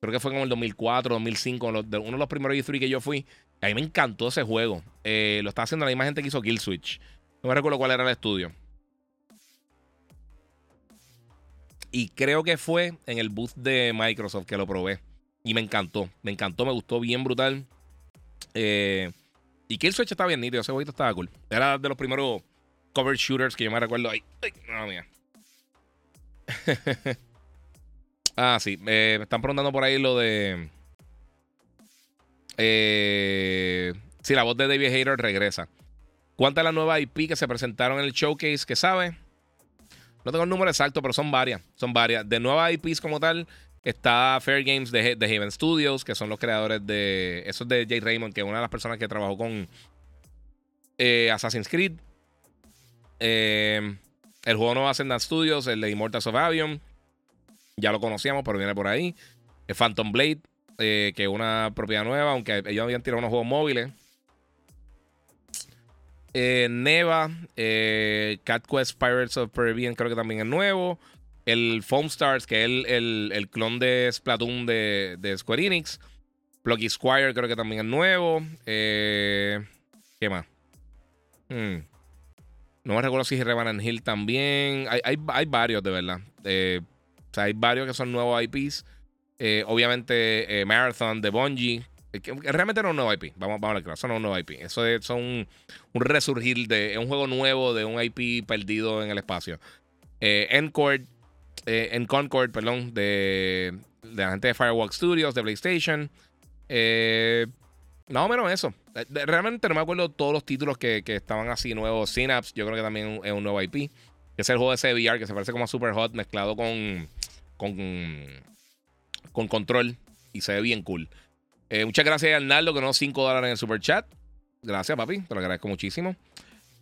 Creo que fue como el 2004, 2005, uno de los primeros E3 que yo fui. A mí me encantó ese juego. Eh, lo está haciendo la misma gente que hizo Kill Switch. No me recuerdo cuál era el estudio. Y creo que fue en el booth de Microsoft que lo probé. Y me encantó. Me encantó, me gustó bien brutal. Eh, y Kill Switch estaba bien nítido. Ese jueguito estaba cool. Era de los primeros cover shooters que yo me recuerdo. Ay, ay mía. ah, sí. me están preguntando por ahí lo de. Eh, si la voz de David Hayter regresa. ¿Cuántas de las nuevas IP que se presentaron en el showcase que sabe? No tengo el número exacto, pero son varias. Son varias. De nuevas IPs como tal, está Fair Games de, de Haven Studios, que son los creadores de. Eso es de Jay Raymond, que es una de las personas que trabajó con eh, Assassin's Creed. Eh, el juego nuevo Ascendant Studios, el de Immortals of Avion. Ya lo conocíamos, pero viene por ahí. Phantom Blade, eh, que es una propiedad nueva, aunque ellos habían tirado unos juegos móviles. Eh, Neva, eh, Cat Quest Pirates of Caribbean, creo que también es nuevo. El Foam Stars, que es el, clon de Splatoon de, de Square Enix. Plucky Squire, creo que también es nuevo. ¿Qué más? Hmm. No me recuerdo si Revenant Hill también. Hay, hay, varios, de verdad. o sea, hay varios que son nuevos IPs. Eh, obviamente, Marathon de Bungie. Que realmente no es un nuevo IP. Vamos, vamos a ver, eso no es un nuevo IP. Eso es un, un resurgir de un juego nuevo de un IP perdido en el espacio. Encore, en Concord, perdón, de, de la gente de Firewalk Studios, de PlayStation. Eh, más o menos eso. Eh, realmente no me acuerdo todos los títulos que, estaban así nuevos. Synapse, yo creo que también es un nuevo IP. Que es el juego de VR que se parece como a Super Hot mezclado con, con, con control. Y se ve bien cool. Eh, muchas gracias Arnaldo que nos 5 dólares en el super chat. Gracias, papi. Te lo agradezco muchísimo.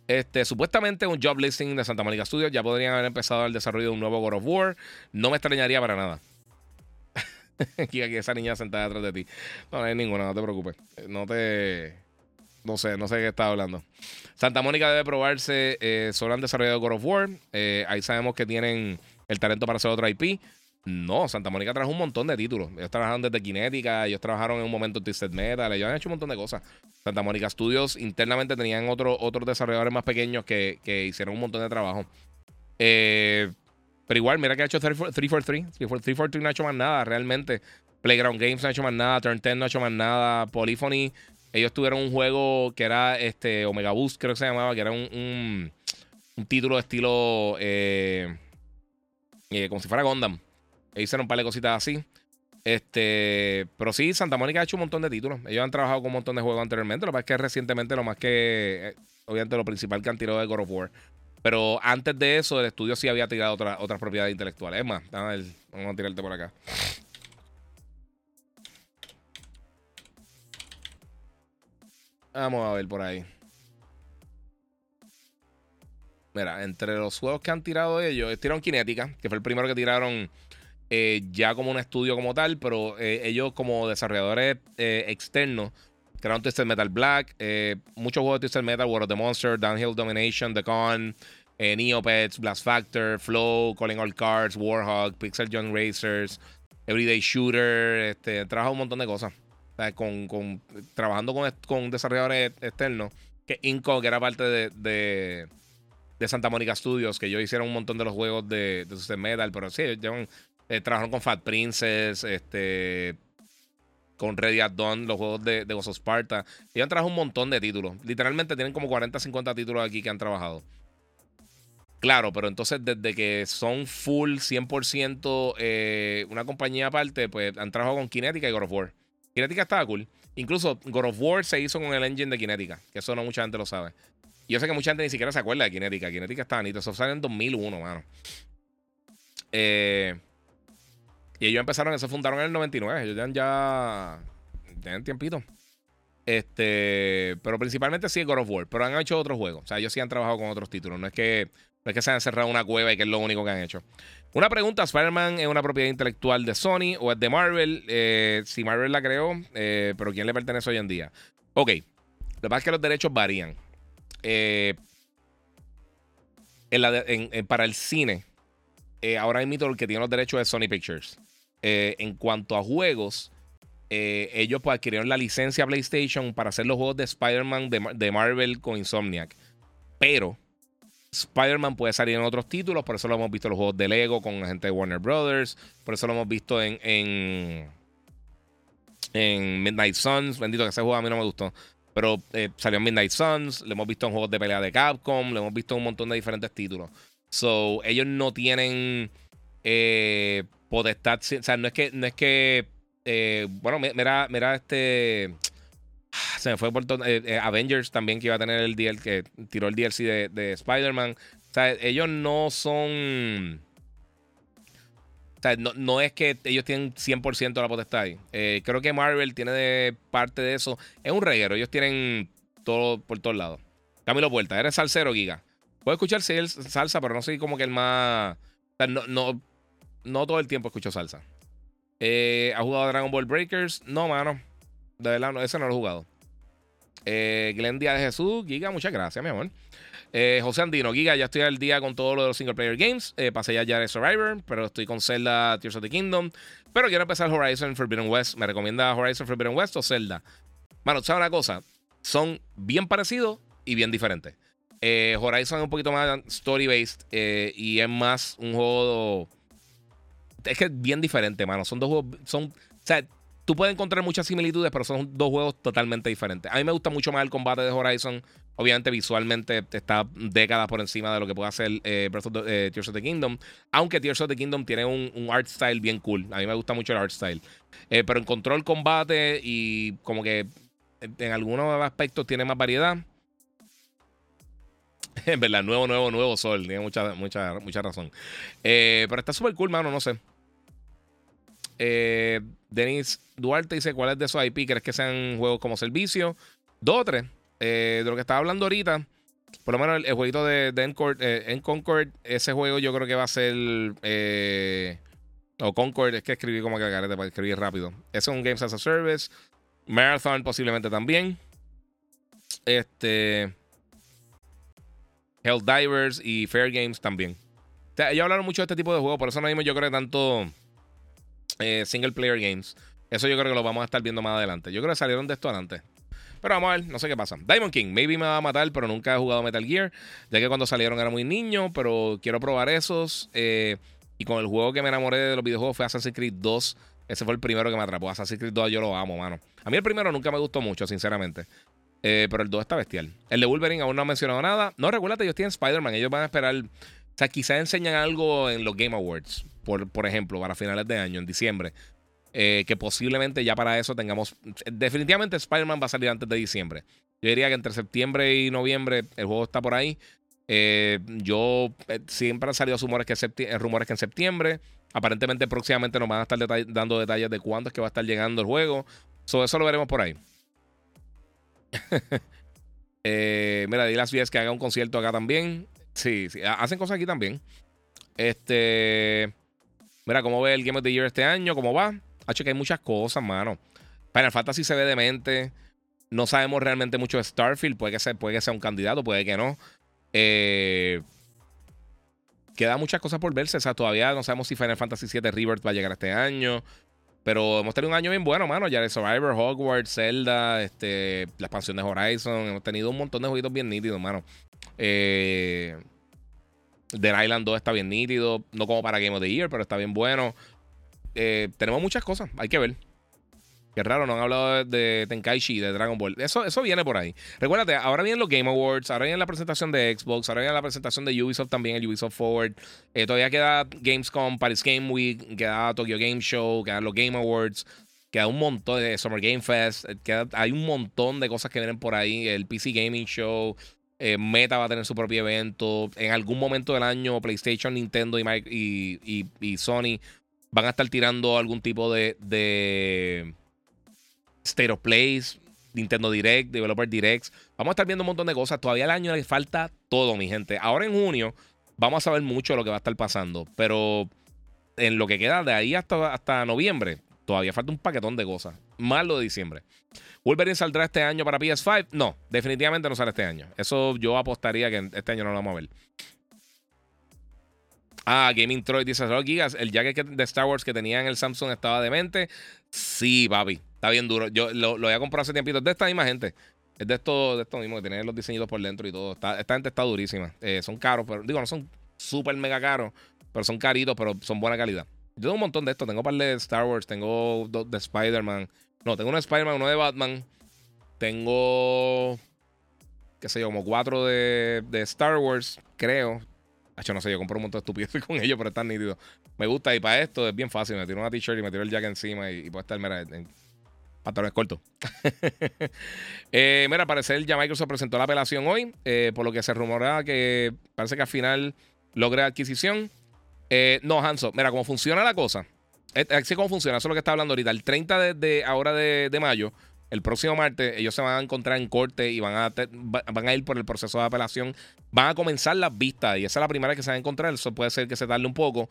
Este, supuestamente un job listing de Santa Mónica Studios. Ya podrían haber empezado el desarrollo de un nuevo God of War. No me extrañaría para nada. aquí, aquí esa niña sentada detrás de ti. No, no hay ninguna, no te preocupes. No te. No sé, no sé de qué está hablando. Santa Mónica debe probarse. Eh, solo han desarrollado God of War. Eh, ahí sabemos que tienen el talento para hacer otra IP. No, Santa Mónica trajo un montón de títulos. Ellos trabajaron desde Kinética, ellos trabajaron en un momento en Twisted Metal, ellos han hecho un montón de cosas. Santa Mónica Studios internamente tenían otro, otros desarrolladores más pequeños que, que hicieron un montón de trabajo. Eh, pero igual, mira que ha hecho 343. 343 no ha hecho más nada realmente. Playground Games no ha hecho más nada. Turn 10 no ha hecho más nada. Polyphony, ellos tuvieron un juego que era este Omega Boost, creo que se llamaba, que era un, un, título de estilo eh, eh, como si fuera Gundam. Ellos hicieron un par de cositas así. Este, pero sí, Santa Mónica ha hecho un montón de títulos. Ellos han trabajado con un montón de juegos anteriormente. Lo que pasa es que recientemente, lo más que, eh, obviamente, lo principal que han tirado de God of War. Pero antes de eso, el estudio sí había tirado otras propiedades intelectuales. Es más, vamos a tirarte por acá. Vamos a ver por ahí. Mira, entre los juegos que han tirado ellos, tiraron Kinetica, que fue el primero que tiraron eh, ya como un estudio como tal, pero eh, ellos como desarrolladores eh, externos crearon Twisted Metal Black, muchos juegos de Twisted Metal, World of the Monster, Downhill Domination, The Con, Neopets, Blast Factor, Flow, Calling All Cards, Warhawk, Pixel Young Racers, Everyday Shooter, este, trabaja un montón de cosas. con, trabajando con, desarrolladores externos, que Inco, que era parte de, de, Santa Mónica Studios, que ellos hicieron un montón de los juegos de, de Twisted Metal, pero sí, eh, trabajaron con Fat Princess, este, con Ready at Dawn, los juegos de, de Gozo Sparta. Ellos han trabajado un montón de títulos. Literalmente tienen como 40, 50 títulos aquí que han trabajado. Claro, pero entonces desde que son full 100% eh, una compañía aparte, pues han trabajado con Kinetica y God of War. Kinetica estaba cool. Incluso God of War se hizo con el engine de Kinetica, que eso no mucha gente lo sabe. Yo sé que mucha gente ni siquiera se acuerda de Kinetica. Kinetica estaba bonito. Eso salió en 2001, mano. Eh, y ellos empezaron, se fundaron en el 99. Ellos ya, ya tienen tiempito. Este, pero principalmente sí God of War. Pero han hecho otros juegos. O sea, ellos sí han trabajado con otros títulos. No es que, no es que se hayan cerrado una cueva y que es lo único que han hecho. Una pregunta: ¿Spider-Man es una propiedad intelectual de Sony o es de Marvel? Eh, si Marvel la creó, eh, pero ¿quién le pertenece hoy en día? Ok. Lo que pasa es que los derechos varían. Eh, para el cine, ahora hay mito el que tiene los derechos de Sony Pictures. Eh, en cuanto a juegos, eh, ellos pues adquirieron la licencia PlayStation para hacer los juegos de Spider-Man de, Marvel con Insomniac. Pero Spider-Man puede salir en otros títulos, por eso lo hemos visto en los juegos de Lego con la gente de Warner Brothers, por eso lo hemos visto en, en, Midnight Suns. Bendito que ese juego a mí no me gustó. Pero eh, salió en Midnight Suns, lo hemos visto en juegos de pelea de Capcom, lo hemos visto en un montón de diferentes títulos. So, ellos no tienen eh, potestad. O sea, no es que, no es que. Eh, bueno, mira, mira este. Se me fue por. Eh, eh, Avengers también que iba a tener el DLC, que tiró el DLC de, de Spider-Man. O sea, ellos no son. O sea, no, no, es que ellos tienen 100% la potestad ahí. creo que Marvel tiene de parte de eso. Es un reguero. Ellos tienen todo por todos lados. Camilo Puerta, eres salsero, Giga. Puedo escuchar salsa, pero no soy como que el más. No, no, no todo el tiempo escucho salsa. Eh, ¿Ha jugado Dragon Ball Breakers? No, mano. De verdad, no, ese no lo he jugado. Eh, Glenn Díaz de Jesús, Giga, muchas gracias, mi amor. Eh, José Andino, Giga, ya estoy al día con todo lo de los single player games. Eh, pasé ya de Survivor, pero estoy con Zelda Tears of the Kingdom. Pero quiero empezar Horizon Forbidden West. ¿Me recomienda Horizon Forbidden West o Zelda? Mano, ¿sabes una cosa? Son bien parecidos y bien diferentes. Horizon es un poquito más story-based y es más un juego es que es bien diferente, mano. Son dos juegos. Son, o sea, tú puedes encontrar muchas similitudes, pero son dos juegos totalmente diferentes. A mí me gusta mucho más el combate de Horizon. Obviamente, visualmente está décadas por encima de lo que puede hacer eh, eh, Tears of the Kingdom. Aunque Tears of the Kingdom tiene un, art style bien cool. A mí me gusta mucho el art style. Eh, pero en control, combate y como que en algunos aspectos tiene más variedad. En verdad, nuevo, nuevo, nuevo sol. Tiene mucha, razón. pero está súper cool, mano. No sé. Eh, Denis Duarte dice: ¿Cuál es de esos IP? ¿Crees que sean juegos como servicio? Dos tres. Eh, de lo que estaba hablando ahorita, por lo menos el, jueguito de, de Concord, en Concord, ese juego yo creo que va a ser. Eh, o Concord, es que escribí como que carete para escribir rápido. Ese es un Games as a Service. Marathon posiblemente también. Este. Divers y Fair Games también. O sea, ellos hablaron mucho de este tipo de juegos, por eso no mismo yo creo que tanto eh, single player games. Eso yo creo que lo vamos a estar viendo más adelante. Yo creo que salieron de esto adelante. Pero vamos a ver, no sé qué pasa. Diamond King, maybe me va a matar, pero nunca he jugado Metal Gear. Ya que cuando salieron era muy niño, pero quiero probar esos. Eh, y con el juego que me enamoré de los videojuegos fue Assassin's Creed 2. Ese fue el primero que me atrapó. Assassin's Creed 2 yo lo amo, mano. A mí el primero nunca me gustó mucho, sinceramente. Eh, pero el 2 está bestial. El de Wolverine aún no ha mencionado nada. No, recuérdate, ellos tienen Spider-Man. Ellos van a esperar. O sea, quizás enseñan algo en los Game Awards por, ejemplo, para finales de año, en diciembre. Eh, que posiblemente ya para eso tengamos. Definitivamente Spider-Man va a salir antes de diciembre. Yo diría que entre septiembre y noviembre el juego está por ahí. Eh, yo siempre han salido rumores que, rumores que en septiembre. Aparentemente próximamente nos van a estar dando detalles de cuándo es que va a estar llegando el juego. So, eso lo veremos por ahí. mira, di las vías que haga un concierto acá también. Sí, sí, hacen cosas aquí también. Este. Mira, ¿cómo ve el Game of the Year este año? ¿Cómo va? Hacho que hay muchas cosas, mano. Final Fantasy se ve demente. No sabemos realmente mucho de Starfield. Puede que sea, puede que sea un candidato, puede que no. Eh, queda muchas cosas por verse. O sea, todavía no sabemos si Final Fantasy VII Rebirth va a llegar este año. Pero hemos tenido un año bien bueno, mano. Ya de Survivor, Hogwarts, Zelda, este, la expansión de Horizon. Hemos tenido un montón de jueguitos bien nítidos, mano. Eh, The Island 2 está bien nítido. No como para Game of the Year, pero está bien bueno. Eh, tenemos muchas cosas, hay que ver. Qué raro, no han hablado de, Tenkaichi, de Dragon Ball. Eso, eso viene por ahí. Recuérdate, ahora vienen los Game Awards, ahora viene la presentación de Xbox, ahora viene la presentación de Ubisoft también, el Ubisoft Forward. Eh, todavía queda Gamescom, Paris Game Week, queda Tokyo Game Show, quedan los Game Awards, queda un montón de Summer Game Fest, eh, hay un montón de cosas que vienen por ahí, el PC Gaming Show. Eh, Meta va a tener su propio evento. En algún momento del año, PlayStation, Nintendo y, Sony van a estar tirando algún tipo de, de State of Plays, Nintendo Direct, Developer Direct. Vamos a estar viendo un montón de cosas. Todavía el año le falta todo, mi gente. Ahora en junio vamos a saber mucho de lo que va a estar pasando. Pero en lo que queda de ahí hasta, hasta noviembre, todavía falta un paquetón de cosas. Más lo de diciembre. ¿Wolverine saldrá este año para PS5? No, definitivamente no sale este año. Eso yo apostaría que este año no lo vamos a ver. Ah, Gaming Troy dice, Gigas, el jacket de Star Wars que tenía en el Samsung estaba demente. Sí, papi, está bien duro. Yo lo, lo había comprado hace tiempito. Es de esta misma gente. Es de esto, de esto mismo, que tiene los diseñitos por dentro y todo. esta gente está durísima. Eh, son caros, pero digo, no son súper mega caros, pero son caritos, pero son buena calidad. Yo tengo un montón de esto. Tengo un par de Star Wars, tengo dos de Spider-Man. No, tengo uno de Spider-Man, uno de Batman. Tengo. qué sé yo, como cuatro de, de Star Wars, creo. Yo no sé, yo compro un montón de estupideces con ellos, pero están nítidos. Me gusta y para esto es bien fácil. Me tiro una t-shirt y me tiro el jack encima y, puedo estar, mira, en pantalones cortos. eh, mira, parecer ya Microsoft presentó la apelación hoy, eh, por lo que se rumora que parece que al final logre adquisición. Eh, no, Hanso, mira, cómo funciona la cosa Así cómo funciona, eso es lo que está hablando ahorita. El 30 de, ahora de, mayo, el próximo martes, ellos se van a encontrar en corte y van a, van a ir por el proceso de apelación. Van a comenzar las vistas y esa es la primera que se van a encontrar. Eso puede ser que se tarde un poco.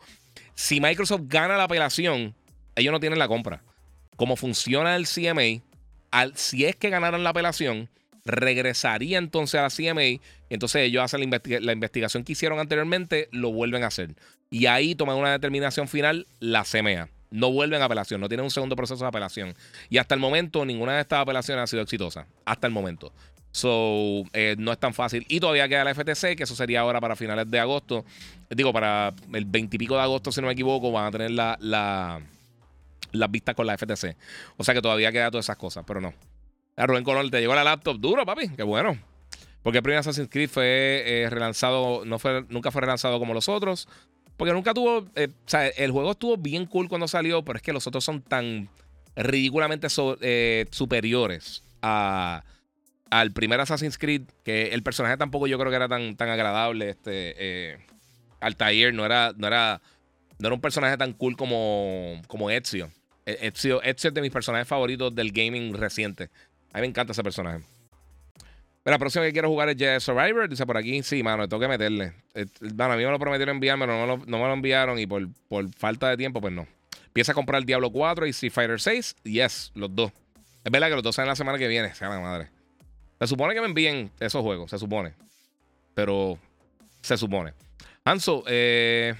Si Microsoft gana la apelación, ellos no tienen la compra. Como funciona el CMA, al, si es que ganaran la apelación, regresaría entonces a la CMA. Entonces ellos hacen la, investigación que hicieron anteriormente, lo vuelven a hacer. Y ahí toman una determinación final la CMA. No vuelven a apelación, no tienen un segundo proceso de apelación. Y hasta el momento ninguna de estas apelaciones ha sido exitosa. Hasta el momento. So, eh, no es tan fácil. Y todavía queda la FTC, que eso sería ahora para finales de agosto. Digo, para el 20 y pico de agosto, si no me equivoco, van a tener la, la, las vistas con la FTC. O sea que todavía queda todas esas cosas, pero no. A Rubén Colón te llegó la laptop duro, papi. Qué bueno. Porque el primer Assassin's Creed fue eh, relanzado, no fue, nunca fue relanzado como los otros. Porque nunca tuvo. Eh, o sea, el juego estuvo bien cool cuando salió, pero es que los otros son tan ridículamente eh, superiores a, al primer Assassin's Creed que el personaje tampoco yo creo que era tan, tan agradable. Este. Altair no era, no era. No era un personaje tan cool como, como Ezio. Ezio. Ezio es de mis personajes favoritos del gaming reciente. A mí me encanta ese personaje. La próxima que quiero jugar es Jedi Survivor. Dice por aquí, sí, mano, tengo que meterle. Bueno, a mí me lo prometieron enviarme, pero no me lo, enviaron y por, por, falta de tiempo, pues no. Empieza a comprar Diablo 4 y Street Fighter 6. Yes, los dos. Es verdad que los dos salen la semana que viene, sea la madre. Se supone que me envíen esos juegos, se supone. Pero se supone. Hanso, eh,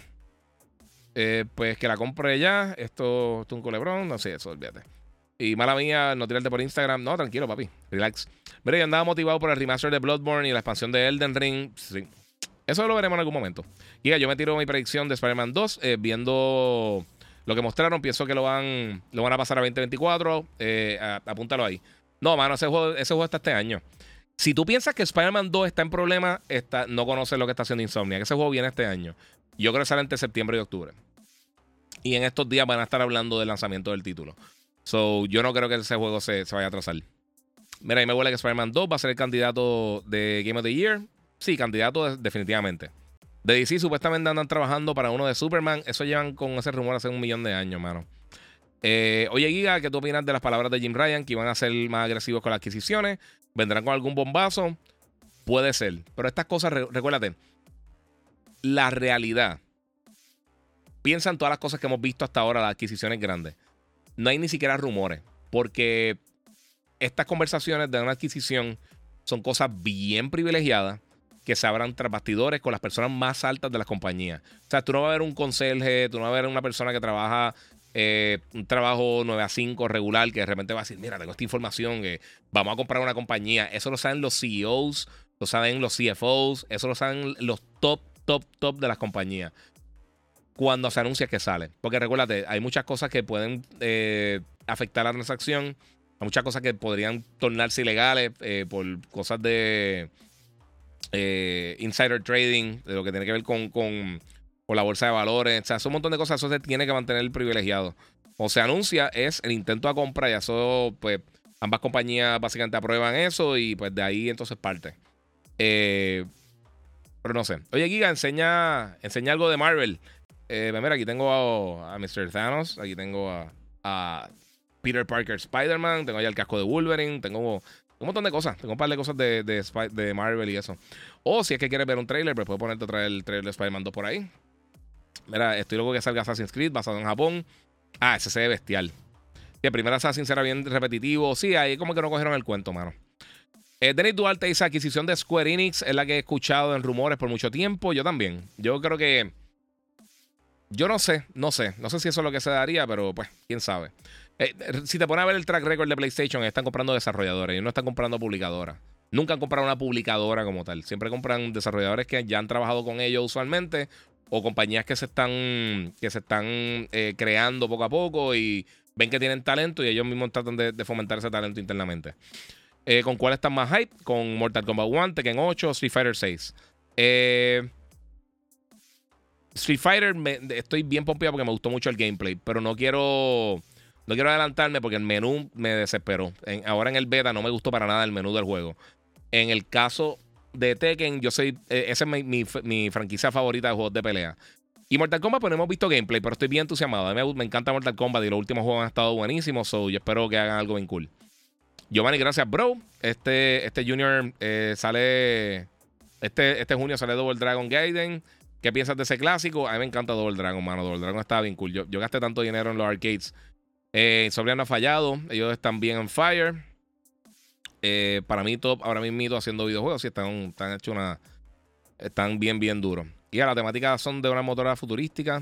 eh, pues que la compre ya. Esto, es un culebrón. No sé, eso, olvídate. Y mala mía, no tirarte por Instagram. No, tranquilo, papi. Relax. Mira, yo andaba motivado por el remaster de Bloodborne y la expansión de Elden Ring. Sí. Eso lo veremos en algún momento. Y yo me tiro mi predicción de Spider-Man 2 eh, viendo lo que mostraron. Pienso que lo van, lo van a pasar a 2024. Eh, apúntalo ahí. No, mano, ese juego, ese juego está este año. Si tú piensas que Spider-Man 2 está en problema, está, no conoces lo que está haciendo Insomnia. Ese juego viene este año. Yo creo que sale entre septiembre y octubre. Y en estos días van a estar hablando del lanzamiento del título. So, yo no creo que ese juego se, vaya a atrasar. Mira, ahí me huele que Spider-Man 2 va a ser el candidato de Game of the Year. Sí, candidato definitivamente. De DC supuestamente andan trabajando para uno de Superman. Eso llevan con ese rumor hace un millón de años, mano. Eh, oye, Giga, ¿qué tú opinas de las palabras de Jim Ryan que iban a ser más agresivos con las adquisiciones? ¿Vendrán con algún bombazo? Puede ser. Pero estas cosas, recuérdate, la realidad. Piensa en todas las cosas que hemos visto hasta ahora, las adquisiciones grandes no hay ni siquiera rumores, porque estas conversaciones de una adquisición son cosas bien privilegiadas que se abran tras bastidores con las personas más altas de las compañías. O sea, tú no vas a ver un conserje, tú no vas a ver una persona que trabaja eh, un trabajo 9 a 5 regular que de repente va a decir, mira, tengo esta información, que vamos a comprar una compañía. Eso lo saben los CEOs, lo saben los CFOs, eso lo saben los top, top, top de las compañías cuando se anuncia que sale. Porque recuérdate, hay muchas cosas que pueden eh, afectar la transacción. Hay muchas cosas que podrían tornarse ilegales eh, por cosas de eh, insider trading, de lo que tiene que ver con, con, la bolsa de valores. O sea, son un montón de cosas. Eso se tiene que mantener privilegiado. O se anuncia, es el intento a compra y eso, pues, ambas compañías básicamente aprueban eso y pues de ahí entonces parte. pero no sé. Oye, Giga, enseña, enseña algo de Marvel. Eh, mira, aquí tengo a, Mr. Thanos, aquí tengo a, Peter Parker Spider-Man, tengo ahí el casco de Wolverine, tengo un montón de cosas, tengo un par de cosas de, de, Marvel y eso. O si es que quieres ver un trailer, pues puedo ponerte otra vez el trailer de Spider-Man 2 por ahí. Mira, estoy loco que salga Assassin's Creed basado en Japón. Ah, ese se ve bestial. Y el primer Assassin's era bien repetitivo. Sí, ahí como que no cogieron el cuento, mano. Eh, Denis Duarte dice: adquisición de Square Enix es la que he escuchado en rumores por mucho tiempo. Yo también. Yo creo que yo no sé, no sé. No sé si eso es lo que se daría, pero pues, quién sabe. Eh, si te pones a ver el track record de PlayStation, están comprando desarrolladores y no están comprando publicadoras. Nunca han comprado una publicadora como tal. Siempre compran desarrolladores que ya han trabajado con ellos usualmente o compañías que se están, que se están eh, creando poco a poco y ven que tienen talento y ellos mismos tratan de, fomentar ese talento internamente. Eh, ¿Con cuál están más hype? Con Mortal Kombat 1, Tekken 8, Street Fighter 6. Eh, Street Fighter estoy bien pompeado porque me gustó mucho el gameplay, pero no quiero no quiero adelantarme porque el menú me desesperó. ahora en el beta no me gustó para nada el menú del juego. En el caso de Tekken, yo soy eh, esa es mi, franquicia favorita de juegos de pelea. Y Mortal Kombat, pues no hemos visto gameplay, pero estoy bien entusiasmado. Mí me, encanta Mortal Kombat y los últimos juegos han estado buenísimos, so yo espero que hagan algo bien cool. Giovanni, gracias, bro. Este, este Junior eh, sale. Este, este junio sale Double Dragon Gaiden. ¿Qué piensas de ese clásico? A mí me encanta Double Dragon, mano. Double Dragon está bien cool. Yo, gasté tanto dinero en los arcades. Eh, ha fallado. Ellos están bien en fire. Eh, para mí, top ahora mismo haciendo videojuegos. Sí, están, están hechos una. Están bien, bien duros. Y a la temática son de una motora futurística.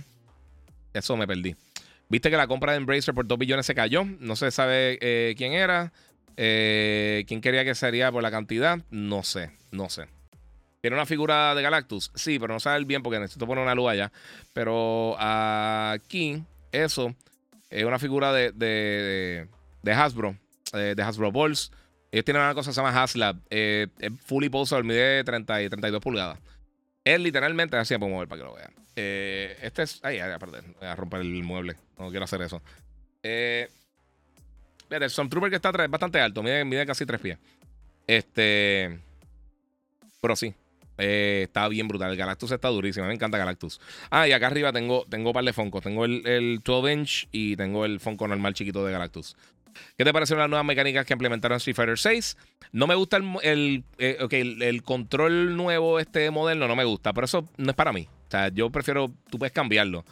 Eso me perdí. Viste que la compra de Embracer por 2 billones se cayó. No se sabe eh, quién era. Eh, ¿Quién quería que sería por la cantidad? No sé, no sé. ¿Tiene una figura de Galactus? Sí, pero no sabe bien porque necesito poner una luz allá. Pero aquí, eso, es una figura de, de, de Hasbro, eh, de Hasbro Balls. Ellos tienen una cosa que se llama Haslab. Eh, es fully pulsar, mide 30 y 32 pulgadas. Es literalmente, así puedo mover para que lo vean. Eh, este es. Ay. Voy a romper el mueble. No quiero hacer eso. Eh, el Stormtrooper que está bastante alto. Mide, casi tres pies. Este. Pero sí. Eh, está bien brutal. El Galactus está durísimo. Me encanta Galactus. Ah, y acá arriba tengo, tengo un par de Funkos. Tengo el, el 12 inch y tengo el Funko normal chiquito de Galactus. ¿Qué te parecen las nuevas mecánicas que implementaron en Street Fighter 6? No me gusta el, eh, el, control nuevo, este moderno, no me gusta, pero eso no es para mí. O sea, yo prefiero, tú puedes cambiarlo.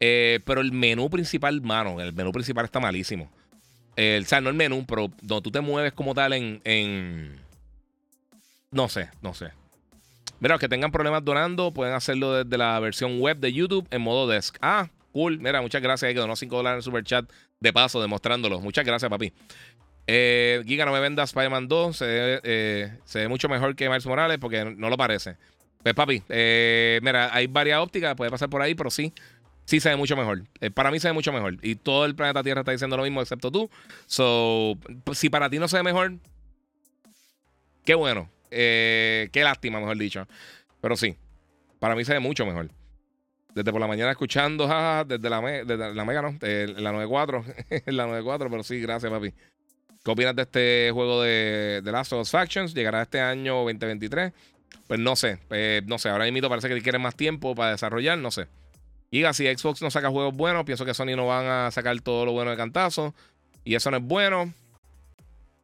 Eh, pero el menú principal, mano, el menú principal está malísimo. El, o sea, no el menú, pero donde tú te mueves como tal en, en... No sé, no sé. Mira, los que tengan problemas donando pueden hacerlo desde la versión web de YouTube en modo desk. Ah, cool. Mira, muchas gracias. Hay que donó 5 dólares en el super chat de paso, demostrándolo. Muchas gracias, papi. Eh, Giga, no me venda Spider-Man 2. Eh, se ve, mucho mejor que Miles Morales porque no lo parece. Pues, papi, eh, mira, hay varias ópticas, puede pasar por ahí, pero sí, sí se ve mucho mejor. Eh, para mí se ve mucho mejor. Y todo el planeta Tierra está diciendo lo mismo, excepto tú. So, si para ti no se ve mejor, qué bueno. Eh, qué lástima, mejor dicho. Pero sí, para mí se ve mucho mejor. Desde por la mañana escuchando, desde la, desde la Mega, ¿no? la 94. la 94, pero sí, gracias, papi. ¿Qué opinas de este juego de, de Last of Us Factions? ¿Llegará este año 2023? Pues no sé, eh, no sé. Ahora mismo parece que quieren más tiempo para desarrollar, no sé. Y si Xbox no saca juegos buenos, pienso que Sony no van a sacar todo lo bueno de cantazo. Y eso no es bueno.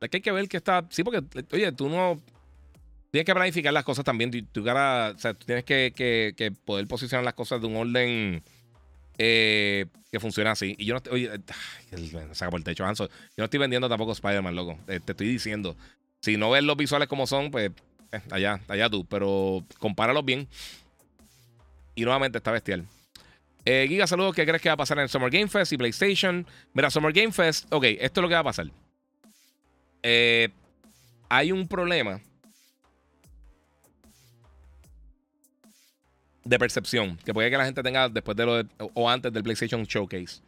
Es que hay que ver que está. Sí, porque, oye, tú no. Tienes que planificar las cosas también. Tú, tienes que, poder posicionar las cosas de un orden eh, que funcione así. Y yo no estoy. Oye, saca por el techo, Hanso. Yo no estoy vendiendo tampoco Spider-Man, loco. Eh, te estoy diciendo. Si no ves los visuales como son, pues eh, allá, allá tú. Pero compáralos bien. Y nuevamente está bestial. Giga, saludos. ¿Qué crees que va a pasar en el Summer Game Fest y PlayStation? Mira, Summer Game Fest. Ok, esto es lo que va a pasar. Hay un problema de percepción que puede que la gente tenga después de lo o antes del PlayStation Showcase.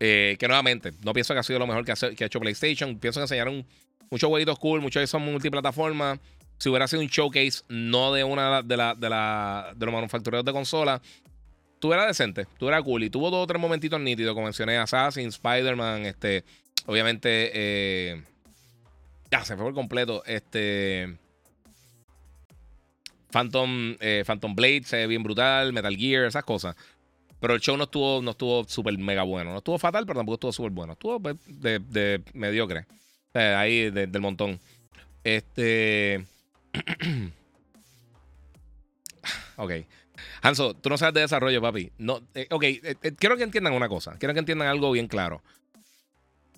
Eh, que nuevamente, no pienso que ha sido lo mejor que ha, hecho PlayStation. Pienso que enseñaron muchos jueguitos cool, muchos de esos multiplataformas. Si hubiera sido un showcase, no de una de, la, de, la, de los manufactureros de consolas, estuviera decente, estuviera cool. Y tuvo dos o tres momentitos nítidos, como mencioné, Assassin, Spider-Man, este, obviamente, eh, ya se fue por completo, este, Phantom, eh, Phantom Blade se ve bien brutal, Metal Gear, esas cosas. Pero el show no estuvo, no estuvo súper mega bueno. No estuvo fatal, pero tampoco estuvo súper bueno. Estuvo pues, de, mediocre. ahí del montón. Este. ok. Hanso, tú no sabes de desarrollo, papi. No, eh, ok, eh, eh, quiero que entiendan una cosa. Quiero que entiendan algo bien claro.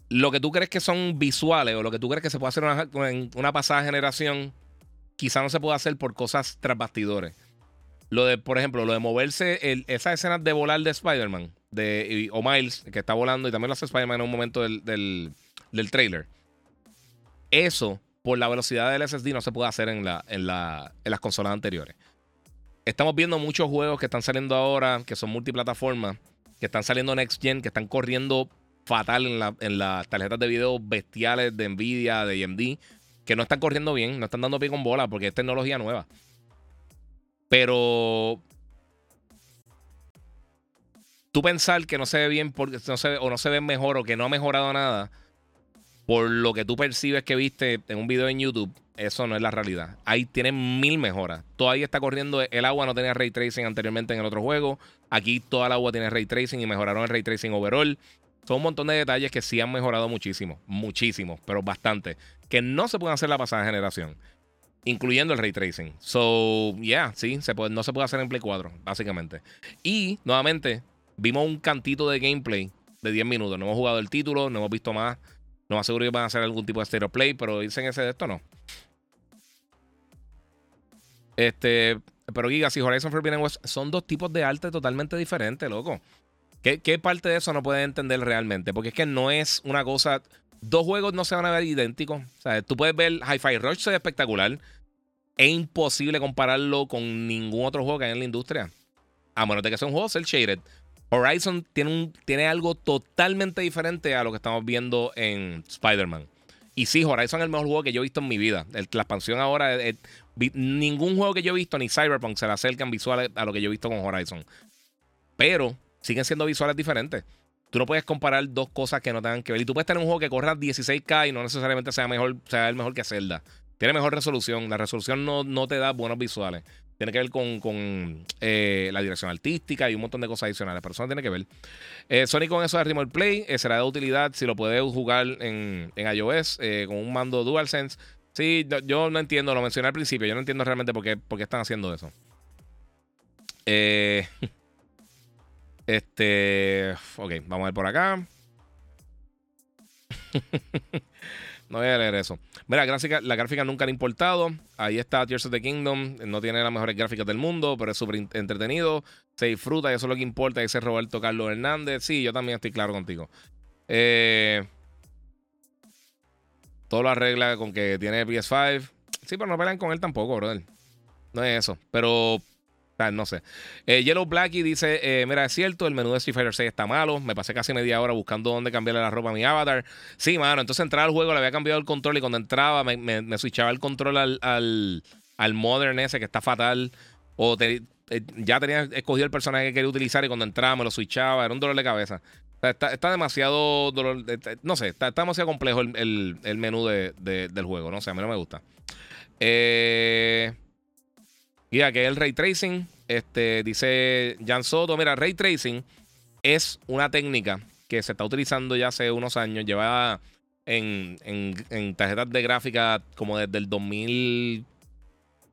Lo que tú crees que son visuales o lo que tú crees que se puede hacer en una pasada generación, quizá no se puede hacer por cosas tras bastidores. Lo de, por ejemplo, lo de moverse, esa escena de volar de Spider-Man, de, o Miles, que está volando, y también lo hace Spider-Man en un momento del, del, trailer. Eso, por la velocidad del SSD, no se puede hacer en, la, en, la, en las consolas anteriores estamos viendo muchos juegos que están saliendo ahora, que son multiplataformas, que están saliendo Next Gen, que están corriendo fatal en, las tarjetas de video bestiales de Nvidia, de AMD, que no están corriendo bien, no están dando pie con bola porque es tecnología nueva. Pero tú pensar que no se ve bien porque no se o no se ve mejor o que no ha mejorado nada por lo que tú percibes que viste en un video en YouTube, eso no es la realidad. Ahí tienen mil mejoras. Todavía está corriendo. El agua no tenía ray tracing anteriormente en el otro juego. Aquí toda el agua tiene ray tracing y mejoraron el ray tracing overall. Son un montón de detalles que sí han mejorado muchísimo. Muchísimo, pero bastante. Que no se pueden hacer la pasada generación. Incluyendo el ray tracing. So, yeah, sí, se puede, no se puede hacer en Play 4, básicamente. Y, nuevamente, vimos un cantito de gameplay de 10 minutos. No hemos jugado el título, no hemos visto más no aseguro que van a hacer algún tipo de stereo play, pero dicen ese de esto no. Este, pero Giga, si Horizon Forbidden West son dos tipos de arte totalmente diferentes, loco. ¿Qué, parte de eso no puedes entender realmente? Porque es que no es una cosa. Dos juegos no se van a ver idénticos. O sea, tú puedes ver Hi-Fi Rush, es espectacular. Es imposible compararlo con ningún otro juego que hay en la industria. A menos de que sea un juego cel shaded. Horizon tiene, un, tiene algo totalmente diferente a lo que estamos viendo en Spider-Man. Y sí, Horizon es el mejor juego que yo he visto en mi vida. la expansión ahora, ningún juego que yo he visto, ni Cyberpunk, se le acercan visuales a lo que yo he visto con Horizon. Pero siguen siendo visuales diferentes. Tú no puedes comparar dos cosas que no tengan que ver. Y tú puedes tener un juego que corra 16K y no necesariamente sea, mejor, sea el mejor que Zelda. Tiene mejor resolución. La resolución no, no te da buenos visuales. Tiene que ver con, eh, la dirección artística y un montón de cosas adicionales. Pero eso no tiene que ver. Eh, Sony con eso de Remote Play eh, será de utilidad si lo puedes jugar en, iOS con un mando DualSense. Sí, yo, no entiendo, lo mencioné al principio. Yo no entiendo realmente por qué, por qué están haciendo eso. este. Ok, vamos a ver por acá. No voy a leer eso. Mira, la gráfica, la gráfica nunca han importado. Ahí está Tears of the Kingdom. No tiene las mejores gráficas del mundo, pero es súper entretenido. Se disfruta y eso es lo que importa. Dice Roberto Carlos Hernández. Sí, yo también estoy claro contigo. Eh, todo lo arregla con que tiene PS5. Sí, pero no pelean con él tampoco, brother. No es eso. Pero no sé. Eh, Yellow Blackie dice: eh, Mira, es cierto, el menú de Street Fighter 6 está malo. Me pasé casi media hora buscando dónde cambiarle la ropa a mi avatar. Sí, mano. Entonces entraba al juego, le había cambiado el control y cuando entraba me, me, switchaba el control al, al, Modern ese que está fatal. O eh, ya tenía escogido el personaje que quería utilizar y cuando entraba me lo switchaba. Era un dolor de cabeza. está, demasiado dolor. no sé, está, demasiado complejo el, menú del juego. No sé, a mí no me gusta. Eh. Mira, que es el ray tracing. Este, dice Jan Soto. Mira, ray tracing es una técnica que se está utilizando ya hace unos años. Lleva en, tarjetas de gráfica como desde el 2000.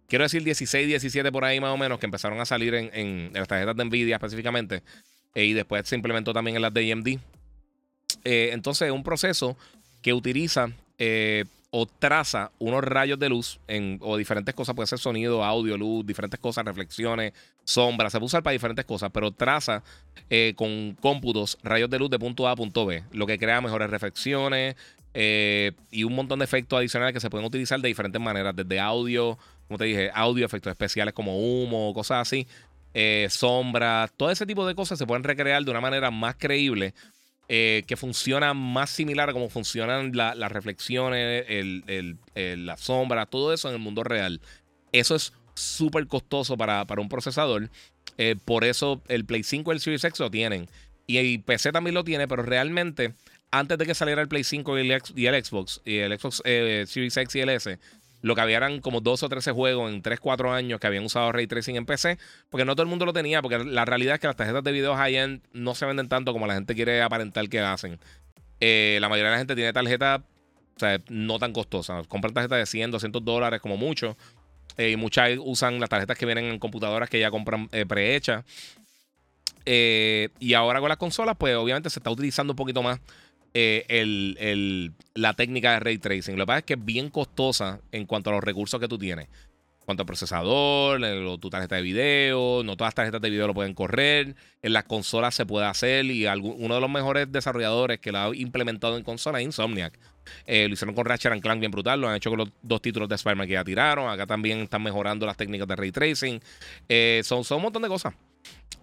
Quiero decir 16, 17 por ahí más o menos, que empezaron a salir en, las tarjetas de Nvidia específicamente. Eh, y después se implementó también en las de AMD. Eh, entonces es un proceso que utiliza eh, o traza unos rayos de luz en, o diferentes cosas, puede ser sonido, audio, luz, diferentes cosas, reflexiones, sombras, se puede usar para diferentes cosas, pero traza eh, con cómputos rayos de luz de punto A a punto B, lo que crea mejores reflexiones eh, y un montón de efectos adicionales que se pueden utilizar de diferentes maneras, desde audio, como te dije, audio, efectos especiales como humo, cosas así, eh, sombras, todo ese tipo de cosas se pueden recrear de una manera más creíble eh, que funciona más similar a cómo funcionan las reflexiones, el, la sombra, todo eso en el mundo real. Eso es súper costoso para, un procesador. Eh, por eso el Play 5 y el Series X lo tienen. Y el PC también lo tiene, pero realmente antes de que saliera el Play 5 y el, Xbox, y el Xbox eh, Series X y el S, lo que había eran como 12 o 13 juegos en 3, 4 años que habían usado Ray Tracing en PC, porque no todo el mundo lo tenía, porque la realidad es que las tarjetas de video high-end no se venden tanto como la gente quiere aparentar que hacen. Eh, la mayoría de la gente tiene tarjetas no tan costosas. Compran tarjetas de 100, 200 dólares como mucho. Eh, y muchas usan las tarjetas que vienen en computadoras que ya compran eh, prehechas. y ahora con las consolas, pues obviamente se está utilizando un poquito más eh, el, la técnica de ray tracing. Lo que pasa es que es bien costosa en cuanto a los recursos que tú tienes. En cuanto al procesador, tu tarjeta de video, no todas las tarjetas de video lo pueden correr. En las consolas se puede hacer y uno de los mejores desarrolladores que lo ha implementado en consolas es Insomniac. Eh, lo hicieron con Ratchet Clank bien brutal, lo han hecho con los dos títulos de Spider-Man que ya tiraron. Acá también están mejorando las técnicas de ray tracing. Eh, son, son un montón de cosas.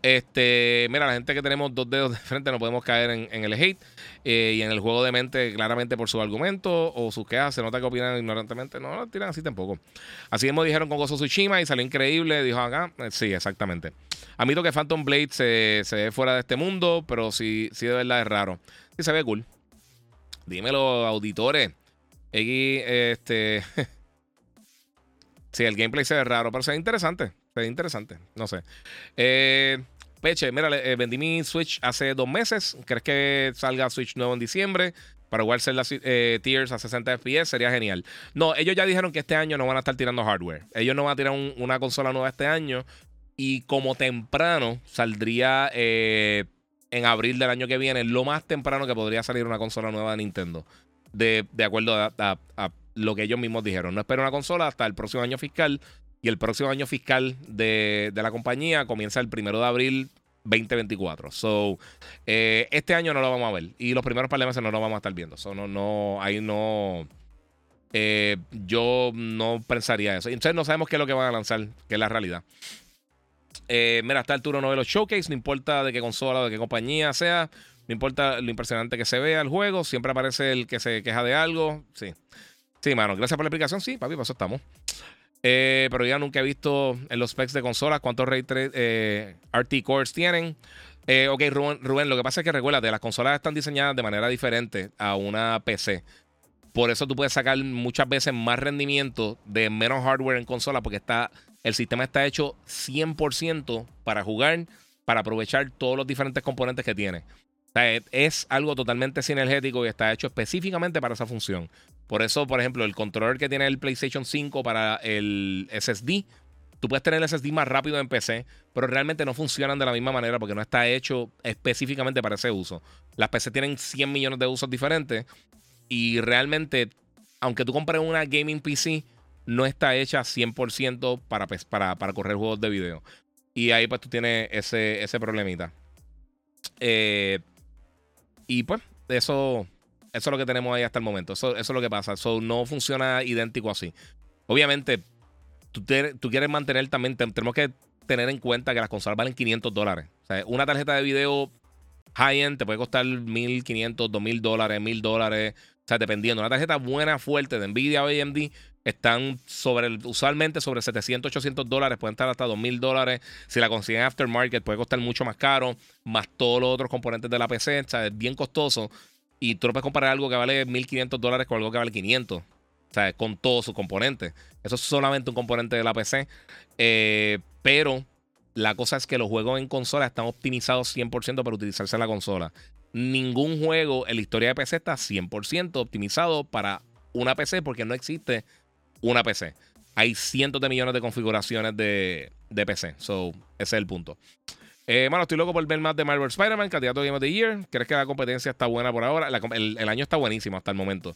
Este, mira, la gente que tenemos dos dedos de frente no podemos caer en, el hate eh, y en el juego de mente, claramente por su argumento o sus quejas. Se nota que opinan ignorantemente. No, no tiran así tampoco. Así mismo dijeron con Gozo Tsushima y salió increíble. Dijo acá, eh, sí, exactamente. Admito que Phantom Blade se, se, ve fuera de este mundo, pero sí, sí de verdad es raro. Sí se ve cool. Dímelo, auditores. Aquí, este. sí, el gameplay se ve raro, pero se ve interesante. Se ve interesante. No sé. Eh, Peche, mira, eh, vendí mi Switch hace dos meses. ¿Crees que salga Switch nuevo en diciembre? Para ser las eh, tiers a 60 FPS sería genial. No, ellos ya dijeron que este año no van a estar tirando hardware. Ellos no van a tirar una consola nueva este año. Y como temprano saldría en abril del año que viene, lo más temprano que podría salir una consola nueva de Nintendo. De, acuerdo a, a, lo que ellos mismos dijeron. No espero una consola hasta el próximo año fiscal y el próximo año fiscal de, la compañía comienza el primero de abril 2024. So, eh, este año no lo vamos a ver. Y los primeros de meses no lo vamos a estar viendo. So, no, no, ahí no. Eh, yo no pensaría eso. Entonces no sabemos qué es lo que van a lanzar, que es la realidad. Eh, mira, hasta el turno no de los showcase, no importa de qué consola o de qué compañía sea, no importa lo impresionante que se vea el juego, siempre aparece el que se queja de algo. Sí. Sí, mano, gracias por la explicación. Sí, papi, por eso estamos. Eh, pero ya nunca he visto en los specs de consolas cuántos Ray eh, RT cores tienen. Eh, ok, Rubén, lo que pasa es que recuérdate, las consolas están diseñadas de manera diferente a una PC. Por eso tú puedes sacar muchas veces más rendimiento de menos hardware en consola porque está, el sistema está hecho 100% para jugar, para aprovechar todos los diferentes componentes que tiene. Es algo totalmente sinergético y está hecho específicamente para esa función. Por eso, por ejemplo, el controller que tiene el PlayStation 5 para el SSD, tú puedes tener el SSD más rápido en PC, pero realmente no funcionan de la misma manera porque no está hecho específicamente para ese uso. Las PC tienen 100 millones de usos diferentes y realmente, aunque tú compres una gaming PC, no está hecha 100% para, para, para correr juegos de video. Y ahí pues tú tienes ese, ese problemita. Eh, y pues, eso, eso es lo que tenemos ahí hasta el momento. Eso, es lo que pasa. Eso no funciona idéntico así. Obviamente, tú, quieres mantener también, tenemos que tener en cuenta que las consolas valen 500 dólares. Una tarjeta de video high-end te puede costar 1500, 2000 dólares, 1000 dólares. O sea, dependiendo. Una tarjeta buena, fuerte de Nvidia o AMD están sobre, usualmente sobre 700, 800 dólares, pueden estar hasta 2000 dólares. Si la consiguen aftermarket, puede costar mucho más caro, más todos los otros componentes de la PC. O sea, es bien costoso. Y tú no puedes comparar algo que vale 1500 dólares con algo que vale 500. O sea, con todos sus componentes. Eso es solamente un componente de la PC. Eh, pero la cosa es que los juegos en consola están optimizados 100% para utilizarse en la consola. Ningún juego en la historia de PC está 100% optimizado para una PC porque no existe una PC. Hay cientos de millones de configuraciones de, de PC. So, ese es el punto. Eh, bueno, estoy loco por ver más de Marvel Spider-Man, candidato Game of the Year. ¿Crees que la competencia está buena por ahora? el, año está buenísimo hasta el momento.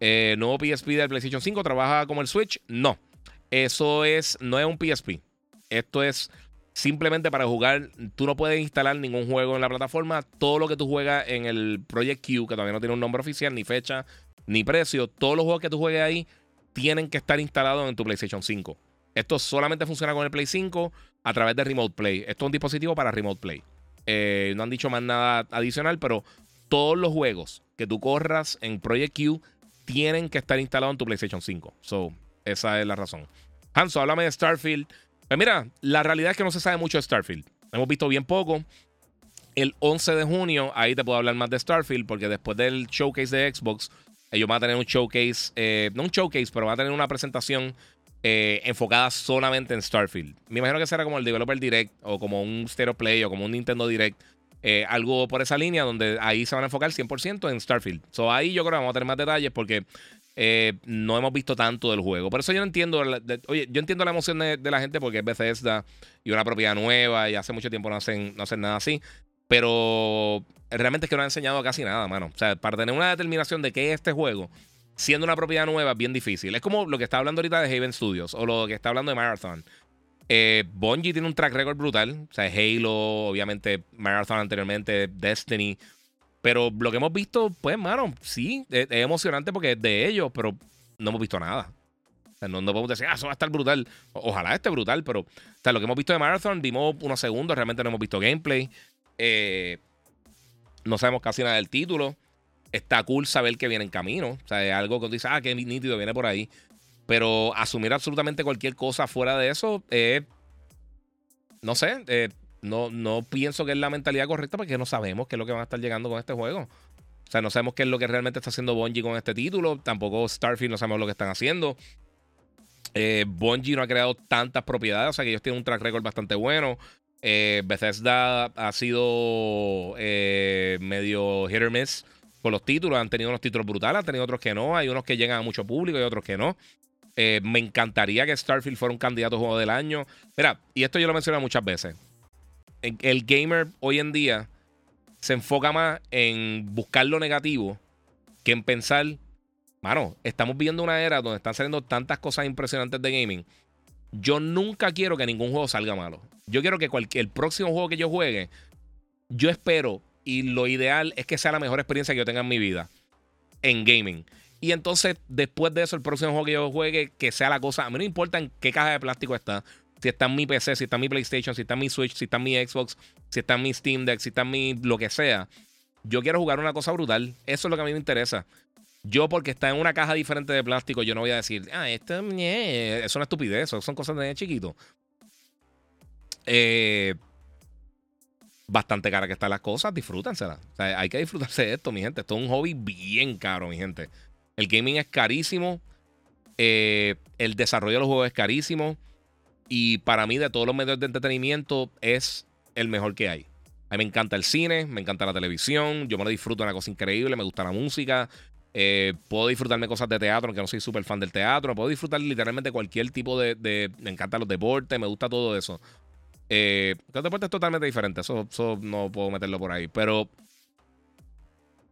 Eh, nuevo PSP del PlayStation 5 trabaja como el Switch. No, eso es, no es un PSP. Esto es simplemente para jugar. Tú no puedes instalar ningún juego en la plataforma. Todo lo que tú juegas en el Project Q, que todavía no tiene un nombre oficial, ni fecha, ni precio, todos los juegos que tú juegues ahí tienen que estar instalados en tu PlayStation 5. Esto solamente funciona con el Play 5 a través de Remote Play. Esto es un dispositivo para Remote Play. Eh, no han dicho más nada adicional, pero todos los juegos que tú corras en Project Q tienen que estar instalados en tu PlayStation 5. So, esa es la razón. Hanso, háblame de Starfield. Pues mira, la realidad es que no se sabe mucho de Starfield. Hemos visto bien poco. El 11 de junio, ahí te puedo hablar más de Starfield, porque después del showcase de Xbox, ellos van a tener un showcase, eh, no un showcase, pero van a tener una presentación eh, enfocada solamente en Starfield. Me imagino que será como el Developer Direct o como un Stereo Play o como un Nintendo Direct. Eh, algo por esa línea donde ahí se van a enfocar 100% en Starfield. So, ahí yo creo que vamos a tener más detalles porque no hemos visto tanto del juego. Por eso yo no entiendo, oye, yo entiendo la emoción de, la gente porque es Bethesda y una propiedad nueva y hace mucho tiempo no hacen, no hacen nada así. Pero realmente es que no ha enseñado casi nada, mano. O sea, para tener una determinación de qué es este juego, siendo una propiedad nueva, es bien difícil. Es como lo que está hablando ahorita de Haven Studios o lo que está hablando de Marathon. Eh, Bungie tiene un track record brutal. O sea, Halo, obviamente Marathon anteriormente, Destiny. Pero lo que hemos visto, pues, mano, sí, es, emocionante porque es de ellos, pero no hemos visto nada. O sea, no, podemos decir, ah, eso va a estar brutal. ojalá esté brutal, pero o lo que hemos visto de Marathon, vimos unos segundos, realmente no hemos visto gameplay. Eh, no sabemos casi nada del título. Está cool saber que viene en camino. O sea, es algo que dice, ah, qué nítido viene por ahí. Pero asumir absolutamente cualquier cosa fuera de eso, no sé, eh, no, no pienso que es la mentalidad correcta porque no sabemos qué es lo que van a estar llegando con este juego. O sea, no sabemos qué es lo que realmente está haciendo Bungie con este título. Tampoco Starfield no sabemos lo que están haciendo. Eh, no ha creado tantas propiedades, o sea que ellos tienen un track record bastante bueno. Eh, Bethesda ha sido eh, medio hit or miss con los títulos. Han tenido unos títulos brutales, han tenido otros que no. Hay unos que llegan a mucho público y otros que no. Eh, me encantaría que Starfield fuera un candidato a juego del año. Mira, y esto yo lo mencioné muchas veces. El gamer hoy en día se enfoca más en buscar lo negativo que en pensar, mano, estamos viendo una era donde están saliendo tantas cosas impresionantes de gaming yo nunca quiero que ningún juego salga malo. Yo quiero que cualquier, el próximo juego que yo juegue, yo espero y lo ideal es que sea la mejor experiencia que yo tenga en mi vida en gaming. Y entonces, después de eso, el próximo juego que yo juegue, que sea la cosa. A mí no importa en qué caja de plástico está. Si está en mi PC, si está en mi PlayStation, si está en mi Switch, si está en mi Xbox, si está en mi Steam Deck, si está en mi lo que sea. Yo quiero jugar una cosa brutal. Eso es lo que a mí me interesa. Yo, porque está en una caja diferente de plástico, yo no voy a decir, ah, esto es una estupidez, son cosas de chiquito. Eh, bastante cara que están las cosas, disfrútenselas. hay que disfrutarse de esto, mi gente. Esto es un hobby bien caro, mi gente. El gaming es carísimo. Eh, el desarrollo de los juegos es carísimo. Y para mí, de todos los medios de entretenimiento, es el mejor que hay. A mí me encanta el cine, me encanta la televisión. Yo me lo disfruto, una cosa increíble. Me gusta la música. Eh, puedo disfrutarme cosas de teatro, aunque no soy súper fan del teatro. Puedo disfrutar literalmente cualquier tipo de, Me encantan los deportes, me gusta todo eso. Eh, los deportes totalmente diferentes, eso, eso no puedo meterlo por ahí. Pero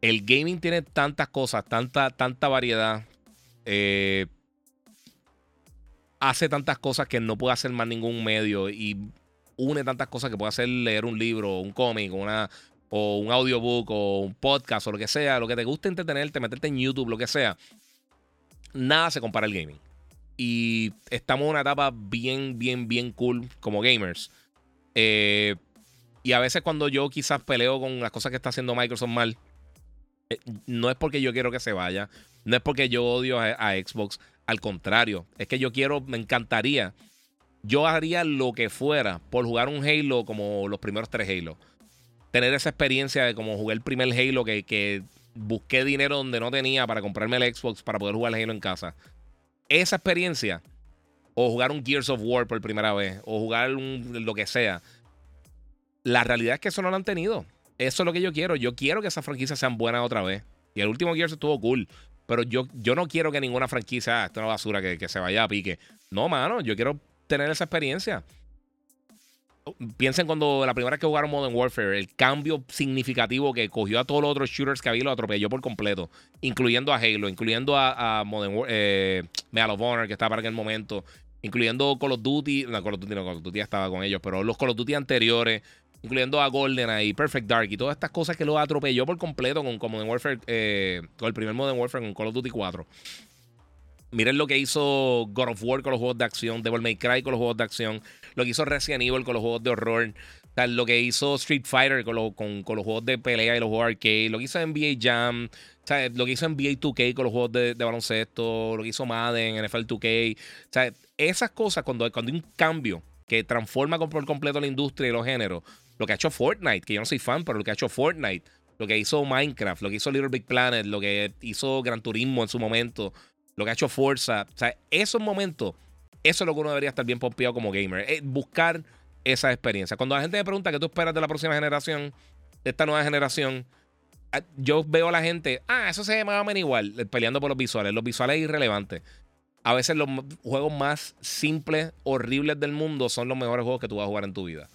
el gaming tiene tantas cosas, tanta, tanta variedad. Eh, hace tantas cosas que no puede hacer más ningún medio y une tantas cosas que puede hacer leer un libro, un cómic, una, o un audiobook o un podcast o lo que sea, lo que te guste entretenerte, meterte en YouTube, lo que sea. Nada se compara al gaming. Y estamos en una etapa bien, bien, bien cool como gamers. Eh, y a veces cuando yo quizás peleo con las cosas que está haciendo Microsoft mal, eh, no es porque yo quiero que se vaya, no es porque yo odio a, Xbox, al contrario, es que yo quiero, me encantaría, yo haría lo que fuera por jugar un Halo como los primeros tres Halo. Tener esa experiencia de como jugué el primer Halo que, que busqué dinero donde no tenía para comprarme el Xbox para poder jugar el Halo en casa. Esa experiencia, o jugar un Gears of War por primera vez, o jugar lo que sea. La realidad es que eso no lo han tenido. Eso es lo que yo quiero. Yo quiero que esas franquicias sean buenas otra vez. Y el último Gears estuvo cool. Pero yo, yo no quiero que ninguna franquicia, ah, esta es una basura, que, se vaya a pique. No, mano, yo quiero tener esa experiencia. Piensen cuando la primera vez que jugaron Modern Warfare, el cambio significativo que cogió a todos los otros shooters que había lo atropelló por completo, incluyendo a Halo, incluyendo a, Modern eh, Medal of Honor, que estaba para aquel momento, incluyendo Call of Duty, no, Call of Duty no, Call of Duty estaba con ellos, pero los Call of Duty anteriores, incluyendo a GoldenEye, Perfect Dark y todas estas cosas que lo atropelló por completo con, Modern Warfare, eh, con el primer Modern Warfare con Call of Duty 4. Miren lo que hizo God of War con los juegos de acción, Devil May Cry con los juegos de acción, lo que hizo Resident Evil con los juegos de horror, lo que hizo Street Fighter con, los juegos de pelea y los juegos arcade, lo que hizo NBA Jam, lo que hizo NBA 2K con los juegos de, baloncesto, lo que hizo Madden, NFL 2K. esas cosas, cuando, hay un cambio que transforma por completo la industria y los géneros, lo que ha hecho Fortnite, que yo no soy fan, pero lo que ha hecho Fortnite, lo que hizo Minecraft, lo que hizo Little Big Planet, lo que hizo Gran Turismo en su momento, lo que ha hecho Forza. Esos momentos, eso es lo que uno debería estar bien pompeado como gamer. Buscar esa experiencia. Cuando la gente me pregunta qué tú esperas de la próxima generación, de esta nueva generación, ah, yo veo a la gente, ah, eso se llama igual, peleando por los visuales. Los visuales es irrelevante. A veces los juegos más simples, horribles del mundo son los mejores juegos que tú vas a jugar en tu vida.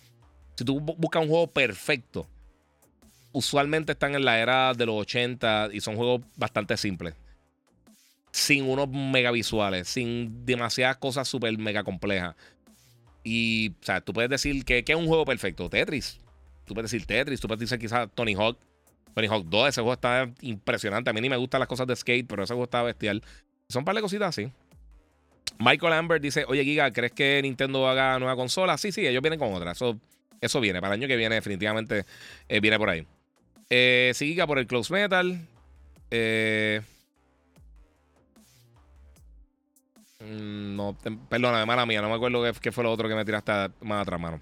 Si tú buscas un juego perfecto, usualmente están en la era de los 80 y son juegos bastante simples. Sin unos mega visuales, sin demasiadas cosas súper mega complejas. Y, o sea, tú puedes decir que, es un juego perfecto. Tetris. Tú puedes decir Tetris, tú puedes decir quizás Tony Hawk. Tony Hawk 2, ese juego está impresionante. A mí ni me gustan las cosas de skate, pero ese juego está bestial. Son un par de cositas así. Michael Amber dice: Oye, Giga, ¿crees que Nintendo haga nueva consola? Sí, sí, ellos vienen con otra. Eso eso viene. Para el año que viene, definitivamente eh, viene por ahí. Eh, siga por el Close Metal. Eh, mm, no, perdona, mala mía, no me acuerdo qué, fue lo otro que me tiraste más atrás, mano.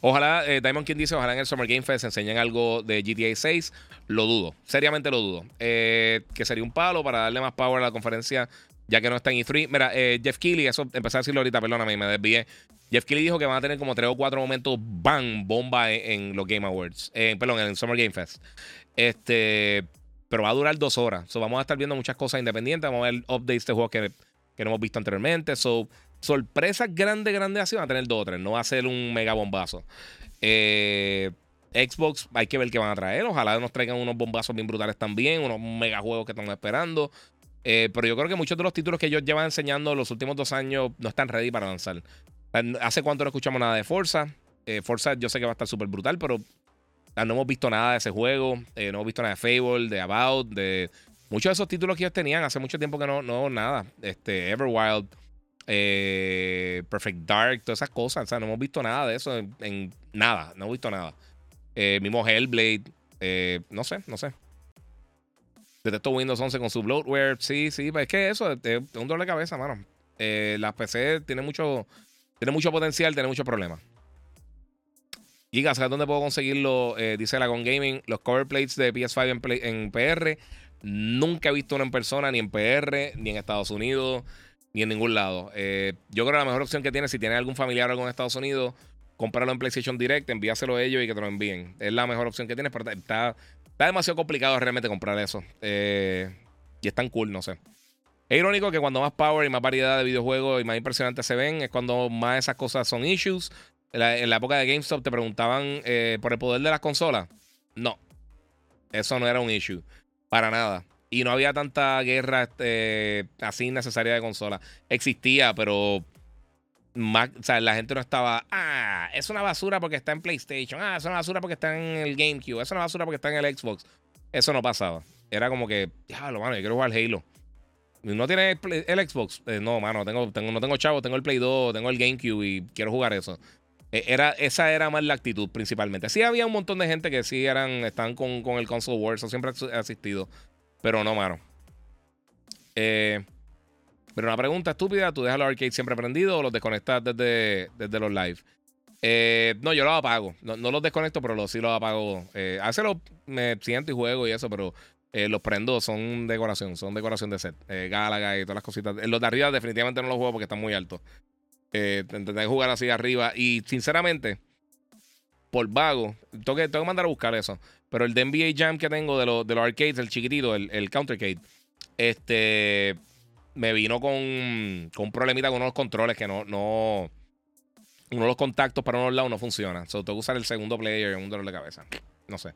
Ojalá, Diamond King dice, ojalá en el Summer Game Fest enseñen algo de GTA 6. Lo dudo, seriamente lo dudo. que sería un palo para darle más power a la conferencia, ya que no está en E3. Mira, Jeff Keighley, eso empecé a decirlo ahorita, perdóname, me desvié. Jeff Kelly dijo que van a tener como tres o cuatro momentos bang, bomba en, los Game Awards. perdón, en el Summer Game Fest. Este, pero va a durar dos horas. So, vamos a estar viendo muchas cosas independientes. Vamos a ver updates de juegos que, que no hemos visto anteriormente. So, sorpresas grandes, grandes así van a tener dos o tres. No va a ser un mega bombazo. Eh, Xbox, hay que ver qué van a traer. Ojalá nos traigan unos bombazos bien brutales también. Unos mega juegos que estamos esperando. Eh, pero yo creo que muchos de los títulos que ellos llevan enseñando los últimos dos años no están ready para lanzar ¿Hace cuánto no escuchamos nada de Forza? Eh, Forza yo sé que va a estar súper brutal, pero no hemos visto nada de ese juego. no hemos visto nada de Fable, de About, de muchos de esos títulos que ellos tenían. Hace mucho tiempo que no, no nada. Este, Everwild. Eh, Perfect Dark, todas esas cosas. O sea, no hemos visto nada de eso en, nada. No hemos visto nada. Eh, mismo Hellblade. Eh, no sé, no sé. Detesto Windows 11 con su bloatware. Sí, sí, es que eso es, un doble cabeza, mano. Las PC tienen mucho, tiene mucho potencial, tiene muchos problemas. Giga, ¿sabes dónde puedo conseguirlo? dice la Con Gaming, los cover plates de PS5 en, en PR. Nunca he visto uno en persona, ni en PR, ni en Estados Unidos ni en ningún lado. Eh, yo creo que la mejor opción que tiene, si tiene algún familiar o algo en Estados Unidos, comprarlo en PlayStation Direct, envíaselo a ellos y que te lo envíen. Es la mejor opción que tienes, pero está, está demasiado complicado realmente comprar eso. Eh, y es tan cool, no sé. Es irónico que cuando más power y más variedad de videojuegos y más impresionantes se ven, es cuando más esas cosas son issues. En la, época de GameStop te preguntaban eh, por el poder de las consolas. No, eso no era un issue. Para nada. Y no había tanta guerra este, así necesaria de consola. Existía, pero la gente no estaba, ah, es una basura porque está en PlayStation, ah, es una basura porque está en el GameCube, es una basura porque está en el Xbox. Eso no pasaba. Era como que, ya, lo mano, yo quiero jugar Halo. ¿No tiene el, Xbox? Eh, no, mano, tengo, tengo, no tengo chavo, tengo el Play 2, tengo el GameCube y quiero jugar eso. E, era, esa era más la actitud principalmente. Sí había un montón de gente que sí eran, están con, con el console wars, eso siempre ha asistido. Pero no, mano. Eh, pero una pregunta estúpida: ¿tú dejas los arcades siempre prendidos o los desconectas desde, desde los live? Eh, no, yo los apago. No, los desconecto, pero los, sí los apago. Eh, me siento y juego y eso, pero los prendo, son decoración, son decoración de set. Galaga y todas las cositas. Los de arriba definitivamente no los juego porque están muy altos. Eh, que jugar así arriba. Y sinceramente, por vago, tengo que, tengo que mandar a buscar eso. Pero el de NBA Jam que tengo de, de los arcades, el chiquitito, el, el Countercade, este me vino con, con un problemita con unos controles que no, no. Uno de los contactos para unos lados no funciona. So, tengo que usar el segundo player en un dolor de cabeza. No sé.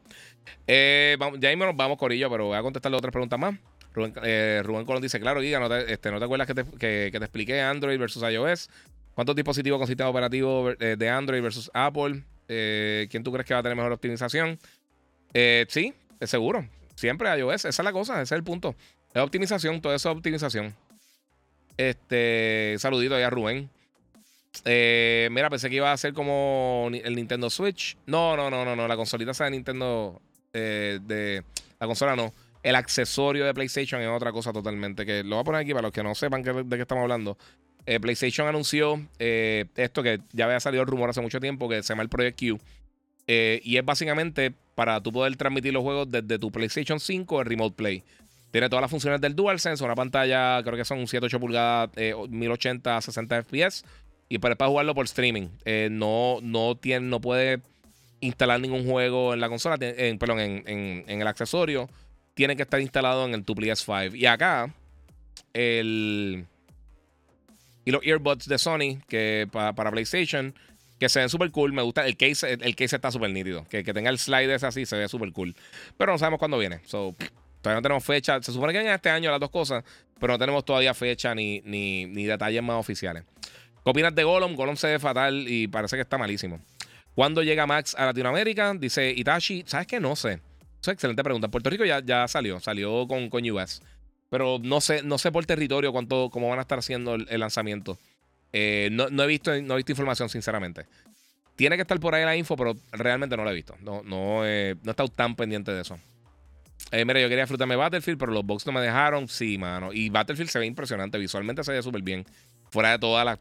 Eh, vamos, ya mismo nos vamos, Corillo, pero voy a contestarle otras preguntas más. Rubén, eh, Colón dice: Claro, Giga, ¿no te, este, ¿no te acuerdas que te, que, te expliqué Android versus iOS? ¿Cuántos dispositivos con sistema operativo eh, de Android versus Apple? ¿Quién tú crees que va a tener mejor optimización? Eh, sí, seguro. Siempre iOS, esa es la cosa, ese es el punto. Es optimización, todo eso es optimización. Este, saludito ahí a Rubén. Eh, mira, pensé que iba a ser como el Nintendo Switch. No, no, no, no, no. La consolita sea de Nintendo. Eh, la consola no. El accesorio de PlayStation es otra cosa totalmente. Que lo voy a poner aquí para los que no sepan de qué estamos hablando. PlayStation anunció esto que ya había salido el rumor hace mucho tiempo, que se llama el Project Q. y es básicamente para tú poder transmitir los juegos desde tu PlayStation 5 el Remote Play. Tiene todas las funciones del DualSense, una pantalla, creo que son 7-8 pulgadas, 1080 a 60 FPS. Y para, para jugarlo por streaming. Eh, no, no, tiene, no puede instalar ningún juego en la consola, en, perdón, en, el accesorio. Tiene que estar instalado en el tu PS5. Y acá, el. Y los earbuds de Sony, que para PlayStation que se ven súper cool. Me gusta. El case, el, case está súper nítido. Que, que, tenga el slide ese así se ve súper cool. Pero no sabemos cuándo viene. So, todavía no tenemos fecha. Se supone que en este año las dos cosas. Pero no tenemos todavía fecha ni, ni, ni detalles más oficiales. ¿Qué opinas de Gollum? Gollum se ve fatal y parece que está malísimo. ¿Cuándo llega Max a Latinoamérica? Dice Itachi. ¿Sabes qué? No sé. Es excelente pregunta. Puerto Rico ya, ya salió. Salió con, con US. Pero no sé, no sé por territorio cuánto, cómo van a estar haciendo el lanzamiento. Eh, no, he visto, no he visto información, sinceramente. Tiene que estar por ahí la info, pero realmente no la he visto. No, no, he estado tan pendiente de eso. Eh, mira, yo quería disfrutarme Battlefield, pero los box no me dejaron. Sí, mano. Y Battlefield se ve impresionante. Visualmente se ve súper bien. Fuera de todas las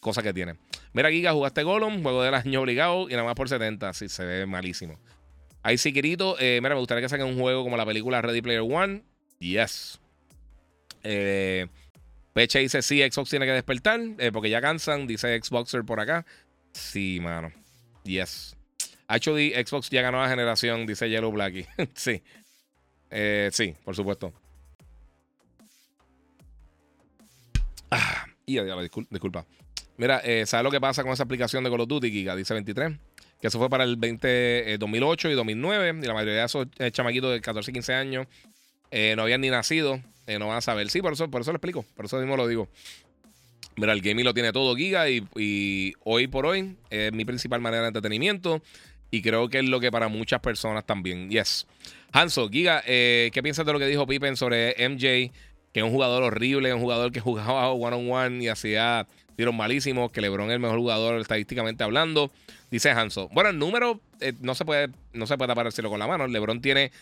cosas que tiene. Mira, Giga, jugaste Gollum, juego del año obligado y nada más por 70. Sí, se ve malísimo. Ahí sí, querido. Eh, mira, me gustaría que saquen un juego como la película Ready Player One. Yes. Eh. Peche dice, sí, Xbox tiene que despertar, eh, porque ya cansan, dice Xboxer por acá. Sí, mano. Yes. HOD, Xbox ya ganó la generación, dice Yellow Blacky. sí. Eh, sí, por supuesto. Ah, y disculpa. Mira, eh, ¿sabes lo que pasa con esa aplicación de Call of Duty, Giga? Dice 23. Que eso fue para el 20, 2008 y 2009. Y la mayoría de esos chamaquitos de 14 y 15 años no habían ni nacido. Eh, no van a saber. Sí, por eso, por eso lo explico. Por eso mismo lo digo. Mira, el gaming lo tiene todo, Giga, y, hoy por hoy es mi principal manera de entretenimiento. Y creo que es lo que para muchas personas también. Yes. Hanso, Giga, eh, ¿qué piensas de lo que dijo Pippen sobre MJ? Que es un jugador horrible, un jugador que jugaba one on one y hacía tiros malísimos, que LeBron es el mejor jugador estadísticamente hablando. Dice Hanso. Bueno, el número eh, no se puede no se puede aparecerlo con la mano. LeBron tiene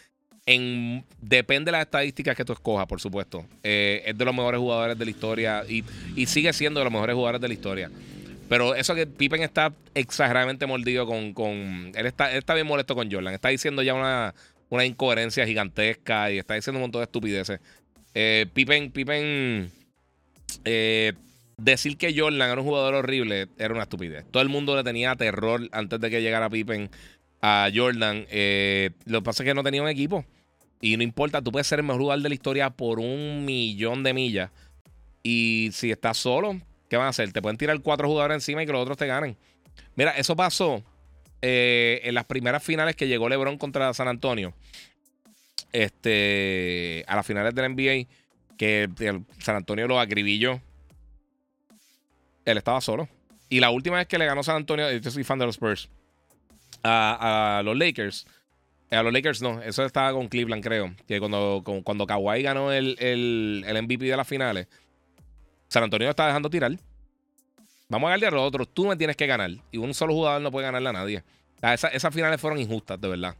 en, depende de las estadísticas que tú escojas, por supuesto. Eh, es de los mejores jugadores de la historia y, sigue siendo de los mejores jugadores de la historia. Pero eso que Pippen está exageradamente mordido con. con él, está, está bien molesto con Jordan. Está diciendo ya una, una incoherencia gigantesca y está diciendo un montón de estupideces. Eh, Pippen, Pippen eh, decir que Jordan era un jugador horrible era una estupidez. Todo el mundo le tenía terror antes de que llegara Pippen a Jordan. Lo que pasa es que no tenía un equipo. Y no importa, tú puedes ser el mejor jugador de la historia por un millón de millas. Y si estás solo, ¿qué van a hacer? Te pueden tirar cuatro jugadores encima y que los otros te ganen. Mira, eso pasó eh, en las primeras finales que llegó LeBron contra San Antonio. Este, a las finales del NBA, que San Antonio lo acribilló. Él estaba solo. Y la última vez que le ganó San Antonio, yo soy fan de los Spurs, a los Lakers a los Lakers no, eso estaba con Cleveland, creo. Que cuando, cuando Kawhi ganó el, el, el MVP de las finales, San Antonio está dejando tirar. Vamos a ganarle a los otros. Tú me tienes que ganar. Y un solo jugador no puede ganarle a nadie. esas finales fueron injustas, de verdad.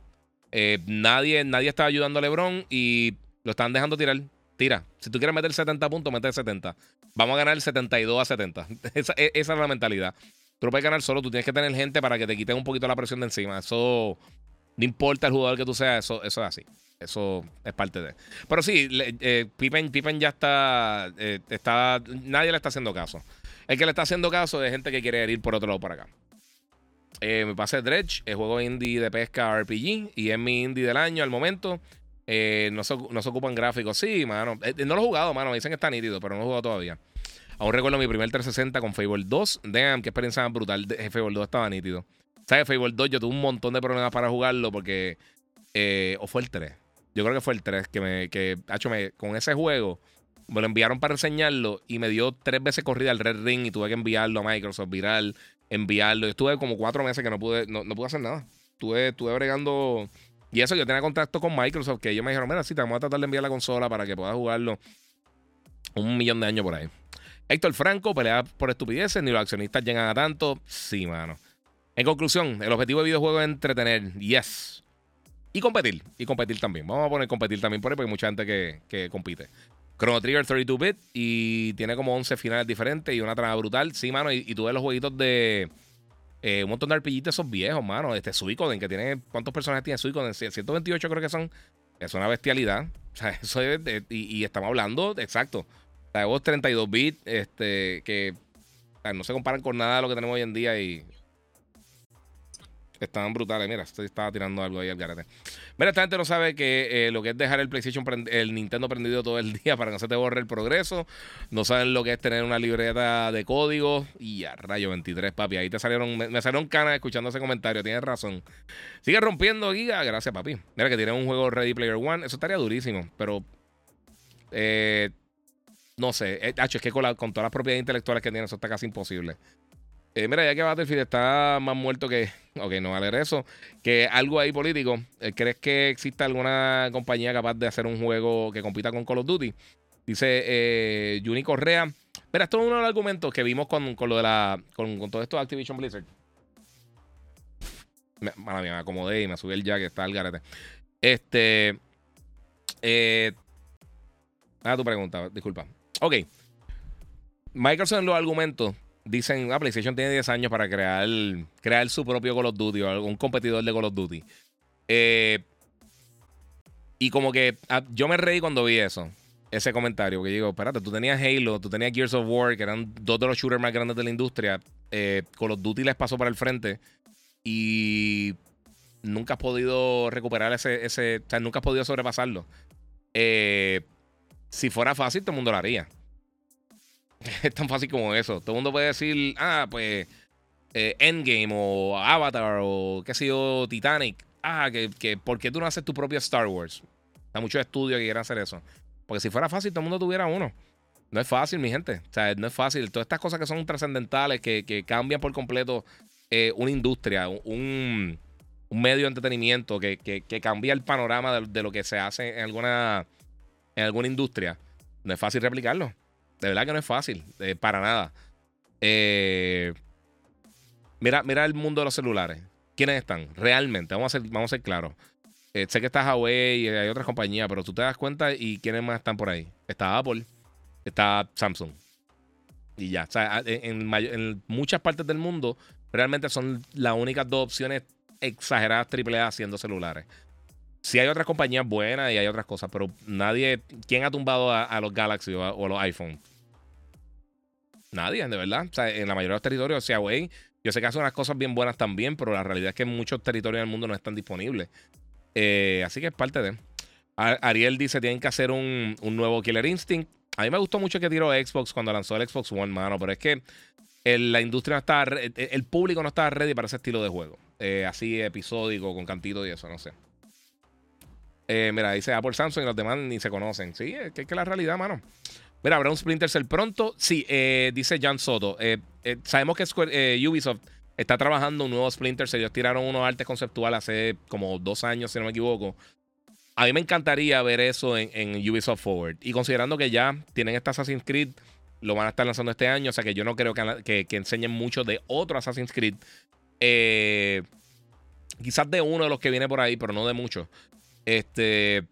Eh, nadie, nadie estaba ayudando a LeBron y lo están dejando tirar. Tira. Si tú quieres meter 70 puntos, mete 70. Vamos a ganar 72 a 70. esa, esa es la mentalidad. Tú no puedes ganar solo, tú tienes que tener gente para que te quiten un poquito la presión de encima. Eso no importa el jugador que tú seas, eso, es así. Eso es parte de. Pero sí, eh, Pippen, ya está, eh, está. Nadie le está haciendo caso. El que le está haciendo caso es gente que quiere ir por otro lado para acá. Eh, me pasé Dredge, el juego indie de pesca RPG y es mi indie del año al momento. no, se, no, se, ocupan gráficos. Sí, mano. no lo he jugado, mano. Me dicen que está nítido, pero no lo he jugado todavía. Aún recuerdo mi primer 360 con Fable 2. Damn, qué experiencia brutal. Fable 2 estaba nítido. ¿Sabes? Fable 2 yo tuve un montón de problemas para jugarlo porque... Eh, o fue el 3. Yo creo que fue el 3 que me... Que, hecho, me, con ese juego me lo enviaron para reseñarlo y me dio tres veces corrida al Red Ring y tuve que enviarlo a Microsoft, viral, enviarlo. estuve como cuatro meses que no pude, no, pude hacer nada. Estuve, estuve bregando... Y eso, yo tenía contacto con Microsoft, que ellos me dijeron, mira, sí, te vamos a tratar de enviar la consola para que puedas jugarlo un millón de años por ahí. Héctor Franco pelea por estupideces, ni los accionistas llegan a tanto. Sí, mano. En conclusión, el objetivo de videojuego es entretener, yes. Y competir, y competir también. Vamos a poner competir también por ahí porque hay mucha gente que, compite. Chrono Trigger 32-bit y tiene como 11 finales diferentes y una trama brutal. Sí, mano, y, tú ves los jueguitos de eh, un montón de de esos viejos, mano. Este Suicoden, que tiene. ¿Cuántos personajes tiene Suicoden? 128 creo que son. Es una bestialidad. O sea, eso es. y, estamos hablando, exacto. O sea, 32 bits, este, que no se comparan con nada de lo que tenemos hoy en día y Estaban brutales. Mira, estaba tirando algo ahí al garete. Mira, esta gente no sabe que eh, lo que es dejar el PlayStation, el Nintendo prendido todo el día para que no se te borre el progreso. No saben lo que es tener una libreta de código. Y a rayo 23, papi. Ahí te salieron, me, salieron canas escuchando ese comentario. Tienes razón. Sigue rompiendo giga. Gracias, papi. Mira que tiene un juego Ready Player One. Eso estaría durísimo. Pero. Eh, no sé. Eh, es que con, con todas las propiedades intelectuales que tiene, eso está casi imposible. Eh, mira, ya que Battlefield está más muerto que. Ok, no vale eso. Que algo ahí político. Eh, ¿Crees que exista alguna compañía capaz de hacer un juego que compita con Call of Duty? Dice eh, Juni Correa. Mira, esto es uno de los argumentos que vimos con, lo de la. Con, todo esto de Activision Blizzard. Me, mala mía, me acomodé y me subí el jack, está el garete. Este. Eh, ah, tu pregunta, disculpa. Ok. Microsoft en los argumentos dicen, ah, PlayStation tiene 10 años para crear, crear su propio Call of Duty o algún competidor de Call of Duty. Eh, y como que ah, yo me reí cuando vi eso, ese comentario, que digo, espérate, tú tenías Halo, tú tenías Gears of War, que eran dos de los shooters más grandes de la industria. Eh, Call of Duty les pasó para el frente y nunca has podido recuperar ese, ese o sea, nunca has podido sobrepasarlo. Eh, si fuera fácil, todo el mundo lo haría. Es tan fácil como eso. Todo el mundo puede decir, ah, pues eh, Endgame o Avatar o qué sé yo, Titanic. Ah, que, que ¿por qué tú no haces tu propio Star Wars? Hay muchos estudios que quieran hacer eso. Porque si fuera fácil, todo el mundo tuviera uno. No es fácil, mi gente. O sea, no es fácil. Todas estas cosas que son trascendentales, que, cambian por completo eh, una industria, un, medio de entretenimiento, que, cambia el panorama de, lo que se hace en alguna, en alguna industria, no es fácil replicarlo. De verdad que no es fácil, eh, para nada. Eh, mira, mira el mundo de los celulares. ¿Quiénes están? Realmente, vamos a ser, vamos a ser claros. sé que está Huawei y hay otras compañías, pero tú te das cuenta y quiénes más están por ahí. Está Apple, está Samsung. Y ya. O sea, en, muchas partes del mundo, realmente son las únicas dos opciones exageradas AAA haciendo celulares. Sí hay otras compañías buenas y hay otras cosas, pero nadie. ¿Quién ha tumbado a, los Galaxy o a, los iPhone? Nadie, de verdad. O sea, en la mayoría de los territorios, o sea, güey, yo sé que hace unas cosas bien buenas también, pero la realidad es que muchos territorios del mundo no están disponibles. Eh, así que es parte de. Ariel dice: tienen que hacer un, nuevo Killer Instinct. A mí me gustó mucho que tiró Xbox cuando lanzó el Xbox One, mano, pero es que la industria no estaba, el, público no estaba ready para ese estilo de juego. Eh, así episódico, con cantito y eso, no sé. Eh, mira, dice Apple Samsung y los demás ni se conocen. Sí, es que es la realidad, mano. Mira, habrá un Splinter Cell pronto. Sí, eh, dice Jan Soto. sabemos que Ubisoft está trabajando un nuevo Splinter Cell. Ellos tiraron unos artes conceptuales hace como dos años, si no me equivoco. A mí me encantaría ver eso en, Ubisoft Forward. Y considerando que ya tienen este Assassin's Creed, lo van a estar lanzando este año, o sea que yo no creo que, enseñen mucho de otro Assassin's Creed. Eh, quizás de uno de los que viene por ahí, pero no de muchos. Este.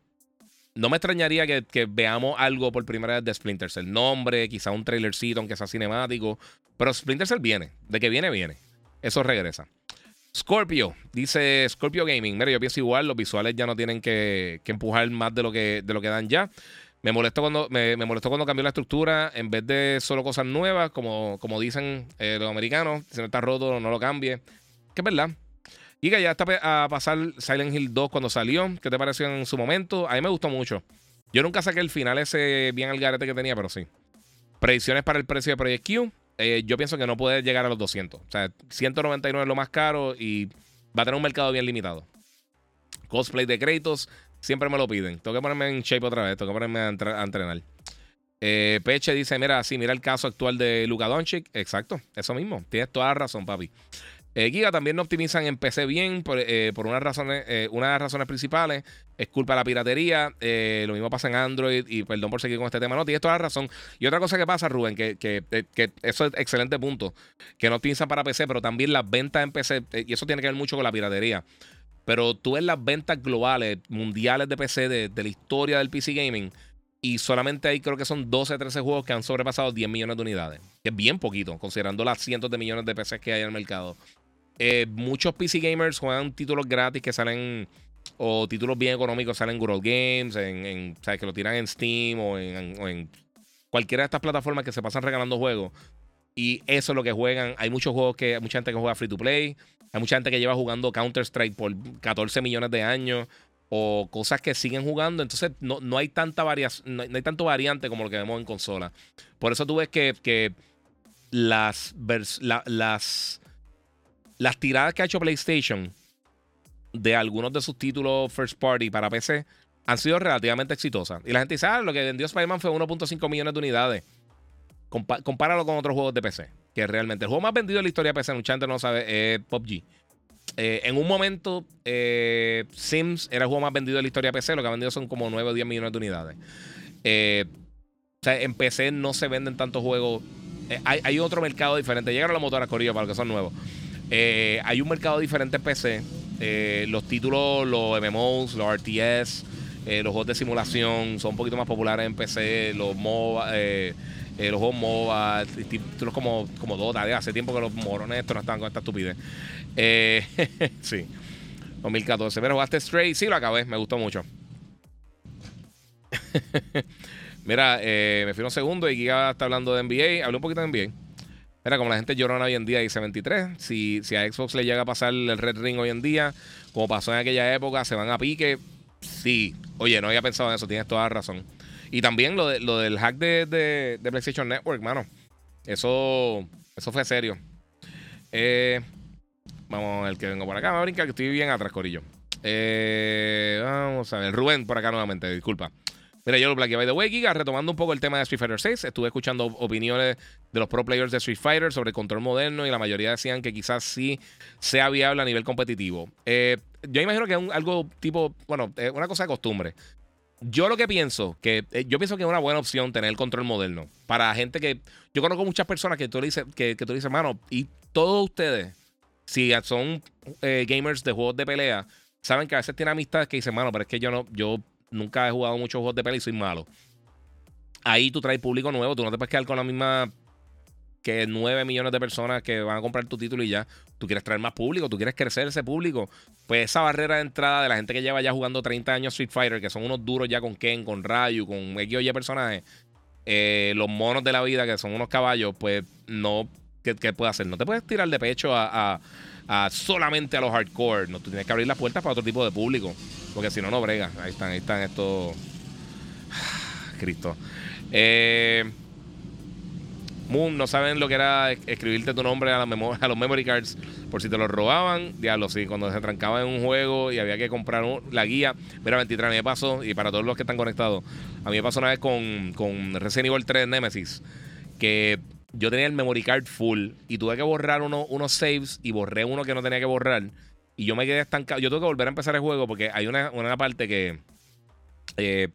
No me extrañaría que, veamos algo por primera vez de Splinter Cell. Nombre, quizás un trailercito, aunque sea cinemático. Pero Splinter Cell viene. De que viene, viene. Eso regresa. Scorpio, dice Scorpio Gaming. Mira, yo pienso igual, los visuales ya no tienen que, empujar más de lo que, de lo que dan ya. Me molestó cuando, me, cambió la estructura en vez de solo cosas nuevas, como, como dicen eh, los americanos. Si no está roto, no lo cambie. Que es verdad. Y que ya está a pasar Silent Hill 2 cuando salió. ¿Qué te pareció en su momento? A mí me gustó mucho. Yo nunca saqué el final ese bien al garete que tenía, pero sí. Predicciones para el precio de Project Q. Eh, yo pienso que no puede llegar a los 200. O sea, 199 es lo más caro y va a tener un mercado bien limitado. Cosplay de Kratos, siempre me lo piden. Tengo que ponerme en shape otra vez, tengo que ponerme a, entrenar. Eh, Peche dice: Mira, sí, mira el caso actual de Luka Doncic. Exacto, eso mismo. Tienes toda la razón, papi. Eh, Giga también no optimizan en PC bien por, eh, unas razones, eh, una de las razones principales es culpa de la piratería. lo mismo pasa en Android y perdón por seguir con este tema. No, tienes toda la razón. Y otra cosa que pasa, Rubén, que, que, eso es excelente punto, que no optimizan para PC, pero también las ventas en PC, y eso tiene que ver mucho con la piratería. Pero tú ves las ventas globales, mundiales de PC de, de la historia del PC Gaming. Y solamente hay creo que son 12, 13 juegos que han sobrepasado 10 millones de unidades. Que es bien poquito, considerando las cientos de millones de PCs que hay en el mercado. Eh, muchos PC gamers juegan títulos gratis que salen o títulos bien económicos salen en Google Games, en, ¿sabes? que lo tiran en Steam o en, cualquiera de estas plataformas que se pasan regalando juegos. Y eso es lo que juegan. Hay muchos juegos que, hay mucha gente que juega free to play. Hay mucha gente que lleva jugando Counter-Strike por 14 millones de años. O cosas que siguen jugando. Entonces no, no hay tanta variación, no, hay tanto variante como lo que vemos en consola. Por eso tú ves que, que las, las las tiradas que ha hecho PlayStation de algunos de sus títulos first party para PC han sido relativamente exitosas. Y la gente dice, ah, lo que vendió Spider-Man fue 1.5 millones de unidades. compáralo con otros juegos de PC. Que realmente el juego más vendido de la historia de PC, mucha gente no sabe, es PUBG. Eh, en un momento, eh, Sims era el juego más vendido de la historia de PC. Lo que ha vendido son como 9 o 10 millones de unidades. Eh, o sea, en PC no se venden tantos juegos. Hay, otro mercado diferente. Llegaron las motoras Corillo para los que son nuevos. Eh, hay un mercado diferente en PC. Eh, los títulos, los MMOs, los RTS, eh, los juegos de simulación son un poquito más populares en PC. Los MOBA, los juegos MOBA, títulos como, como Dota. hace tiempo que los morones estos no estaban con esta estupidez. sí. 2014. Pero jugaste Stray. Sí, lo acabé. Me gustó mucho. Mira, me fui un segundo y Giga está hablando de NBA. Hablé un poquito de NBA. Mira, como la gente llorona hoy en día, dice 23. Si, si a Xbox le llega a pasar el Red Ring hoy en día, como pasó en aquella época, se van a pique. Sí. Oye, no había pensado en eso, tienes toda la razón. Y también lo, de, lo del hack de, PlayStation Network, mano. Eso, eso fue serio. Eh, vamos, el que vengo por acá. Me a brincar que estoy bien atrás, Corillo. Eh, vamos a ver. Rubén por acá nuevamente, disculpa. Mira, yo lo Black by the way, Giga, retomando un poco el tema de Street Fighter 6, estuve escuchando opiniones de los pro players de Street Fighter sobre el control moderno y la mayoría decían que quizás sí sea viable a nivel competitivo. Eh, yo imagino que es algo tipo, bueno, una cosa de costumbre. Yo lo que pienso, que eh, yo pienso que es una buena opción tener el control moderno. Para gente que. Yo conozco muchas personas que tú le dices, que, tú dices, mano, y todos ustedes, si son eh, gamers de juegos de pelea, saben que a veces tienen amistades que dicen, mano, pero es que yo no, yo nunca he jugado muchos juegos de pelea y soy malo. Ahí tú traes público nuevo, tú no te puedes quedar con la misma que 9 millones de personas que van a comprar tu título y ya. Tú quieres traer más público, tú quieres crecer ese público. Pues esa barrera de entrada de la gente que lleva ya jugando 30 años Street Fighter, que son unos duros ya con Ken, con Ryu, con X o Y personajes, eh, los monos de la vida, que son unos caballos, pues no. ¿Qué, puede hacer? No te puedes tirar de pecho a solamente a los hardcore. No, tú tienes que abrir las puertas para otro tipo de público. Porque si no, no brega. Ahí están, ahí están estos. Cristo. Eh, Moon, no saben lo que era escribirte tu nombre a, los memory cards por si te los robaban. Diablo, sí, cuando se trancaba en un juego y había que comprar la guía. Mira, 23, a mí me pasó, y para todos los que están conectados, a mí me pasó una vez con, con Resident Evil 3 Nemesis, que yo tenía el memory card full y tuve que borrar uno, unos saves y borré uno que no tenía que borrar. Y yo me quedé estancado. Yo tuve que volver a empezar el juego porque hay una, una parte que eh,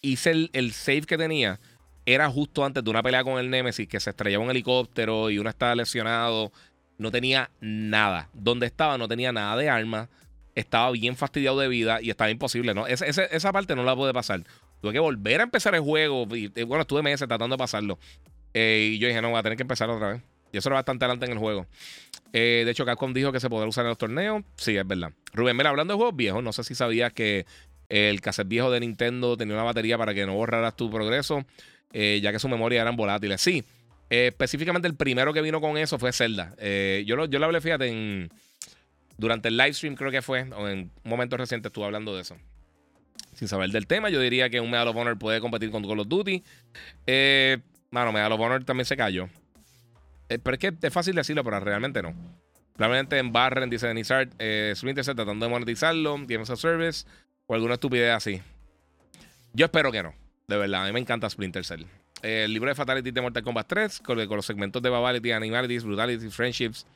hice el, el, save que tenía. Era justo antes de una pelea con el Nemesis que se estrellaba un helicóptero y uno estaba lesionado. No tenía nada. Donde estaba no tenía nada de arma. Estaba bien fastidiado de vida y estaba imposible. ¿no? Esa, esa, parte no la pude pasar. Tuve que volver a empezar el juego. Y, bueno, estuve meses tratando de pasarlo. Eh, y yo dije, no, voy a tener que empezar otra vez. Y eso era bastante adelante en el juego. Eh, de hecho, Capcom dijo que se podrá usar en los torneos. Sí, es verdad. Rubén, mira, hablando de juegos viejos, no sé si sabías que el cassette viejo de Nintendo tenía una batería para que no borraras tu progreso, eh, ya que su memoria eran volátiles. Sí, específicamente el primero que vino con eso fue Zelda. yo, lo, yo lo hablé, fíjate, en, durante el live stream creo que fue, o en un momento reciente estuve hablando de eso. Sin saber del tema, yo diría que un Medal of Honor puede competir con Call of Duty. Eh, Mano, Medal of Honor también se cayó. Eh, pero es que es fácil decirlo, pero realmente no. Realmente en Barren, dice Denizard, eh, Splinter Cell tratando de monetizarlo, Games a Service, o alguna estupidez así. Yo espero que no. De verdad, a mí me encanta Splinter Cell. el libro de Fatality de Mortal Kombat 3, con, los segmentos de Babality, Animalities, Brutality, Friendships.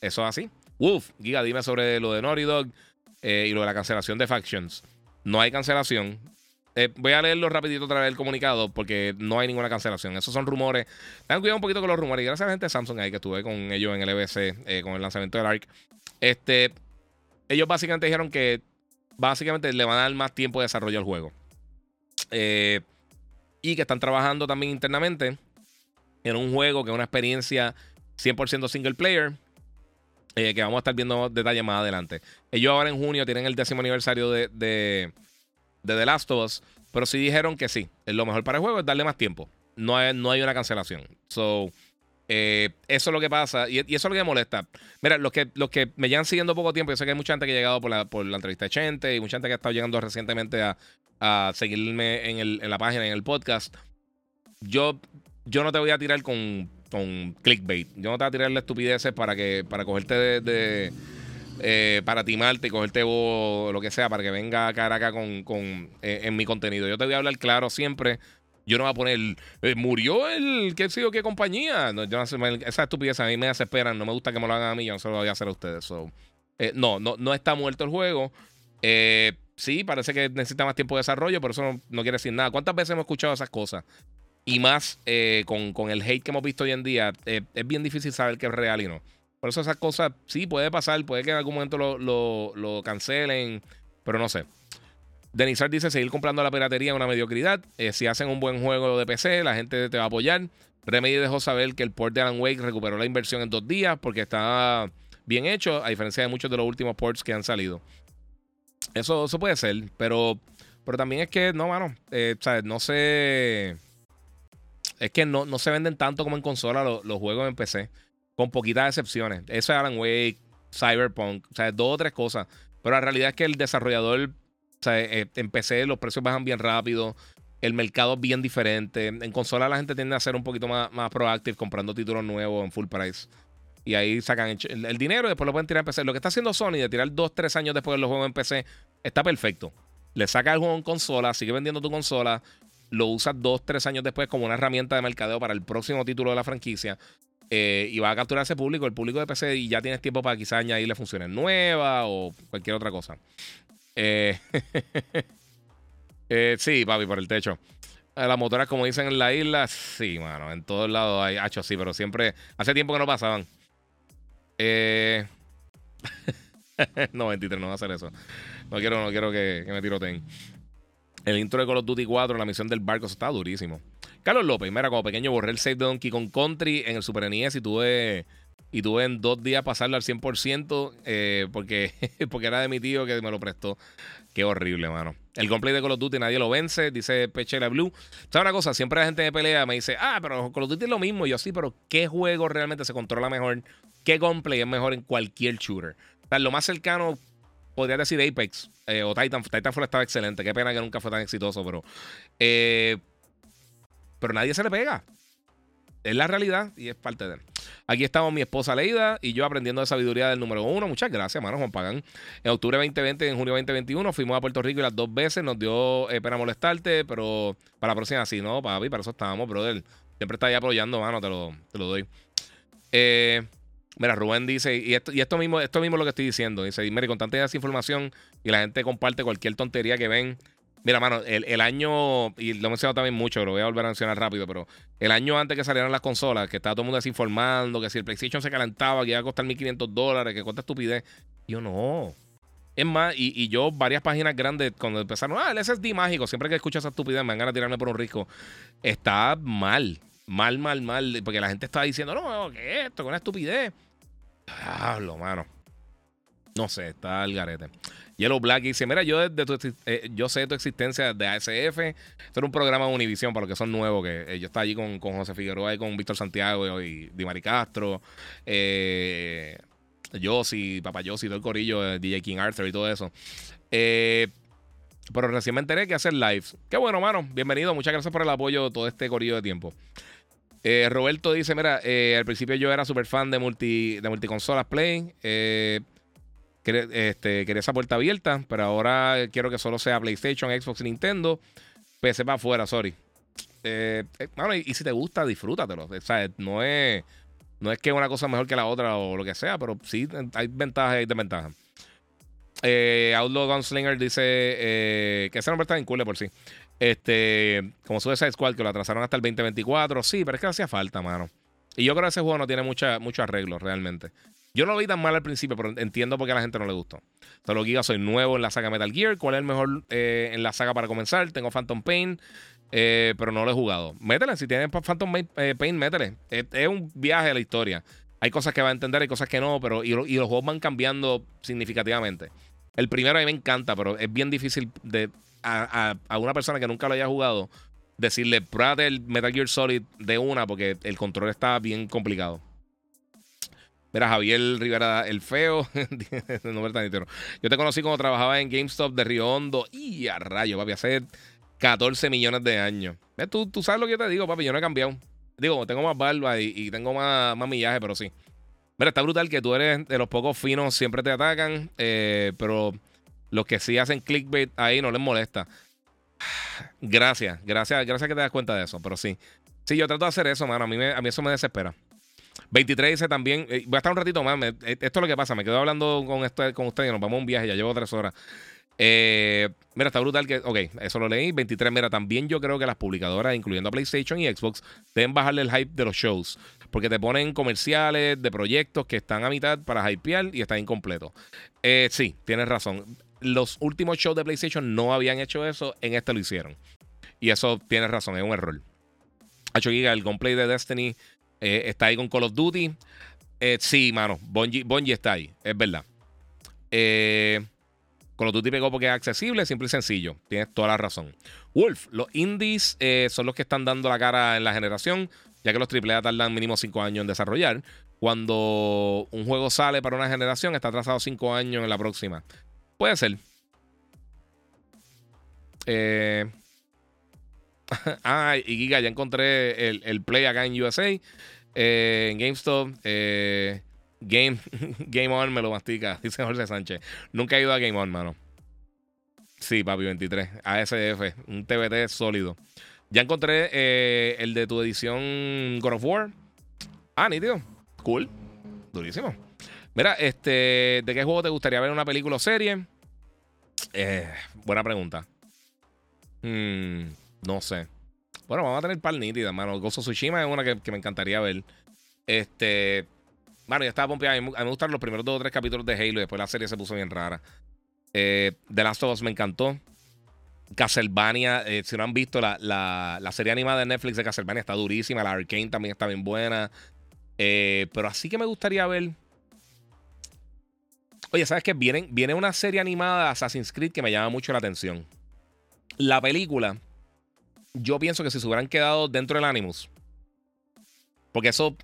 Eso así. Wolf, Giga, dime sobre lo de Naughty Dog eh, y lo de la cancelación de Factions. No hay cancelación. Eh, voy a leerlo rapidito otra vez el comunicado porque no hay ninguna cancelación. Esos son rumores. Tengan cuidado un poquito con los rumores. Y gracias a la gente de Samsung ahí que estuve con ellos en el EBC eh, con el lanzamiento del ARC. Este, ellos básicamente dijeron que básicamente le van a dar más tiempo de desarrollo al juego. Eh, y que están trabajando también internamente en un juego que es una experiencia 100% single player. que vamos a estar viendo detalles más adelante. Ellos ahora en junio tienen el décimo aniversario de de The Last of Us, pero sí dijeron que sí, lo mejor para el juego es darle más tiempo. No hay, no hay una cancelación. So, eh, eso es lo que pasa y, eso es lo que me molesta. Mira, los que, los que me llevan siguiendo poco tiempo, yo sé que hay mucha gente que ha llegado por la, por la entrevista de Chente y mucha gente que ha estado llegando recientemente a, seguirme en, el, en, la página, en el podcast. Yo, yo no te voy a tirar con, con clickbait. Yo no te voy a tirar la estupideces para, que, para cogerte de eh, para timarte, cogerte o lo que sea, para que venga a cara acá con, eh, en mi contenido. Yo te voy a hablar claro siempre. Yo no voy a poner, eh, murió el, qué sé yo, qué compañía. No, no esa estupidez a mí me desesperan. No me gusta que me lo hagan a mí, yo no se lo voy a hacer a ustedes. no, no, no está muerto el juego. sí, parece que necesita más tiempo de desarrollo, pero eso no, quiere decir nada. ¿Cuántas veces hemos escuchado esas cosas? Y más con, con, el hate que hemos visto hoy en día, es bien difícil saber qué es real y no. Por eso esas cosas sí puede pasar, puede que en algún momento lo, cancelen, pero no sé. Denizar dice seguir comprando la piratería es una mediocridad. Eh, si hacen un buen juego de PC, la gente te va a apoyar. Remedy dejó saber que el port de Alan Wake recuperó la inversión en dos días porque está bien hecho, a diferencia de muchos de los últimos ports que han salido. Eso, eso puede ser, pero, pero también es que, no, mano, eh, no sé. Es que no, no se venden tanto como en consola los juegos en PC con poquitas excepciones. Eso es Alan Wake, Cyberpunk, o sea, dos o tres cosas. Pero la realidad es que el desarrollador, o sea, eh, en PC los precios bajan bien rápido, el mercado es bien diferente. En consola la gente tiende a ser un poquito más, más proactive comprando títulos nuevos en full price. Y ahí sacan el, dinero y después lo pueden tirar en PC. Lo que está haciendo Sony de tirar dos, tres años después de los juegos en PC está perfecto. Le saca el juego en consola, sigue vendiendo tu consola, lo usas dos, tres años después como una herramienta de mercadeo para el próximo título de la franquicia. Eh, y va a capturar ese público, el público de PC, y ya tienes tiempo para quizás añadirle funciones nuevas o cualquier otra cosa. Eh, eh, sí, papi, por el techo. Las motoras, como dicen en la isla, sí, mano, en todos lados hay hacho, sí, pero siempre, hace tiempo que no pasaban. Eh, no, 23, no va a hacer eso. No quiero, no quiero que, que me tiroteen. El intro de Call of Duty 4, la misión del barco, eso está durísimo. Carlos López, mira, como pequeño borré el save de Donkey Kong Country en el Super NES y tuve, y tuve en dos días pasarlo al 100% eh, porque, porque era de mi tío que me lo prestó. Qué horrible, mano. El gameplay de Call of Duty nadie lo vence, dice Pechela Blue. ¿Sabes una cosa? Siempre la gente me pelea, me dice, ah, pero Call of Duty es lo mismo. Y yo sí, pero ¿qué juego realmente se controla mejor? ¿Qué gameplay es mejor en cualquier shooter? O sea, lo más cercano podría decir Apex eh, o Titan. Titanfall estaba excelente. Qué pena que nunca fue tan exitoso, pero. Eh, pero nadie se le pega. Es la realidad y es parte de él. Aquí estamos mi esposa Leida y yo aprendiendo de sabiduría del número uno. Muchas gracias, mano Juan Pagán. En octubre 2020 y en junio 2021 fuimos a Puerto Rico y las dos veces nos dio eh, pena molestarte, pero para la próxima sí, ¿no, papi? Para eso estábamos, brother. Siempre está ahí apoyando, mano, te lo, te lo doy. Eh, Mira, Rubén dice, y esto, y esto mismo, esto mismo es lo que estoy diciendo. Dice, mire, con tanta desinformación y la gente comparte cualquier tontería que ven. Mira, mano, el, año, y lo he mencionado también mucho, lo voy a volver a mencionar rápido, pero el año antes que salieran las consolas, que estaba todo el mundo desinformando, que si el PlayStation se calentaba, que iba a costar 1.500 dólares, que cuesta estupidez. Yo no. Es más, y, yo, varias páginas grandes, cuando empezaron, ah, el SSD mágico, siempre que escucho esa estupidez me van ganas de tirarme por un risco. Está mal, mal, mal, mal, porque la gente está diciendo, no, ¿qué es esto? Con una estupidez. Diablo, mano. No sé, está el garete. Yellow Black dice: Mira, yo, de eh, yo sé tu existencia de ASF. Esto era un programa de Univision para los que son nuevos. Que eh, yo estaba allí con, con, José Figueroa y con Víctor Santiago y, Di Mari Castro. Eh, Yossi, Papá Yossi, todo el corillo, eh, DJ King Arthur y todo eso. pero recién me enteré que hacer lives. Qué bueno, mano. Bienvenido. Muchas gracias por el apoyo todo este corillo de tiempo. Eh, Roberto dice: Mira, eh, al principio yo era súper fan de, multi, de multiconsolas Play. Eh, este, quería esa puerta abierta, pero ahora quiero que solo sea PlayStation, Xbox Nintendo. PC para afuera, sorry. bueno, y, si te gusta, disfrútatelo. O sea, no es, no es que una cosa mejor que la otra o lo que sea, pero sí hay ventajas y desventajas. Outlaw Gunslinger dice que ese nombre está en cool por sí. Este, como esa Squad, que lo atrasaron hasta el 2024. Sí, pero es que hacía falta, mano. Y yo creo que ese juego no tiene mucha, mucho arreglo realmente. Yo no lo vi tan mal al principio, pero entiendo por qué a la gente no le gustó. Solo Giga, soy nuevo en la saga Metal Gear. ¿Cuál es el mejor eh, en la saga para comenzar? Tengo Phantom Pain, eh, pero no lo he jugado. Métele, si tienes Phantom eh, Pain, métele. Es, un viaje a la historia. Hay cosas que va a entender, hay cosas que no, pero y, y los juegos van cambiando significativamente. El primero a mí me encanta, pero es bien difícil de a, una persona que nunca lo haya jugado, decirle, pruébate el Metal Gear Solid de una, porque el control está bien complicado. Mira, Javier Rivera, el feo. Yo te conocí cuando trabajaba en GameStop de Río Hondo. Y a rayo, papi, hace 14 millones de años. ¿Tú, tú sabes lo que yo te digo, papi. Yo no he cambiado. Digo, tengo más barba y, tengo más, más, millaje, pero sí. Mira, está brutal que tú eres de los pocos finos, siempre te atacan. Eh, pero los que sí hacen clickbait ahí no les molesta. Gracias, gracias, gracias que te das cuenta de eso, pero sí. Sí, yo trato de hacer eso, mano. A mí, a mí eso me desespera. 23 dice también, eh, voy a estar un ratito más. Eh, esto es lo que pasa, me quedo hablando con, esto, con ustedes, nos vamos a un viaje, ya llevo tres horas. Eh, mira, está brutal que, ok, eso lo leí. 23, mira, también yo creo que las publicadoras, incluyendo PlayStation y Xbox, deben bajarle el hype de los shows. Porque te ponen comerciales de proyectos que están a mitad para hypear y están incompletos. sí, tienes razón los últimos shows de PlayStation no habían hecho eso, en este lo hicieron. Y eso tiene razón, es un error. 8 Giga, el gameplay de Destiny eh, está ahí con Call of Duty. Eh, sí, mano, Bungie, está ahí, es verdad. Eh, Call of Duty pegó porque es accesible, simple y sencillo. Tienes toda la razón. Wolf, los indies son los que están dando la cara en la generación, ya que los AAA tardan mínimo 5 años en desarrollar. Cuando un juego sale para una generación, está atrasado 5 años en la próxima. Puede ser. Eh... ah, y Giga, ya encontré el, play acá en USA. Eh, en GameStop. Eh, Game, Game On me lo mastica, dice Jorge Sánchez. Nunca he ido a Game On, mano. Sí, papi, 23. ASF, un TBT sólido. Ya encontré eh, el de tu edición God of War. Ah, nítido. Cool. Durísimo. Mira, este, ¿de qué juego te gustaría ver una película o serie? Eh, buena pregunta. Hmm, no sé. Bueno, vamos a tener par nítida, mano. Gozo Tsushima es una que, me encantaría ver. Este. Bueno, ya estaba pompeada. A mí, me gustaron los primeros dos o tres capítulos de Halo y después la serie se puso bien rara. Eh, The Last of Us me encantó. Castlevania, eh, si no han visto la, la, serie animada de Netflix de Castlevania, está durísima. La Arcane también está bien buena. Eh, pero así que me gustaría ver. Oye, ¿sabes qué? Viene, viene una serie animada de Assassin's Creed que me llama mucho la atención. La película, yo pienso que si se hubieran quedado dentro del Animus, porque esos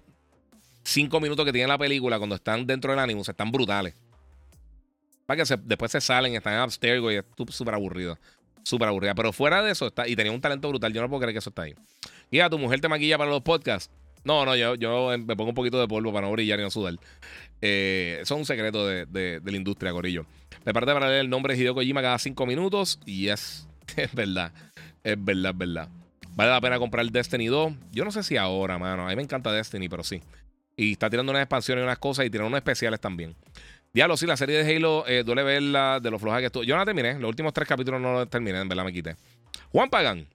cinco minutos que tiene la película cuando están dentro del Animus están brutales. Para que después se salen, están upstairs, y es súper aburrido. Súper aburrida. Pero fuera de eso, está, y tenía un talento brutal. Yo no puedo creer que eso está ahí. Y tu mujer te maquilla para los podcasts. No, no, yo, yo me pongo un poquito de polvo para no brillar y no sudar. Eh, eso es un secreto de, la industria, Corillo. Me parte para leer el nombre de Hideo Kojima cada cinco minutos y es, es verdad. Es verdad, es verdad. Vale la pena comprar Destiny 2. Yo no sé si ahora, mano. A mí me encanta Destiny, pero sí. Y está tirando unas expansiones y unas cosas y tiene unos especiales también. Diablo, sí, la serie de Halo eh, duele verla de lo floja que estuvo. Yo no la terminé. Los últimos tres capítulos no los terminé, en verdad me quité. Juan Pagan.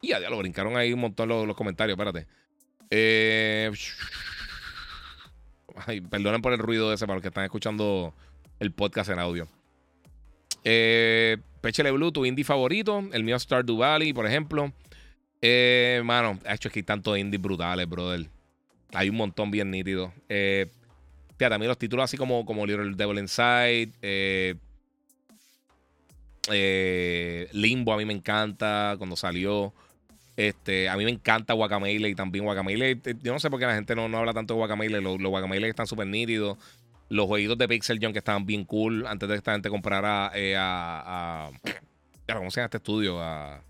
Y ya, lo brincaron ahí un montón los, comentarios, espérate. Eh, perdonen por el ruido ese para los que están escuchando el podcast en audio. Eh, Pechele Blue, tu indie favorito. El mío Stardew Valley, por ejemplo. Eh, mano, hecho es que hay tantos indies brutales, brother. Hay un montón bien nítidos. Eh, Fíjate, a los títulos así como, como Little Devil Inside, eh, eh, Limbo a mí me encanta cuando salió. Este, a mí me encanta Guacamele y también Guacamele. Eh, yo no sé por qué la gente no, no habla tanto de Guacamele. Los, los Guacamele están súper nítidos. Los jueguitos de Pixel Junk que estaban bien cool antes de que esta gente comprara a, ¿Cómo se llama este estudio? A,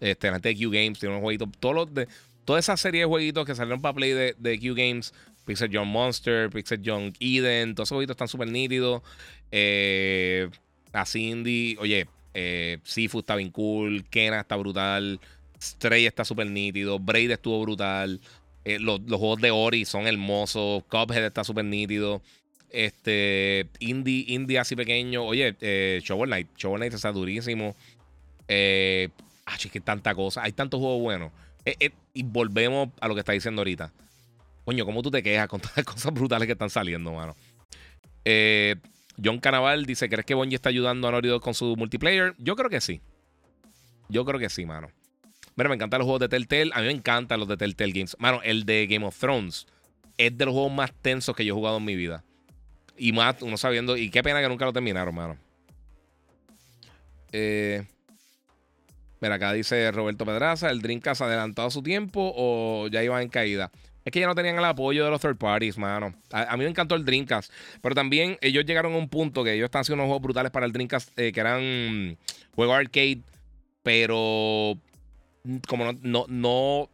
este, la gente de Q Games. Tiene unos jueguitos. Todos los de, toda esa serie de jueguitos que salieron para Play de, Q Games Pixel Young Monster, Pixel Young Eden, todos esos jueguitos están súper nítidos. Eh, a Cindy, oye, eh, Sifu está bien cool, Kena está brutal, Stray está súper nítido, Braid estuvo brutal, eh, los, juegos de Ori son hermosos, Cuphead está súper nítido. Este, Indie, Indie así pequeño. Oye, eh, Shovel Knight. Shovel Knight está durísimo. Eh, ah, es que tanta cosa. Hay tantos juegos buenos. y volvemos a lo que está diciendo ahorita. Coño, ¿cómo tú te quejas con todas las cosas brutales que están saliendo, mano? Eh, John Canaval dice: ¿Crees que Bungie está ayudando a Naughty con su multiplayer? Yo creo que sí. Yo creo que sí, mano. Mira, me encantan los juegos de Telltale. A mí me encantan los de Telltale Games. Mano, el de Game of Thrones es de los juegos más tensos que yo he jugado en mi vida. Y más, uno sabiendo. Y qué pena que nunca lo terminaron, mano. Eh, mira, acá dice Roberto Pedraza: ¿el Dreamcast adelantado a su tiempo o ya iba en caída? Es que ya no tenían el apoyo de los third parties, mano. A, mí me encantó el Dreamcast. Pero también ellos llegaron a un punto que ellos están haciendo unos juegos brutales para el Dreamcast, eh, que eran juegos arcade. Pero como no, no, no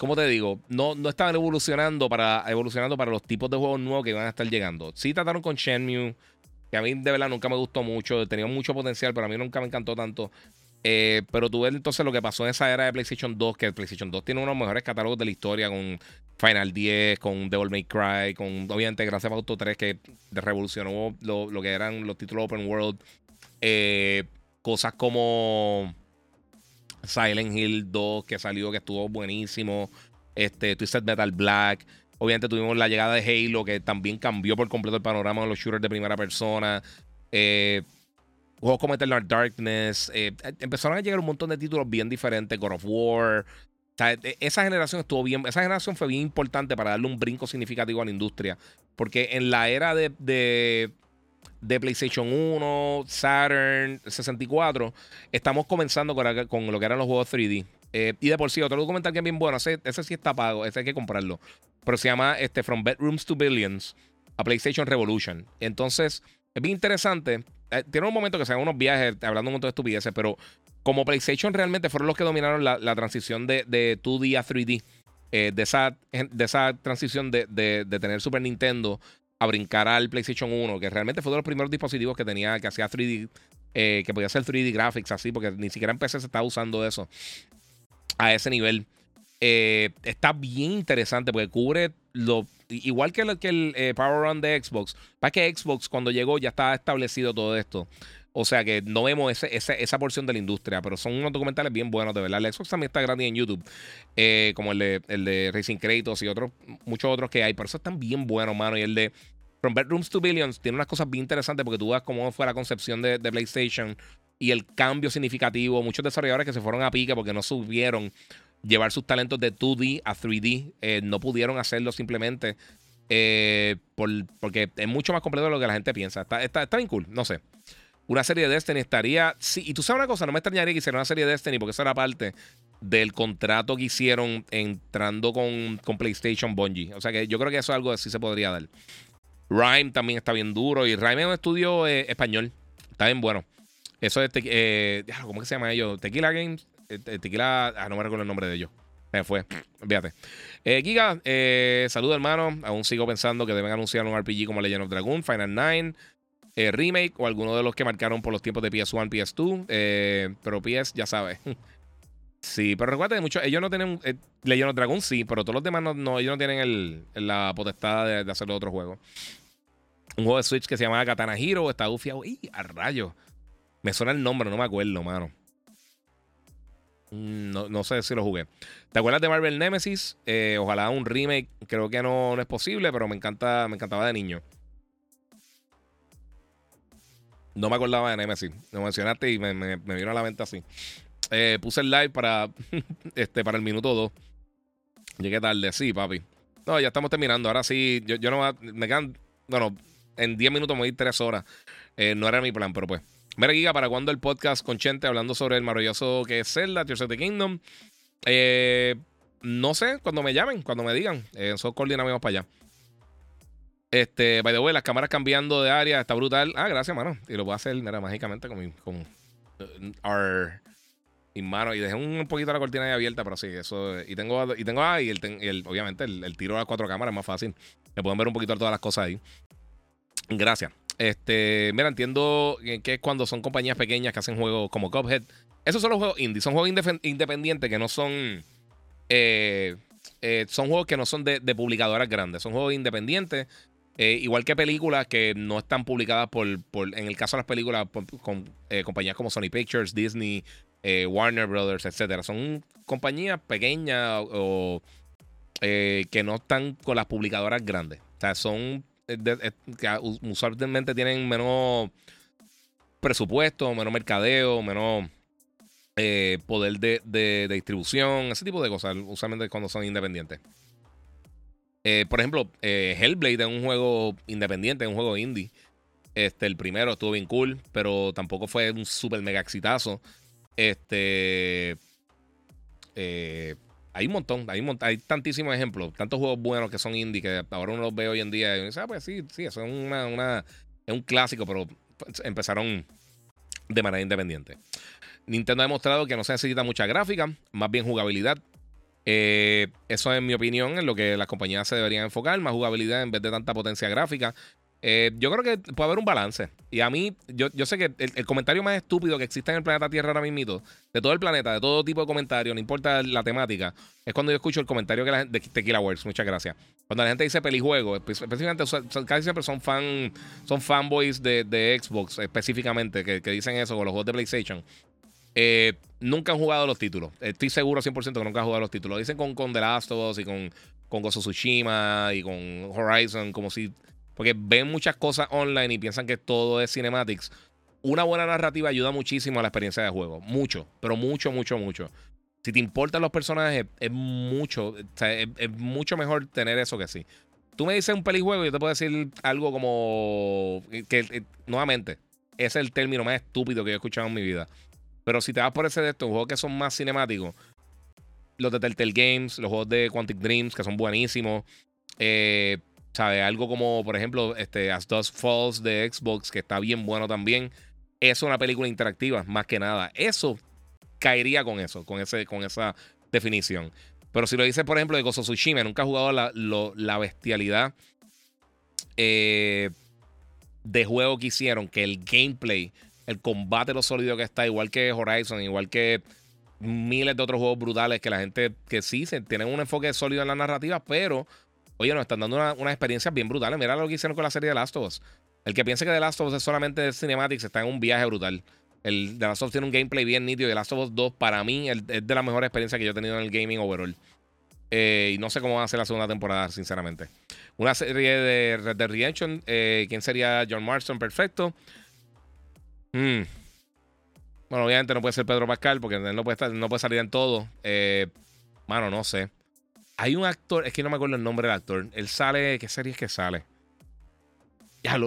¿cómo te digo? No, no estaban evolucionando para, evolucionando para los tipos de juegos nuevos que iban a estar llegando. Sí trataron con Shenmue, que a mí de verdad nunca me gustó mucho. Tenía mucho potencial, pero a mí nunca me encantó tanto. Eh, pero tú ves entonces lo que pasó en esa era de PlayStation 2, que PlayStation 2 tiene uno de los mejores catálogos de la historia con Final 10, con Devil May Cry, con obviamente Gracias Auto 3 que revolucionó lo, que eran los títulos Open World. Eh, cosas como Silent Hill 2 que salió, que estuvo buenísimo. Este, Twisted Metal Black. Obviamente tuvimos la llegada de Halo, que también cambió por completo el panorama de los shooters de primera persona. Eh, juegos como Eternal Darkness. Eh, empezaron a llegar un montón de títulos bien diferentes. God of War. E, esa generación estuvo bien. Esa generación fue bien importante para darle un brinco significativo a la industria. Porque en la era de, de, PlayStation 1, Saturn, 64, estamos comenzando con, con, lo que eran los juegos 3D. Eh, y de por sí, otro documental que es bien bueno. Ese, ese sí está pago. Ese hay que comprarlo. Pero se llama este, From Bedrooms to Billions a PlayStation Revolution. Entonces, es bien interesante eh, tiene un momento que se hagan unos viajes hablando un montón de estupideces, pero como PlayStation realmente fueron los que dominaron la, transición de, 2D a 3D, eh, de, esa, de esa transición de, tener Super Nintendo a brincar al PlayStation 1, que realmente fue de los primeros dispositivos que tenía, que hacía 3D, eh, que podía hacer 3D graphics así, porque ni siquiera en PC se estaba usando eso. a ese nivel. Eh, está bien interesante porque cubre lo. Igual que, que el eh, Power Run de Xbox. Para que Xbox, cuando llegó, ya estaba establecido todo esto. O sea que no vemos esa porción de la industria, pero son unos documentales bien buenos, de verdad. El Xbox también está grande en YouTube, eh, como el de, el de Racing Kratos y otros, muchos otros que hay. Pero eso están bien buenos, mano. Y el de From Bedrooms to Billions tiene unas cosas bien interesantes porque tú ves cómo fue la concepción de, de PlayStation y el cambio significativo. Muchos desarrolladores que se fueron a pique porque no subieron llevar sus talentos de 2D a 3D. Eh, no pudieron hacerlo simplemente eh, porque es mucho más completo de lo que la gente piensa. Está, está, bien cool, no sé. Una serie de Destiny estaría. Sí, y tú sabes una cosa, no me extrañaría que hicieran una serie de Destiny porque eso era parte del contrato que hicieron entrando con, con PlayStation Bungie. O sea que yo creo que eso es algo que sí se podría dar. Rhyme también está bien duro. Y Rhyme es un estudio eh, español. Está bien bueno. Eso es. Eh, ¿Cómo se llama ellos? Tequila Games. Eh, tequila. Ah, no me recuerdo el nombre de ellos. Me fue. Eh, Giga, eh, saludo hermano. Aún sigo pensando que deben anunciar un RPG como Legend of Dragon, Final 9, Remake o alguno de los que marcaron por los tiempos de PS1, PS2. pero PS, ya sabes. sí, pero recuerda muchos. Ellos no tienen. Legend of Dragon sí, pero todos los demás no, ellos no tienen el, la potestad de, de hacer otro juego. Un juego de Switch que se llama Katana Hero. Está ufiado. ¡Y a rayo! Me suena el nombre, no me acuerdo, mano. Mm, no, sé si lo jugué. ¿Te acuerdas de Marvel Nemesis? Eh, ojalá un remake. Creo que no, es posible, pero me encanta, me encantaba de niño. No me acordaba de Nemesis. Lo mencionaste y me, me, vino a la mente así. Eh, puse el live para, este, para el minuto 2. Llegué tarde, sí, papi. No, ya estamos terminando. Ahora sí, yo, yo no me quedan. Bueno, en 10 minutos me voy 3 horas. Eh, no era mi plan, pero pues. Mira, Giga, ¿para cuándo el podcast con Chente hablando sobre el maravilloso que es Zelda, Tears of the Kingdom? Eh, no sé, cuando me llamen, cuando me digan. En eh, coordinamos para allá. Este, by the way, las cámaras cambiando de área, está brutal. Ah, gracias, mano. Y lo puedo hacer, mira, mágicamente con mi. Con, uh, our, mano. Y dejé un poquito la cortina ahí abierta, pero sí, eso. Y tengo, y tengo ahí, el, obviamente, el, el, tiro a cuatro cámaras es más fácil. Me pueden ver un poquito todas las cosas ahí. Gracias. Este, mira, entiendo que es cuando son compañías pequeñas que hacen juegos como Cuphead. Esos son los juegos indie, son juegos independientes que no son. Eh, eh, son juegos que no son de, publicadoras grandes, son juegos independientes. Eh, igual que películas que no están publicadas por, en el caso de las películas, con compañías como Sony Pictures, Disney, Warner Brothers, etcétera. Son compañías pequeñas o que no están con las publicadoras grandes. O sea, son eh, que usualmente tienen menos presupuesto, menos mercadeo, menos eh, poder de, distribución, ese tipo de cosas, usualmente cuando son independientes. Eh, por ejemplo, Hellblade es un juego independiente, es un juego indie. Este, el primero estuvo bien cool, pero tampoco fue un super mega exitazo. Este. Hay un montón, hay, hay tantísimos ejemplos, tantos juegos buenos que son indie que ahora uno los ve hoy en día y dice, ah, pues sí, sí, eso es, una, es un clásico, pero empezaron de manera independiente. Nintendo ha demostrado que no se necesita mucha gráfica, más bien jugabilidad. Eh, eso es mi opinión en lo que las compañías se deberían enfocar, más jugabilidad en vez de tanta potencia gráfica. Eh, yo creo que puede haber un balance. Y a mí, yo, yo sé que el, comentario más estúpido que existe en el planeta Tierra ahora mismo, de todo el planeta, de todo tipo de comentarios, no importa la temática, es cuando yo escucho el comentario que la de Tequila Works, muchas gracias. Cuando la gente dice pelijuego, específicamente, casi siempre son fan, son fanboys de, Xbox, específicamente, que, dicen eso con los juegos de PlayStation. Eh, nunca han jugado los títulos. Estoy seguro 100% que nunca han jugado los títulos. Lo dicen con, con The Last of Us y con, con Gozo Tsushima y con Horizon, como si porque ven muchas cosas online y piensan que todo es cinematics. Una buena narrativa ayuda muchísimo a la experiencia de juego. Mucho, pero mucho, mucho, mucho. Si te importan los personajes, es mucho, es, mucho mejor tener eso que sí. Tú me dices un pelijuego y yo te puedo decir algo como que, nuevamente, es el término más estúpido que yo he escuchado en mi vida. Pero si te vas por ese de estos juegos que son más cinemáticos, los de Telltale Games, los juegos de Quantic Dreams, que son buenísimos, eh, ¿Sabes? Algo como, por ejemplo, este, As Dust Falls de Xbox, que está bien bueno también. Es una película interactiva, más que nada. Eso caería con eso, con, ese, con esa definición. Pero si lo dices, por ejemplo, de Gozo Tsushima, nunca he jugado la, la bestialidad eh, de juego que hicieron, que el gameplay, el combate, lo sólido que está, igual que Horizon, igual que miles de otros juegos brutales que la gente que sí se, tienen un enfoque sólido en la narrativa, pero oye, nos están dando una experiencias bien brutales. Mira lo que hicieron con la serie de Last of Us. El que piense que The Last of Us es solamente cinematics está en un viaje brutal. El The Last of Us tiene un gameplay bien nítido y The Last of Us 2 para mí es de las mejores experiencias que yo he tenido en el gaming overall. Eh, y no sé cómo va a ser la segunda temporada, sinceramente. Una serie de Red Dead Redemption. Eh, ¿Quién sería John Marston? Perfecto. Hmm. Bueno, obviamente no puede ser Pedro Pascal porque no puede, salir en todo. Eh, mano, no sé. Hay un actor, es que no me acuerdo el nombre del actor. Él sale, ¿qué serie es que sale? Ya,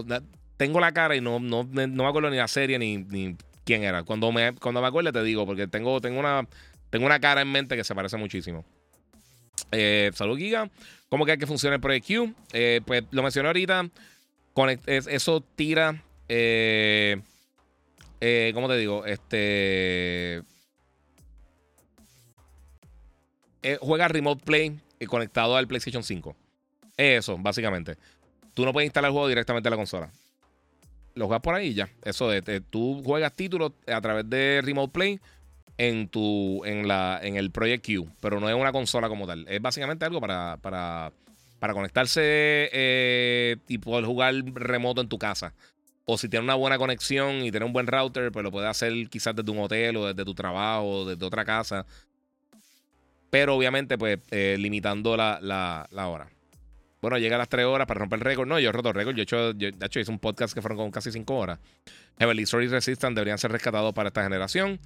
tengo la cara y no, no, no, me acuerdo ni la serie ni, quién era. Cuando me, cuando me acuerde te digo, porque tengo, tengo, una, tengo una cara en mente que se parece muchísimo. Eh, salud, Giga. ¿Cómo que hay que funcionar el Project Q? Eh, pues lo mencioné ahorita. eso tira. Eh, ¿Cómo te digo? Este. Eh, juega Remote Play conectado al PlayStation 5. Eso, básicamente. Tú no puedes instalar el juego directamente en la consola. Lo juegas por ahí ya. Eso de, tú juegas títulos a través de Remote Play en tu en la en el Project Q, pero no es una consola como tal. Es básicamente algo para para, para conectarse eh, y poder jugar remoto en tu casa. O si tiene una buena conexión y tiene un buen router, pues lo puedes hacer quizás desde un hotel o desde tu trabajo o desde otra casa. Pero obviamente, pues, eh, limitando la, la, hora. Bueno, llega a las 3 horas para romper el récord. No, yo he roto el récord. Yo he hecho, de hecho, hice un podcast que fueron con casi 5 horas. Heavenly Sword y Resistance deberían ser rescatados para esta generación.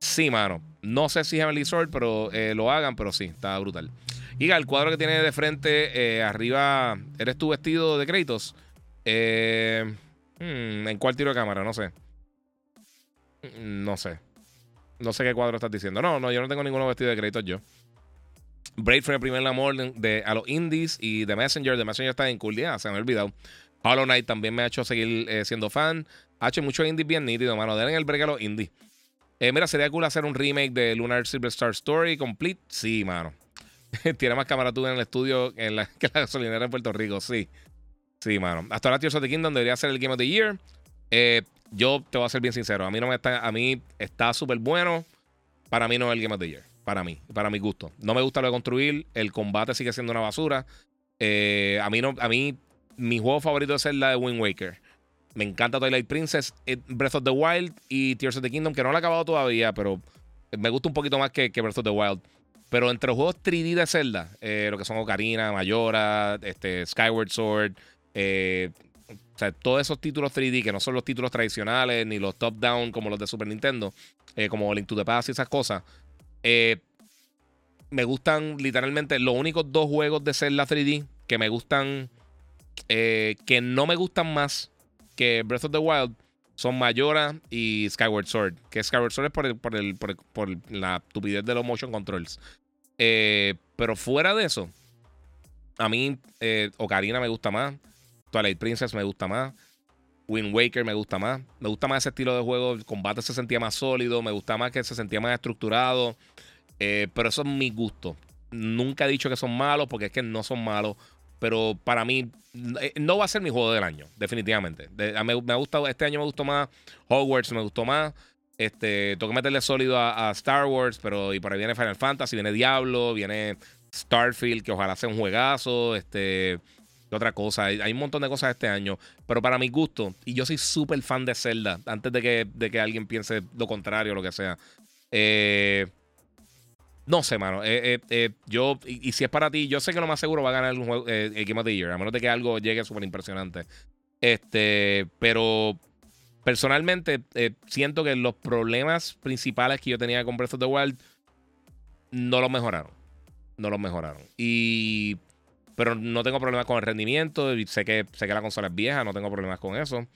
Sí, mano. No sé si Heavenly Sword, pero eh, lo hagan, pero sí, está brutal. Y el cuadro que tiene de frente, eh, arriba, ¿eres tú vestido de créditos? Eh, Hmm, ¿En cuál tiro de cámara? No sé. No sé. No sé qué cuadro estás diciendo. No, no, yo no tengo ninguno vestido de crédito yo. Braid fue el primer amor de, a los indies y The Messenger. The Messenger está en cool. se me ha olvidado. Hollow Knight también me ha hecho seguir eh, siendo fan. Ha hecho muchos indies bien nítidos, mano. Den el break a los indies. Eh, mira, sería cool hacer un remake de Lunar Silver Star Story complete. Sí, mano. Tiene más cámara tú en el estudio que la gasolinera en Puerto Rico. Sí. Sí, mano. Hasta ahora Tears of the Kingdom debería ser el Game of the Year. Eh, yo te voy a ser bien sincero. A mí no me está. A mí está súper bueno. Para mí no es el Game of the Year. Para mí. Para mi gusto. No me gusta lo de construir. El combate sigue siendo una basura. Eh, a mí no. A mí. Mi juego favorito es la de Wind Waker. Me encanta Twilight Princess, eh, Breath of the Wild y Tears of the Kingdom, que no lo he acabado todavía, pero me gusta un poquito más que, Breath of the Wild. Pero entre los juegos 3D de Zelda, lo que son Ocarina, Mayora, este, Skyward Sword, eh, o sea, todos esos títulos 3D que no son los títulos tradicionales ni los top-down como los de Super Nintendo, eh, como Link to the Past y esas cosas, eh, me gustan literalmente los únicos dos juegos de Zelda 3D que me gustan, que no me gustan más que Breath of the Wild son Mayora y Skyward Sword. Que Skyward Sword es por, por, el, por, la estupidez de los motion controls. pero fuera de eso, a mí Ocarina me gusta más. Twilight Princess me gusta más. Wind Waker me gusta más. Me gusta más ese estilo de juego. El combate se sentía más sólido. Me gusta más que se sentía más estructurado. Eh, pero eso es mi gusto. Nunca he dicho que son malos porque es que no son malos. Pero para mí eh, no va a ser mi juego del año, definitivamente. me, me gustado, este año me gustó más Hogwarts, me gustó más. Este, tengo que meterle sólido a, a, Star Wars, pero y por ahí viene Final Fantasy, viene Diablo, viene Starfield, que ojalá sea un juegazo. Este, otra cosa. Hay, un montón de cosas este año. Pero para mi gusto, y yo soy súper fan de Zelda, antes de que, de que alguien piense lo contrario o lo que sea. Eh, no sé, mano. Eh, eh, yo, y, si es para ti, yo sé que lo más seguro va a ganar el, juego, Game of the Year, a menos de que algo llegue súper impresionante. Este, pero personalmente siento que los problemas principales que yo tenía con Breath of the Wild no los mejoraron. No los mejoraron. Y pero no tengo problemas con el rendimiento. Sé que, sé que la consola es vieja, no tengo problemas con eso.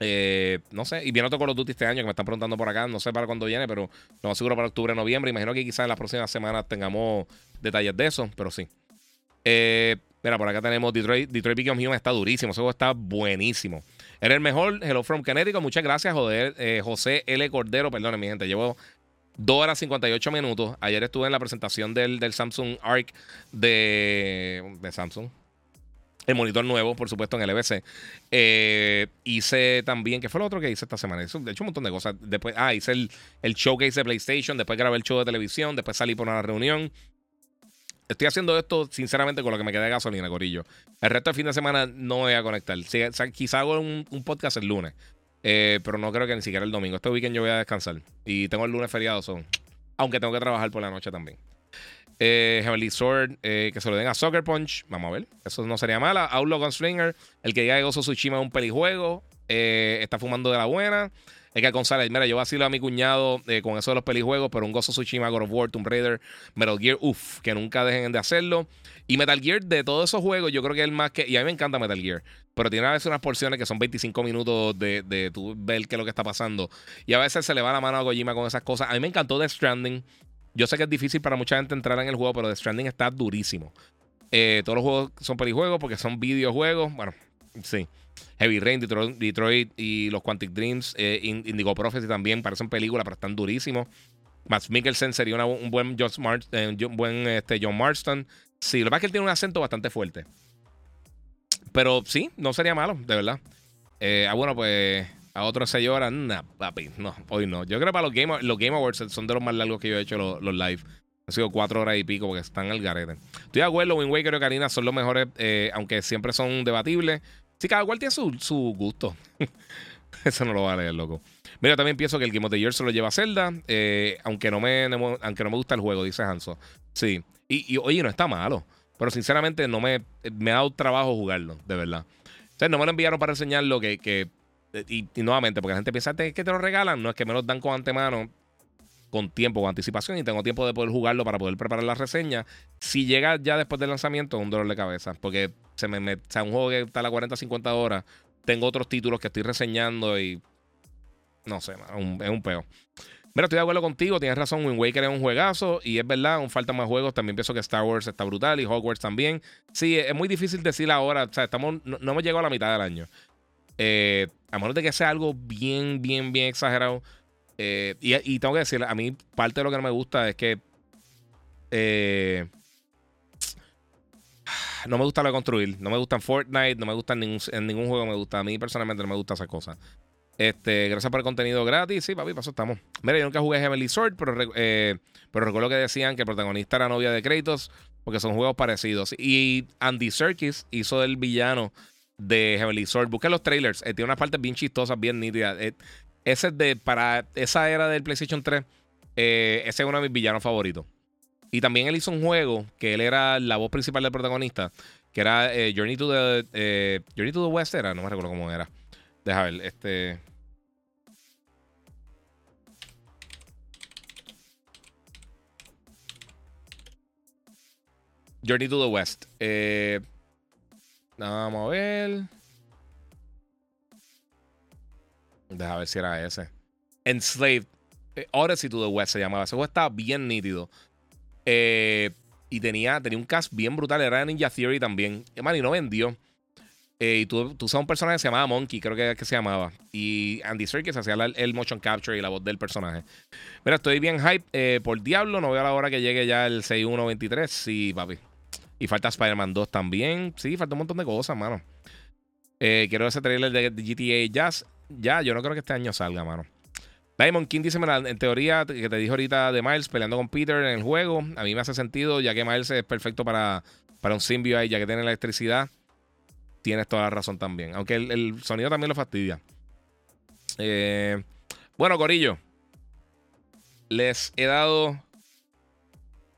Eh, no sé, y viene otro Call of Duty este año que me están preguntando por acá. No sé para cuándo viene, pero lo más seguro para octubre, noviembre. Imagino que quizás en las próximas semanas tengamos detalles de eso, pero sí. Eh, mira, por acá tenemos Detroit. Detroit Become Human está durísimo. Ese juego está buenísimo. Era el mejor. Hello from Connecticut. Muchas gracias, joder, eh, José L. Cordero. Perdón, mi gente. Llevo 2 horas 58 minutos. Ayer estuve en la presentación del, Samsung Arc de, de Samsung. El monitor nuevo, por supuesto, en LBC. Eh, hice también, ¿qué fue lo otro que hice esta semana? Eso, de hecho, un montón de cosas. Después, ah, hice el, el showcase de PlayStation, después grabé el show de televisión, después salí por una reunión. Estoy haciendo esto, sinceramente, con lo que me queda de gasolina, Corillo. El resto del fin de semana no voy a conectar. quizá hago un, podcast el lunes, eh, pero no creo que ni siquiera el domingo. Este weekend yo voy a descansar. Y tengo el lunes feriado, son. Aunque tengo que trabajar por la noche también. Eh, Heavenly Sword, eh, que se lo den a Soccer Punch. Vamos a ver. Eso no sería mala. Outlaw Gunslinger, el que diga que Gozo Tsushima es un pelijuego. Eh, está fumando de la buena. Es que González, mira, yo vacilo a mi cuñado eh, con eso de los pelijuegos, pero un Gozo Tsushima, God of War, Tomb Raider, Metal Gear, uff, que nunca dejen de hacerlo. Y Metal Gear, de todos esos juegos, yo creo que es el más que. Y a mí me encanta Metal Gear, pero tiene a veces unas porciones que son 25 minutos de, de tú ver qué es lo que está pasando. Y a veces se le va la mano a Kojima con esas cosas. A mí me encantó The Stranding. Yo sé que es difícil para mucha gente entrar en el juego, pero The Stranding está durísimo. Eh, todos los juegos son pelijuegos porque son videojuegos. Bueno, sí. Heavy Rain, Detroit, y los Quantic Dreams, eh, Indigo Prophecy también parecen películas, pero están durísimos. Max Mikkelsen sería un buen, eh, buen este, John Marston. Sí, lo que pasa es que él tiene un acento bastante fuerte. Pero sí, no sería malo, de verdad. ah, bueno, pues a otros 6 horas, nah, papi, no, hoy no. Yo creo que para los Game, los Awards son de los más largos que yo he hecho los, live. Han sido 4 horas y pico porque están al garete. Estoy de acuerdo, Wind Waker y Karina son los mejores, eh, aunque siempre son debatibles. Sí, cada cual tiene su, su gusto. Eso no lo va a leer, loco. Mira, también pienso que el Game of the Year se lo lleva Zelda, eh, aunque, no me, aunque no me gusta el juego, dice Hanso. Sí. Y, oye, no está malo. Pero sinceramente no me, me ha dado trabajo jugarlo, de verdad. O sea, no me lo enviaron para enseñarlo que, que y, nuevamente, porque la gente piensa que te lo regalan, no es que me lo dan con antemano, con tiempo, con anticipación, y tengo tiempo de poder jugarlo para poder preparar la reseña. Si llega ya después del lanzamiento, es un dolor de cabeza, porque se me, me sea, un juego que está a las 40, 50 horas, tengo otros títulos que estoy reseñando y no sé, es un peo. Mira, estoy de acuerdo contigo, tienes razón, Wind Waker es un juegazo y es verdad, aún faltan más juegos, también pienso que Star Wars está brutal y Hogwarts también. Sí, es muy difícil decir ahora, o sea, estamos, no hemos llegado a la mitad del año. Eh, a menos de que sea algo bien, bien, bien exagerado. Eh, y, tengo que decir, a mí parte de lo que no me gusta es que eh, no me gusta lo de construir. No me gusta en Fortnite, no me gusta en ningún, juego, me gusta. A mí personalmente no me gusta esa cosa. Este, gracias por el contenido gratis. Sí, papi, paso estamos. Mira, yo nunca jugué Heavenly Sword, pero, pero recuerdo que decían que el protagonista era novia de Kratos, porque son juegos parecidos. Y Andy Serkis hizo el villano de Heavenly Sword. Busquen los trailers. Eh, tiene unas partes bien chistosas, bien nítidas. Eh, ese es de. Para esa era del PlayStation 3. Eh, ese es uno de mis villanos favoritos. Y también él hizo un juego que él era la voz principal del protagonista. Que era Journey to the. Journey to the West era. No me recuerdo cómo era. Deja ver. Este. Journey to the West. Eh, Vamos a ver. Deja ver si era ese. Enslaved. Eh, Odyssey to the West se llamaba. Ese juego estaba bien nítido. Eh, y tenía, tenía un cast bien brutal. Era Ninja Theory también. Man, y no vendió. Eh, y tú, tú usabas un personaje que se llamaba Monkey, creo que, que se llamaba. Y Andy Serkis hacía el motion capture y la voz del personaje. Mira, estoy bien hype por Diablo. No veo a la hora que llegue ya el 6.1.23. Sí, papi. Y falta Spider-Man 2 también. Sí, falta un montón de cosas, mano. Eh, quiero ese trailer de, GTA Jazz. Ya, yo no creo que este año salga, mano. Diamond King dice, en teoría, que te dijo ahorita de Miles peleando con Peter en el juego, a mí me hace sentido, ya que Miles es perfecto para, para un symbiote, ya que tiene electricidad. Tienes toda la razón también. Aunque el, sonido también lo fastidia. Eh, bueno, Corillo. Les he dado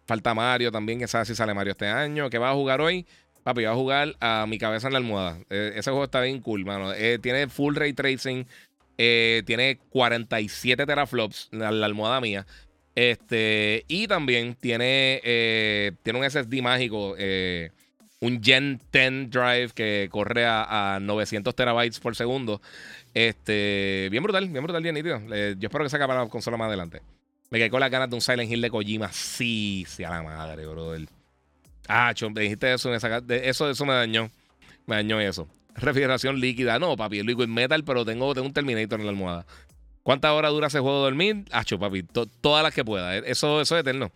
Falta Mario también, que sabe si sale Mario este año. ¿Qué va a jugar hoy? Papi, va a jugar a mi cabeza en la almohada. Eh, ese juego está bien cool, mano. Eh, tiene full ray tracing. Eh, tiene 47 teraflops, la, la, almohada mía. Este, y también tiene, tiene un SSD mágico, un Gen 10 Drive que corre a, 900 terabytes por segundo. Este, bien brutal, bien brutal, bien nítido. yo espero que saque para la consola más adelante. Me quedé con las ganas de un Silent Hill de Kojima. Sí, sí, a la madre, brother. Ah, chon, dijiste eso, me eso, eso me dañó. Me dañó eso. Refrigeración líquida. No, papi, el liquid metal, pero tengo, tengo un Terminator en la almohada. ¿Cuántas horas dura ese juego de dormir? Acho, papi, todas las que pueda. Eso, eso es eterno.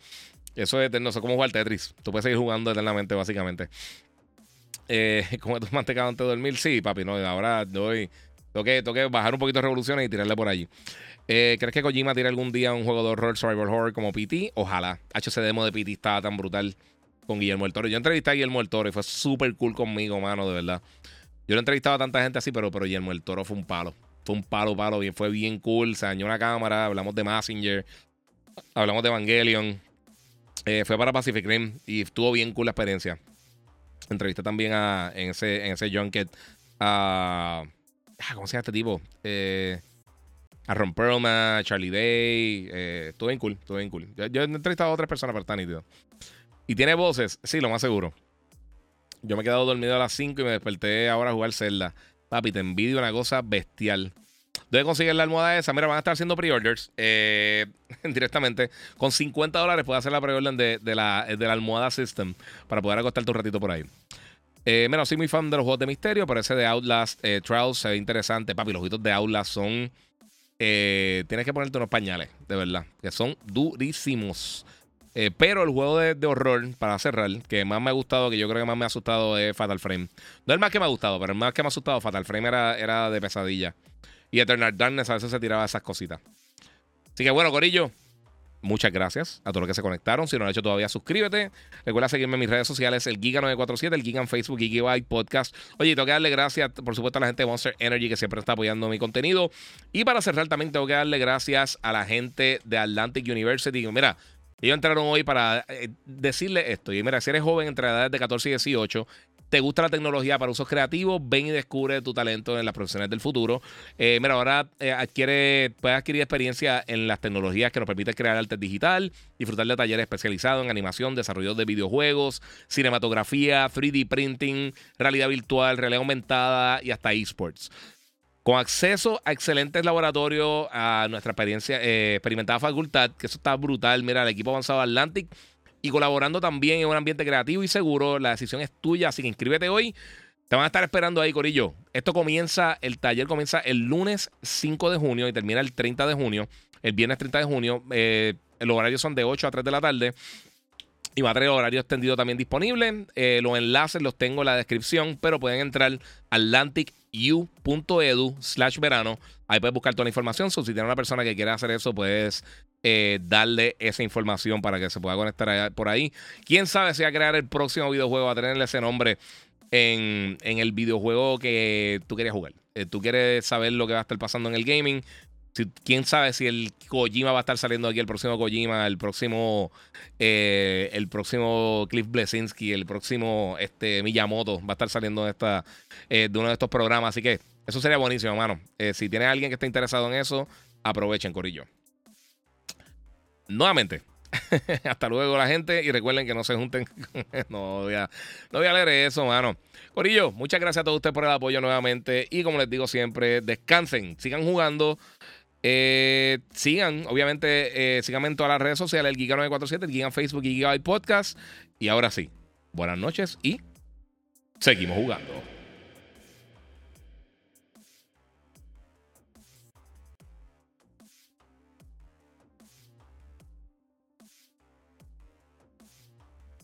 Eso es eterno. Eso es como jugar Tetris. Tú puedes seguir jugando eternamente, básicamente. Eh, ¿Cómo tu mantecado antes de dormir? Sí, papi, no, ahora doy. Tengo que, bajar un poquito de revoluciones y tirarle por allí. Eh, ¿Crees que Kojima tire algún día un juego de horror, survival horror como PT? Ojalá. HC demo de PT estaba tan brutal con Guillermo del Toro. Yo entrevisté a Guillermo del Toro y fue súper cool conmigo, mano, de verdad. Yo no he entrevistado a tanta gente así, pero, pero Guillermo del Toro fue un palo. Fue un palo, palo. Fue bien cool. Se dañó la cámara. Hablamos de Messenger. Hablamos de Evangelion. Eh, fue para Pacific Rim y estuvo bien cool la experiencia. Entrevisté también a, en, ese, en ese junket a. Ah, ¿Cómo se llama este tipo? Eh, a Ron Perlman, Charlie Day. Eh, estuvo bien cool, estuvo bien cool. Yo, he entrevistado a otras personas, pero está nítido. ¿Y tiene voces? Sí, lo más seguro. Yo me he quedado dormido a las 5 y me desperté ahora a jugar Zelda. Papi, te envidio una cosa bestial. ¿Dónde conseguir la almohada esa? Mira, van a estar haciendo pre-orders eh, directamente. Con 50 dólares puedes hacer la pre-order de, la, de la almohada System para poder acostarte un ratito por ahí. Eh, bueno, soy muy fan de los juegos de misterio, pero ese de Outlast eh, Trials se ve interesante. Papi, los ojitos de Outlast son. Eh, tienes que ponerte unos pañales, de verdad, que son durísimos. Eh, pero el juego de, horror, para cerrar, que más me ha gustado, que yo creo que más me ha asustado, es Fatal Frame. No el más que me ha gustado, pero el más que me ha asustado, Fatal Frame era, era de pesadilla. Y Eternal Darkness a veces se tiraba esas cositas. Así que bueno, Corillo, Muchas gracias a todos los que se conectaron. Si no lo has hecho todavía, suscríbete. Recuerda seguirme en mis redes sociales, el Giga947, el Giga en Facebook, Gigabyte Podcast. Oye, tengo que darle gracias, por supuesto, a la gente de Monster Energy que siempre está apoyando mi contenido. Y para cerrar, también tengo que darle gracias a la gente de Atlantic University. Mira, ellos entraron hoy para eh, decirle esto. Y mira, si eres joven entre edades de 14 y 18, te gusta la tecnología para usos creativos, ven y descubre tu talento en las profesiones del futuro. Eh, mira, ahora eh, adquiere, puedes adquirir experiencia en las tecnologías que nos permiten crear arte digital, disfrutar de talleres especializados en animación, desarrollo de videojuegos, cinematografía, 3D printing, realidad virtual, realidad aumentada y hasta esports. Con acceso a excelentes laboratorios, a nuestra experiencia eh, experimentada facultad, que eso está brutal. Mira, el equipo avanzado Atlantic y colaborando también en un ambiente creativo y seguro. La decisión es tuya, así que inscríbete hoy. Te van a estar esperando ahí, Corillo. Esto comienza, el taller comienza el lunes 5 de junio y termina el 30 de junio. El viernes 30 de junio. Eh, los horarios son de 8 a 3 de la tarde. Y va a tener horario extendido también disponible. Eh, los enlaces los tengo en la descripción, pero pueden entrar a atlanticu.edu slash verano. Ahí puedes buscar toda la información. si tienes una persona que quiera hacer eso, puedes eh, darle esa información para que se pueda conectar por ahí. Quién sabe si va a crear el próximo videojuego, a tenerle ese nombre en, el videojuego que tú querías jugar. Eh, tú quieres saber lo que va a estar pasando en el gaming quién sabe si el Kojima va a estar saliendo aquí, el próximo Kojima, el próximo, eh, el próximo Cliff Blesinski, el próximo este, Miyamoto va a estar saliendo de, esta, eh, de uno de estos programas. Así que eso sería buenísimo, hermano. Eh, si tiene alguien que esté interesado en eso, aprovechen, Corillo. Nuevamente. Hasta luego la gente y recuerden que no se junten. no, voy a, no voy a leer eso, mano. Corillo, muchas gracias a todos ustedes por el apoyo nuevamente y como les digo siempre, descansen, sigan jugando. Eh, sigan, obviamente, eh, síganme en todas las redes sociales, el Giga947, el Giga Facebook y Giga Podcast. Y ahora sí, buenas noches y seguimos jugando.